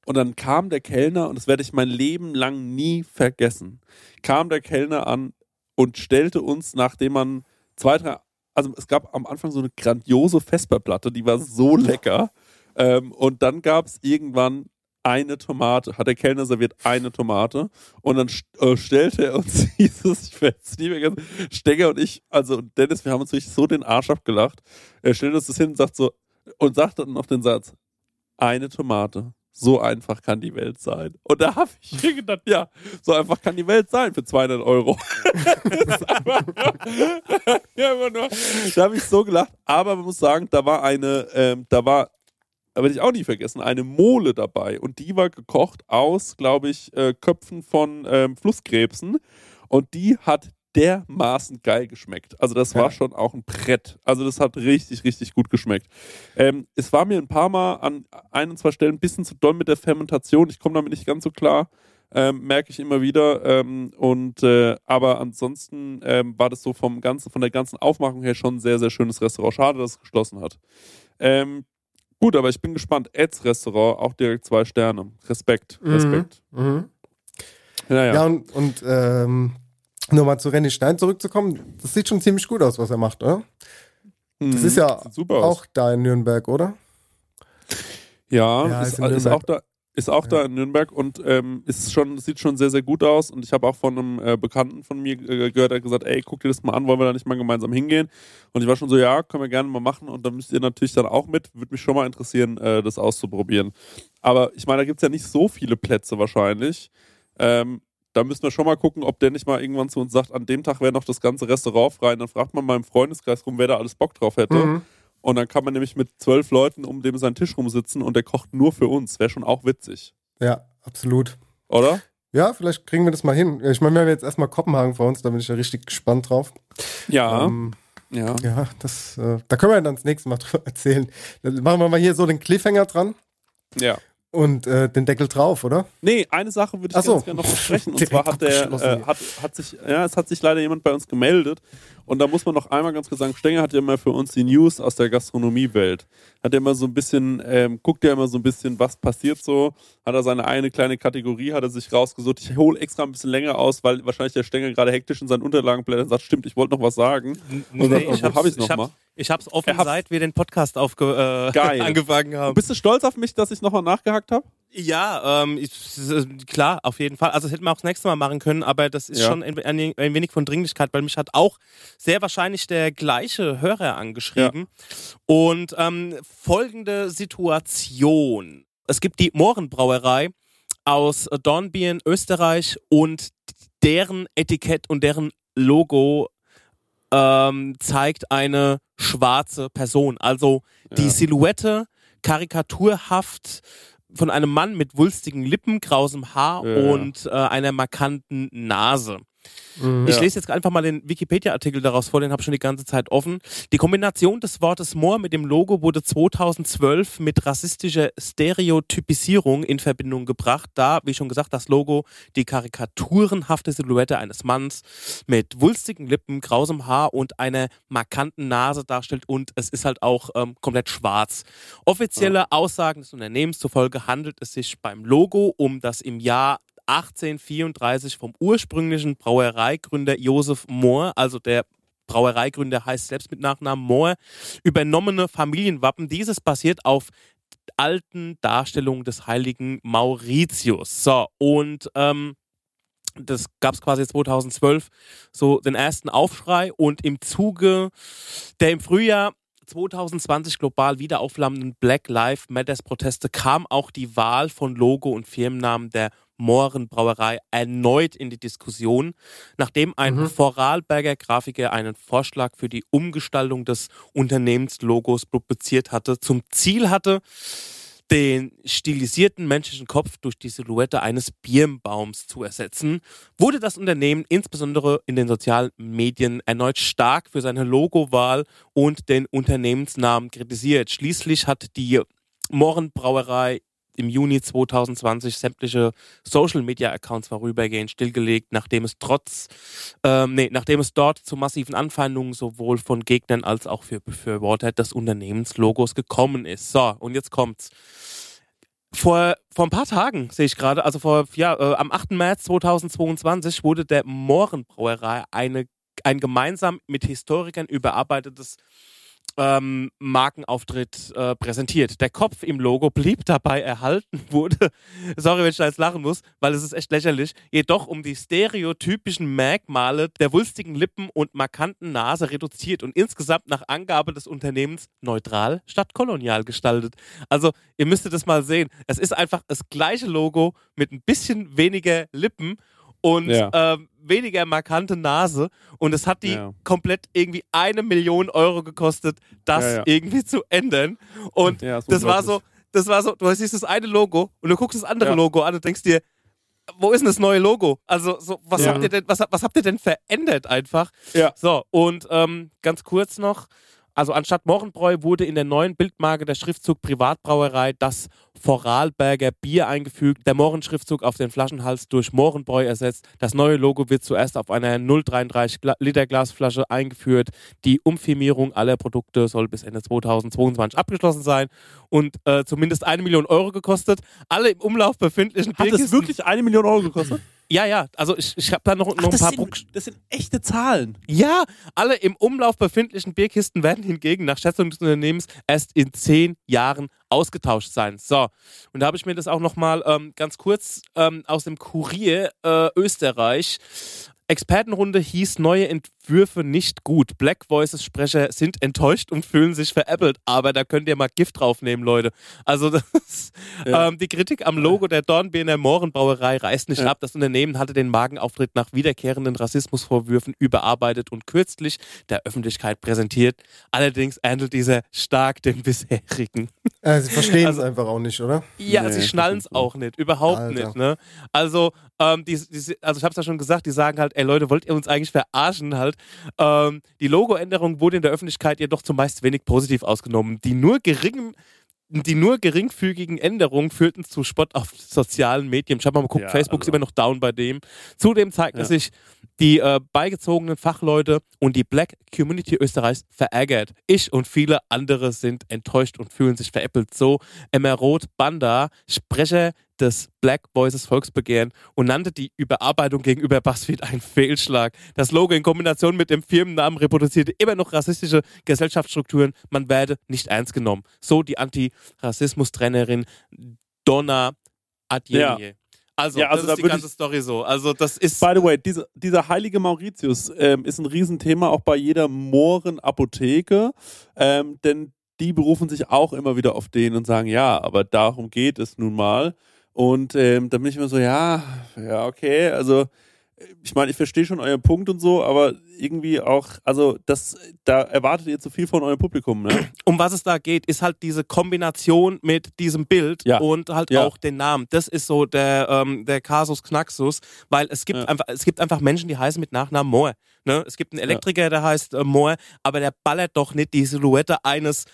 Und dann kam der Kellner, und das werde ich mein Leben lang nie vergessen, kam der Kellner an und stellte uns, nachdem man zwei, drei, also es gab am Anfang so eine grandiose Vesperplatte, die war so lecker. Ähm, und dann gab es irgendwann eine Tomate, hat der Kellner serviert eine Tomate und dann äh, stellte er uns dieses, ich werde es nie vergessen, Stenger und ich, also Dennis, wir haben uns wirklich so den Arsch abgelacht. Er stellt uns das hin und sagt so, und sagt dann noch den Satz, eine Tomate. So einfach kann die Welt sein. Und da habe ich mir gedacht, ja, so einfach kann die Welt sein für 200 Euro. einfach da habe ich so gelacht. Aber man muss sagen, da war eine, ähm, da war, werde ich auch nie vergessen, eine Mole dabei. Und die war gekocht aus, glaube ich, äh, Köpfen von ähm, Flusskrebsen. Und die hat dermaßen geil geschmeckt. Also das war Ja. schon auch ein Brett. Also das hat richtig, richtig gut geschmeckt. Ähm, es war mir ein paar Mal an ein und zwei Stellen ein bisschen zu doll mit der Fermentation. Ich komme damit nicht ganz so klar. Ähm, merke ich immer wieder. Ähm, und äh, aber ansonsten ähm, war das so vom ganzen, von der ganzen Aufmachung her schon ein sehr, sehr schönes Restaurant. Schade, dass es geschlossen hat. Ähm, gut, aber ich bin gespannt. Eds Restaurant, auch direkt zwei Sterne. Respekt, Respekt. Mhm. Naja. Ja, und, und ähm, nur mal zu René Stein zurückzukommen, das sieht schon ziemlich gut aus, was er macht, oder? Das ist ja Sieht super aus. auch da in Nürnberg, oder? Ja, Ja, ist, ist auch da. Ist auch da in Nürnberg und ähm, ist schon, sieht schon sehr, sehr gut aus. Und ich habe auch von einem äh, Bekannten von mir äh, gehört, der hat gesagt, ey, guck dir das mal an, wollen wir da nicht mal gemeinsam hingehen? Und ich war schon so, ja, können wir gerne mal machen. Und da müsst ihr natürlich dann auch mit. Würde mich schon mal interessieren, äh, das auszuprobieren. Aber ich meine, da gibt es ja nicht so viele Plätze wahrscheinlich. Ähm, da müssen wir schon mal gucken, ob der nicht mal irgendwann zu uns sagt, an dem Tag wäre noch das ganze Restaurant frei. Und dann fragt man mal im Freundeskreis rum, wer da alles Bock drauf hätte. Mhm. Und dann kann man nämlich mit zwölf Leuten um dem seinen Tisch rumsitzen und der kocht nur für uns. Wäre schon auch witzig. Ja, absolut. Oder? Ja, vielleicht kriegen wir das mal hin. Ich meine, wir haben jetzt erstmal Kopenhagen vor uns, da bin ich ja richtig gespannt drauf. Ja. Ähm, ja. Ja, das, äh, da können wir dann das nächste Mal drüber erzählen. Dann machen wir mal hier so den Cliffhanger dran Ja. Und äh, den Deckel drauf, oder? Nee, eine Sache würde ich so. ganz gerne noch besprechen. Und zwar hat der, äh, hat, hat sich, ja, es hat sich leider jemand bei uns gemeldet. Und da muss man noch einmal ganz kurz sagen, Stenger hat ja immer für uns die News aus der Gastronomiewelt. Hat ja immer so ein bisschen, ähm, guckt ja immer so ein bisschen, was passiert so. Hat er seine eine kleine Kategorie, hat er sich rausgesucht. Ich hole extra ein bisschen länger aus, weil wahrscheinlich der Stenger gerade hektisch in seinen Unterlagen blättert und sagt, stimmt, ich wollte noch was sagen. Und dann, ich wo hab's, hab ich's noch ich hab's, hab's offen, hat's- seit wir den Podcast aufge äh, angefangen haben. Bist du stolz auf mich, dass ich nochmal nachgehakt habe? Ja, ähm, äh, klar, auf jeden Fall. Also das hätten wir auch das nächste Mal machen können, aber das ist Ja. schon ein, ein, ein wenig von Dringlichkeit, weil mich hat auch sehr wahrscheinlich der gleiche Hörer angeschrieben. Und ähm, folgende Situation. Es gibt die Mohrenbrauerei aus Dornbirn, Österreich und deren Etikett und deren Logo ähm, zeigt eine schwarze Person. Also die Ja. Silhouette karikaturhaft von einem Mann mit wulstigen Lippen, grausem Haar Ja. und äh, einer markanten Nase. Mhm. Ich Ja. lese jetzt einfach mal den Wikipedia-Artikel daraus vor, den habe ich schon die ganze Zeit offen. Die Kombination des Wortes Moor mit dem Logo wurde 2012 mit rassistischer Stereotypisierung in Verbindung gebracht, da, wie schon gesagt, das Logo die karikaturenhafte Silhouette eines Manns mit wulstigen Lippen, grausem Haar und einer markanten Nase darstellt und es ist halt auch ähm, komplett schwarz. Offizielle Aussagen des Unternehmens zufolge handelt es sich beim Logo um das im Jahr 1834 vom ursprünglichen Brauereigründer Josef Mohr, also der Brauereigründer heißt selbst mit Nachnamen Mohr, übernommene Familienwappen. Dieses basiert auf alten Darstellungen des heiligen Mauritius. So, und ähm, das gab es quasi 2012 so den ersten Aufschrei und im Zuge der im Frühjahr 2020 global wieder aufflammenden Black Lives Matters Proteste kam auch die Wahl von Logo und Firmennamen der Mohrenbrauerei erneut in die Diskussion, nachdem ein Vorarlberger Grafiker einen Vorschlag für die Umgestaltung des Unternehmenslogos publiziert hatte, zum Ziel hatte, den stilisierten menschlichen Kopf durch die Silhouette eines Birnbaums zu ersetzen, wurde das Unternehmen insbesondere in den sozialen Medien erneut stark für seine Logowahl und den Unternehmensnamen kritisiert. Schließlich hat die Mohrenbrauerei im Juni 2020 sämtliche Social Media Accounts vorübergehend stillgelegt, nachdem es trotz, ähm, nee, nachdem es dort zu massiven Anfeindungen sowohl von Gegnern als auch für Befürworter des Unternehmenslogos gekommen ist. So, und jetzt kommt's. Vor, vor ein paar Tagen sehe ich gerade, also vor, ja, äh, am 8. März 2022 wurde der Mohrenbrauerei eine, ein gemeinsam mit Historikern überarbeitetes ähm, Markenauftritt äh, präsentiert. Der Kopf im Logo blieb dabei erhalten, wurde, sorry, wenn ich da jetzt lachen muss, weil es ist echt lächerlich, jedoch um die stereotypischen Merkmale der wulstigen Lippen und markanten Nase reduziert und insgesamt nach Angabe des Unternehmens neutral statt kolonial gestaltet. Also, ihr müsstet das mal sehen. Es ist einfach das gleiche Logo mit ein bisschen weniger Lippen und Ja. ähm, weniger markante Nase. Und es hat die Ja. komplett irgendwie eine Million Euro gekostet, das Ja, irgendwie zu ändern. Und das war so, das war so, du siehst das eine Logo und du guckst das andere. Logo an und denkst dir, wo ist denn das neue Logo? Also, so, was habt ihr denn, was, was habt ihr denn verändert einfach? Ja. So, und ähm, ganz kurz noch, also anstatt Mohrenbräu wurde in der neuen Bildmarke der Schriftzug Privatbrauerei das Vorarlberger Bier eingefügt. Der Mohrenschriftzug auf den Flaschenhals durch Mohrenbräu ersetzt. Das neue Logo wird zuerst auf einer 0,33 Gla- Liter Glasflasche eingeführt. Die Umfirmierung aller Produkte soll bis Ende 2022 abgeschlossen sein und äh, zumindest eine Million Euro gekostet. Alle im Umlauf befindlichen Hat Bierkisten- wirklich eine Million Euro gekostet? Ja, ja, also ich, ich habe da noch, noch ein paar sind, das sind echte Zahlen. Ja, alle im Umlauf befindlichen Bierkisten werden hingegen nach Schätzung des Unternehmens erst in zehn Jahren ausgetauscht sein. So, und da habe ich mir das auch nochmal ähm, ganz kurz ähm, aus dem Kurier äh, Österreich Expertenrunde hieß neue Entwürfe nicht gut. Black Voices Sprecher sind enttäuscht und fühlen sich veräppelt. Aber da könnt ihr mal Gift draufnehmen, Leute. Also das, Ja. ähm, die Kritik am Logo der Dornbirner Mohrenbrauerei reißt nicht Ja. ab. Das Unternehmen hatte den Magenauftritt nach wiederkehrenden Rassismusvorwürfen überarbeitet und kürzlich der Öffentlichkeit präsentiert. Allerdings ähnelt dieser stark dem bisherigen. Äh, sie verstehen es einfach auch nicht, oder? Ja, Nee, sie schnallen es auch nicht, überhaupt Alter. nicht. Ne? Also, ähm, die, die, also ich habe es ja schon gesagt, die sagen halt, ey Leute, wollt ihr uns eigentlich verarschen halt? Ähm, die Logoänderung wurde in der Öffentlichkeit jedoch zumeist wenig positiv ausgenommen. Die nur geringen die nur geringfügigen Änderungen führten zu Spott auf sozialen Medien. Ich habe mal geguckt, Ja, Facebook ist also- immer noch down bei dem. Zudem zeigten Ja. sich die äh, beigezogenen Fachleute und die Black Community Österreichs verärgert. Ich und viele andere sind enttäuscht und fühlen sich veräppelt. So Emerod Banda, Sprecher des Black Voices Volksbegehren und nannte die Überarbeitung gegenüber BuzzFeed einen Fehlschlag. Das Logo in Kombination mit dem Firmennamen reproduzierte immer noch rassistische Gesellschaftsstrukturen. Man werde nicht ernst genommen. So die Anti-Rassismus-Trainerin Donna Adjenje. Also, Ja, also das da ist die ganze Story so. Also, das ist. By the way, diese, dieser heilige Mauritius ähm, ist ein Riesenthema auch bei jeder Mohrenapotheke, ähm, denn die berufen sich auch immer wieder auf den und sagen, ja, aber darum geht es nun mal. Und ähm, dann bin ich immer so, ja, ja, okay, also ich meine, ich verstehe schon euren Punkt und so, aber irgendwie auch, also das, da erwartet ihr zu viel von eurem Publikum, ne? um was es da geht, ist halt diese Kombination mit diesem Bild Ja. und halt Ja. auch den Namen. Das ist so der, ähm, der Kasus Knaxus, weil es gibt Ja. einfach, es gibt einfach Menschen, die heißen mit Nachnamen Moore. Ne? Es gibt einen Elektriker, der heißt äh, Moore, aber der ballert doch nicht die Silhouette eines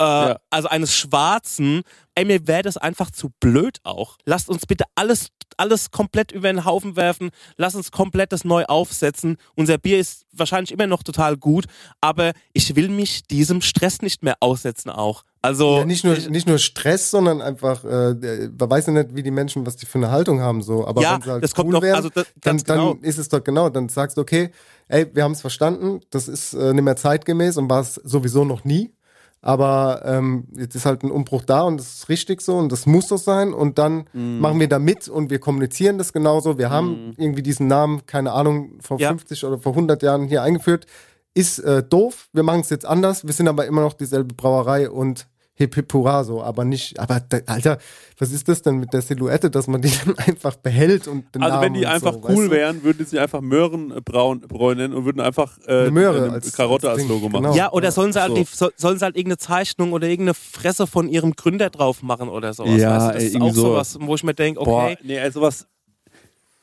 äh, Ja. also eines Schwarzen. Ey, mir wäre das einfach zu blöd auch. Lasst uns bitte alles, alles komplett über den Haufen werfen. Lasst uns komplett das neu aufsetzen. Unser Bier ist wahrscheinlich immer noch total gut, aber ich will mich diesem Stress nicht mehr aussetzen auch. Also Ja, nicht, nur, nicht nur Stress, sondern einfach, äh, man weiß ja nicht, wie die Menschen, was die für eine Haltung haben, so. Aber Ja, wenn sie halt das kommt cool doch- wären, also das- dann, genau. dann ist es doch genau, dann sagst du, okay, ey, wir haben es verstanden, das ist äh, nicht mehr zeitgemäß und war es sowieso noch nie. Aber ähm, jetzt ist halt ein Umbruch da und das ist richtig so und das muss so sein und dann Mhm. machen wir da mit und wir kommunizieren das genauso. Wir haben irgendwie diesen Namen, keine Ahnung, vor Ja. 50 oder vor 100 Jahren hier eingeführt. Ist äh, doof, wir machen es jetzt anders, wir sind aber immer noch dieselbe Brauerei und hip hip hurra so, aber nicht, aber da, Alter, was ist das denn mit der Silhouette, dass man die dann einfach behält und den Also Namen wenn die einfach so, cool weißt du? wären, würden die sich einfach Möhrenbraun Bräu nennen und würden einfach äh, Eine Möhre eine als- Karotte als als, Logo machen. genau. Ja, oder sollen sie halt, So. die, so, sollen sie halt irgendeine Zeichnung oder irgendeine Fresse von ihrem Gründer drauf machen oder sowas. Ja, weißt du? Das ey, ist auch so. sowas, wo ich mir denke, okay. Boah, nee, sowas.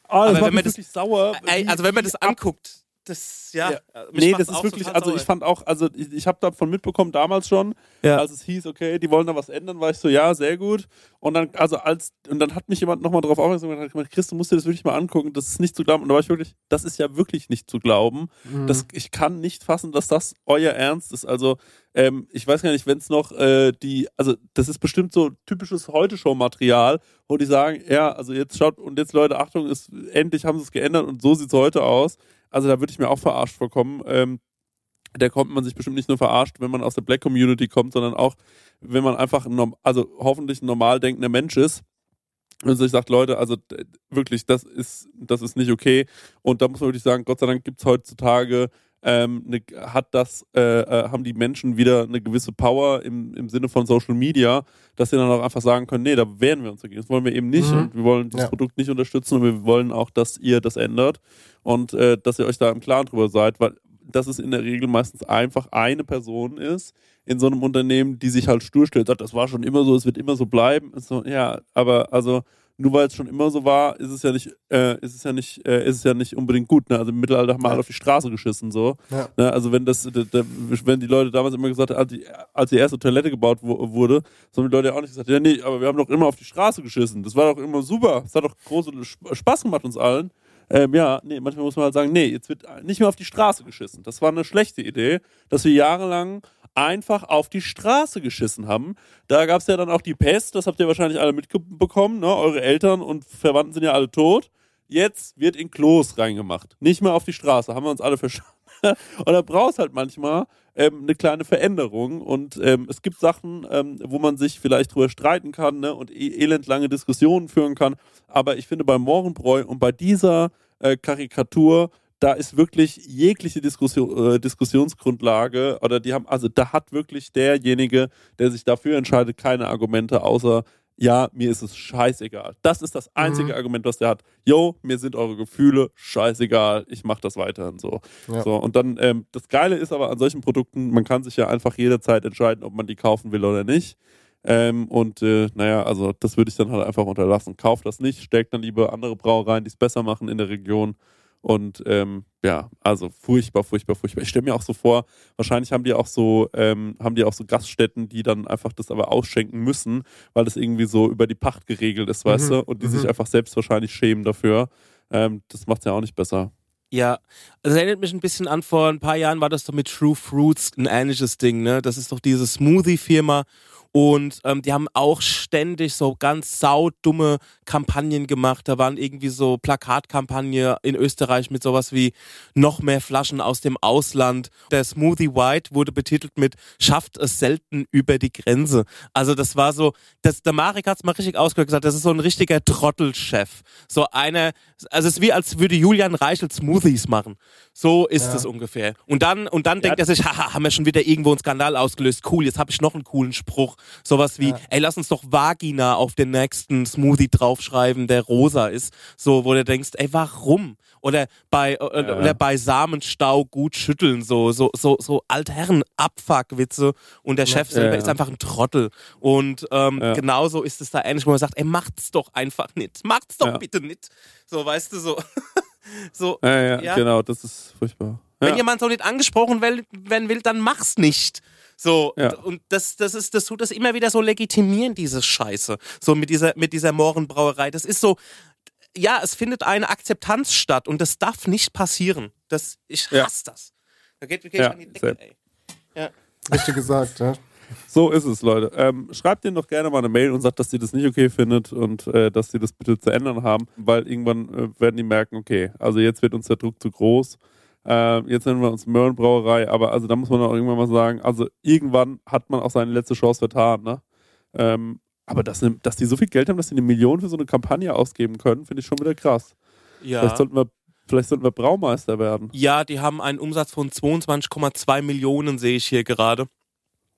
Oh, das Aber wenn man das- sauer. Ey, also wenn man das ab- anguckt, das, ja. Ja. mich Nee, das ist wirklich, also ich fand auch, also ich, ich habe davon mitbekommen damals schon, Ja. als es hieß, okay, die wollen da was ändern, war ich so, ja, sehr gut. Und dann, also als, und dann hat mich jemand nochmal drauf aufmerksam gemacht, hat gesagt, Chris, du musst dir das wirklich mal angucken, das ist nicht zu glauben. Und da war ich wirklich, das ist ja wirklich nicht zu glauben. Mhm. Das, ich kann nicht fassen, dass das euer Ernst ist. Also, ähm, ich weiß gar nicht, wenn es noch äh, die, also das ist bestimmt so typisches Heute-Show-Material, wo die sagen, ja, also jetzt schaut, und jetzt Leute, Achtung, ist, endlich haben sie es geändert und so sieht es heute aus. Also da würde ich mir auch verarscht vorkommen. Ähm, da kommt man sich bestimmt nicht nur verarscht, wenn man aus der Black Community kommt, sondern auch, wenn man einfach, also hoffentlich ein normal denkender Mensch ist und sich sagt, Leute, also wirklich, das ist, das ist nicht okay. Und da muss man wirklich sagen, Gott sei Dank gibt es heutzutage, ähm, ne, hat das, äh, äh, haben die Menschen wieder eine gewisse Power im, im Sinne von Social Media, dass sie dann auch einfach sagen können, nee, da wehren wir uns dagegen. Das wollen wir eben nicht Mhm. und wir wollen das Ja. Produkt nicht unterstützen und wir wollen auch, dass ihr das ändert und äh, dass ihr euch da im Klaren drüber seid, weil dass es in der Regel meistens einfach eine Person ist in so einem Unternehmen, die sich halt stur stellt, sagt, das war schon immer so, es wird immer so bleiben. So, ja, aber also nur weil es schon immer so war, ist es ja nicht, äh, ist es ja nicht, äh, ist es ja nicht unbedingt gut. Ne? Also im Mittelalter haben wir alle auf die Straße geschissen so. Ja. Ne? Also wenn das, da, da, wenn die Leute damals immer gesagt haben, als die, als die erste Toilette gebaut wo, wurde, so haben die Leute ja auch nicht gesagt, ja nee, aber wir haben doch immer auf die Straße geschissen. Das war doch immer super. Das hat doch großen Spaß gemacht uns allen. Ähm, ja, nee, manchmal muss man halt sagen, nee, jetzt wird nicht mehr auf die Straße geschissen. Das war eine schlechte Idee, dass wir jahrelang einfach auf die Straße geschissen haben. Da gab es ja dann auch die Pest, das habt ihr wahrscheinlich alle mitbekommen, ne? Eure Eltern und Verwandten sind ja alle tot. Jetzt wird in Klos reingemacht. Nicht mehr auf die Straße, haben wir uns alle verstanden. und da brauchst halt manchmal ähm, eine kleine Veränderung. Und ähm, es gibt Sachen, ähm, wo man sich vielleicht drüber streiten kann ne, und e elendlange Diskussionen führen kann. Aber ich finde bei Mohrenbräu und bei dieser äh, Karikatur, da ist wirklich jegliche Diskussion, äh, Diskussionsgrundlage oder die haben, also da hat wirklich derjenige, der sich dafür entscheidet, keine Argumente außer ja, mir ist es scheißegal. Das ist das einzige mhm. Argument, was der hat. Yo, mir sind eure Gefühle scheißegal, ich mach das weiterhin so. Ja. So, und dann, ähm, das Geile ist aber an solchen Produkten, man kann sich ja einfach jederzeit entscheiden, ob man die kaufen will oder nicht. Ähm, und äh, naja, also das würde ich dann halt einfach unterlassen. Kauft das nicht, steckt dann lieber andere Brauereien, die es besser machen in der Region. Und ähm, ja, also furchtbar, furchtbar, furchtbar. Ich stelle mir auch so vor, wahrscheinlich haben die auch so, ähm, haben die auch so Gaststätten, die dann einfach das aber ausschenken müssen, weil das irgendwie so über die Pacht geregelt ist, weißt mhm. du? Und die mhm. sich einfach selbst wahrscheinlich schämen dafür. Ähm, das macht es ja auch nicht besser. Ja, das erinnert mich ein bisschen an, vor ein paar Jahren war das doch mit True Fruits ein ähnliches Ding, ne? Das ist doch diese Smoothie-Firma und ähm, die haben auch ständig so ganz saudumme Kampagnen gemacht. Da waren irgendwie so Plakatkampagne in Österreich mit sowas wie noch mehr Flaschen aus dem Ausland. Der Smoothie White wurde betitelt mit schafft es selten über die Grenze. Also das war so, das, der Marek hat es mal richtig ausgehört gesagt, das ist so ein richtiger Trottelchef. So einer, also es ist wie als würde Julian Reichel Smoothies machen. So ist es ungefähr. Und dann, und dann ja. denkt er sich, haha, haben wir schon wieder irgendwo einen Skandal ausgelöst. Cool, jetzt habe ich noch einen coolen Spruch. Sowas wie, ja. ey, lass uns doch Vagina auf den nächsten Smoothie draufschreiben, der rosa ist. So, wo du denkst, ey, warum? Oder bei, äh, ja. oder bei Samenstau gut schütteln, so, so, so, so Altherren Abfuckwitze und der Chef selber ist einfach ein Trottel. Und ähm, genauso ist es da ähnlich, wo man sagt, ey, macht's doch einfach nicht. Macht's doch bitte nicht. So, weißt du, so. so ja, ja, genau, das ist furchtbar. Wenn jemand so nicht angesprochen werden will, dann mach's nicht. So, ja. und das, das ist, das tut das immer wieder so legitimieren, diese Scheiße. So mit dieser, mit dieser Mohrenbrauerei. Das ist so, ja, es findet eine Akzeptanz statt und das darf nicht passieren. Das, ich hasse ja. das. Da geht wirklich ja, an die Decke, ey. Ja. Richtig gesagt, ja. So ist es, Leute. Ähm, schreibt denen doch gerne mal eine Mail und sagt, dass ihr das nicht okay findet und äh, dass sie das bitte zu ändern haben, weil irgendwann äh, werden die merken, okay, also jetzt wird uns der Druck zu groß äh, jetzt nennen wir uns Möhrenbrauerei, aber also da muss man auch irgendwann mal sagen, also irgendwann hat man auch seine letzte Chance vertan, ne? Ähm, aber dass, dass die so viel Geld haben, dass sie eine Million für so eine Kampagne ausgeben können, finde ich schon wieder krass. Ja. Vielleicht sollten wir Vielleicht sollten wir Braumeister werden. Ja, die haben einen Umsatz von 22,2 Millionen, sehe ich hier gerade.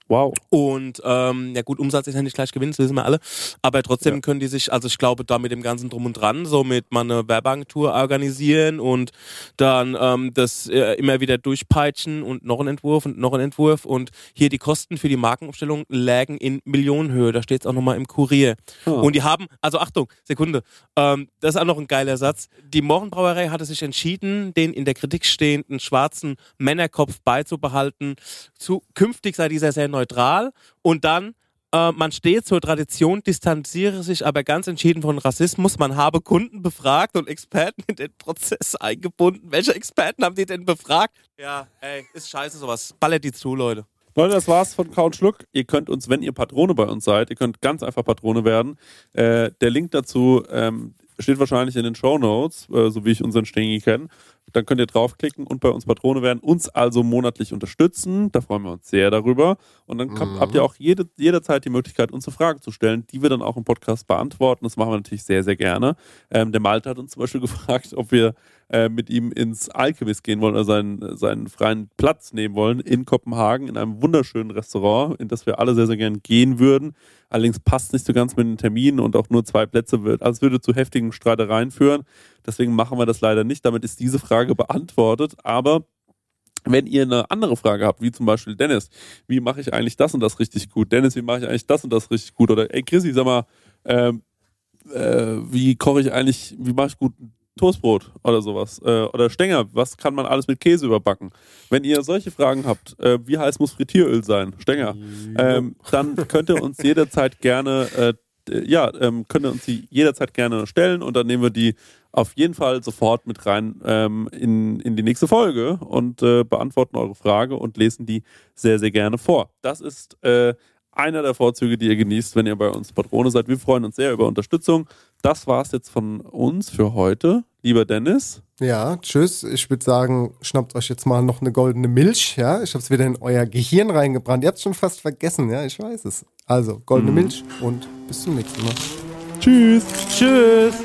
Wow. Und ähm, ja gut, Umsatz ist ja nicht gleich Gewinn, das wissen wir alle. Aber trotzdem ja. können die sich, also ich glaube, da mit dem ganzen Drum und Dran, so mit mal eine Werbeagentur organisieren und dann ähm, das äh, immer wieder durchpeitschen und noch ein Entwurf und noch ein Entwurf. Und hier die Kosten für die Markenaufstellung lägen in Millionenhöhe. Da steht es auch nochmal im Kurier. Oh. Und die haben, also Achtung, Sekunde, ähm, das ist auch noch ein geiler Satz. Die Morgenbrauerei hatte sich entschieden, den in der Kritik stehenden schwarzen Männerkopf beizubehalten. Zukünftig sei dieser sehr neutral und dann äh, man steht zur Tradition, distanziere sich aber ganz entschieden von Rassismus. Man habe Kunden befragt und Experten in den Prozess eingebunden. Welche Experten haben die denn befragt? Ja, ey, ist scheiße sowas. Ballert die zu, Leute. Leute, das war's von Count Schluck. Ihr könnt uns, wenn ihr Patrone bei uns seid, ihr könnt ganz einfach Patrone werden. Äh, der Link dazu ähm, steht wahrscheinlich in den Show Notes, äh, so wie ich unseren Stengi kenne. Dann könnt ihr draufklicken und bei uns Patrone werden, uns also monatlich unterstützen. Da freuen wir uns sehr darüber. Und dann mhm. habt ihr auch jede, jederzeit die Möglichkeit, uns eine Frage zu stellen, die wir dann auch im Podcast beantworten. Das machen wir natürlich sehr, sehr gerne. Ähm, der Malte hat uns zum Beispiel gefragt, ob wir äh, mit ihm ins Alchemist gehen wollen oder seinen, seinen freien Platz nehmen wollen in Kopenhagen in einem wunderschönen Restaurant, in das wir alle sehr, sehr gerne gehen würden. Allerdings passt nicht so ganz mit den Terminen und auch nur zwei Plätze wird, also es würde zu heftigen Streitereien führen. Deswegen machen wir das leider nicht. Damit ist diese Frage beantwortet. Aber wenn ihr eine andere Frage habt, wie zum Beispiel Dennis, wie mache ich eigentlich das und das richtig gut? Dennis, wie mache ich eigentlich das und das richtig gut? Oder ey Chrissy, sag mal, ähm, äh, wie koche ich eigentlich, wie mache ich gut Toastbrot oder sowas. Äh, oder Stenger, was kann man alles mit Käse überbacken? Wenn ihr solche Fragen habt, äh, wie heiß muss Frittieröl sein? Stenger, ähm, dann könnt ihr uns jederzeit gerne, äh, ja, ähm, könnt ihr uns die jederzeit gerne stellen und dann nehmen wir die auf jeden Fall sofort mit rein ähm, in, in die nächste Folge und äh, beantworten eure Frage und lesen die sehr, sehr gerne vor. Das ist äh, einer der Vorzüge, die ihr genießt, wenn ihr bei uns Patrone seid. Wir freuen uns sehr über Unterstützung. Das war es jetzt von uns für heute. Lieber Dennis, Ja, tschüss. Ich würde sagen, schnappt euch jetzt mal noch eine goldene Milch, ja. Ich habe es wieder in euer Gehirn reingebrannt. Ihr habt schon fast vergessen, ja, ich weiß es. Also, goldene Mhm. Milch und bis zum nächsten Mal. Tschüss. Tschüss.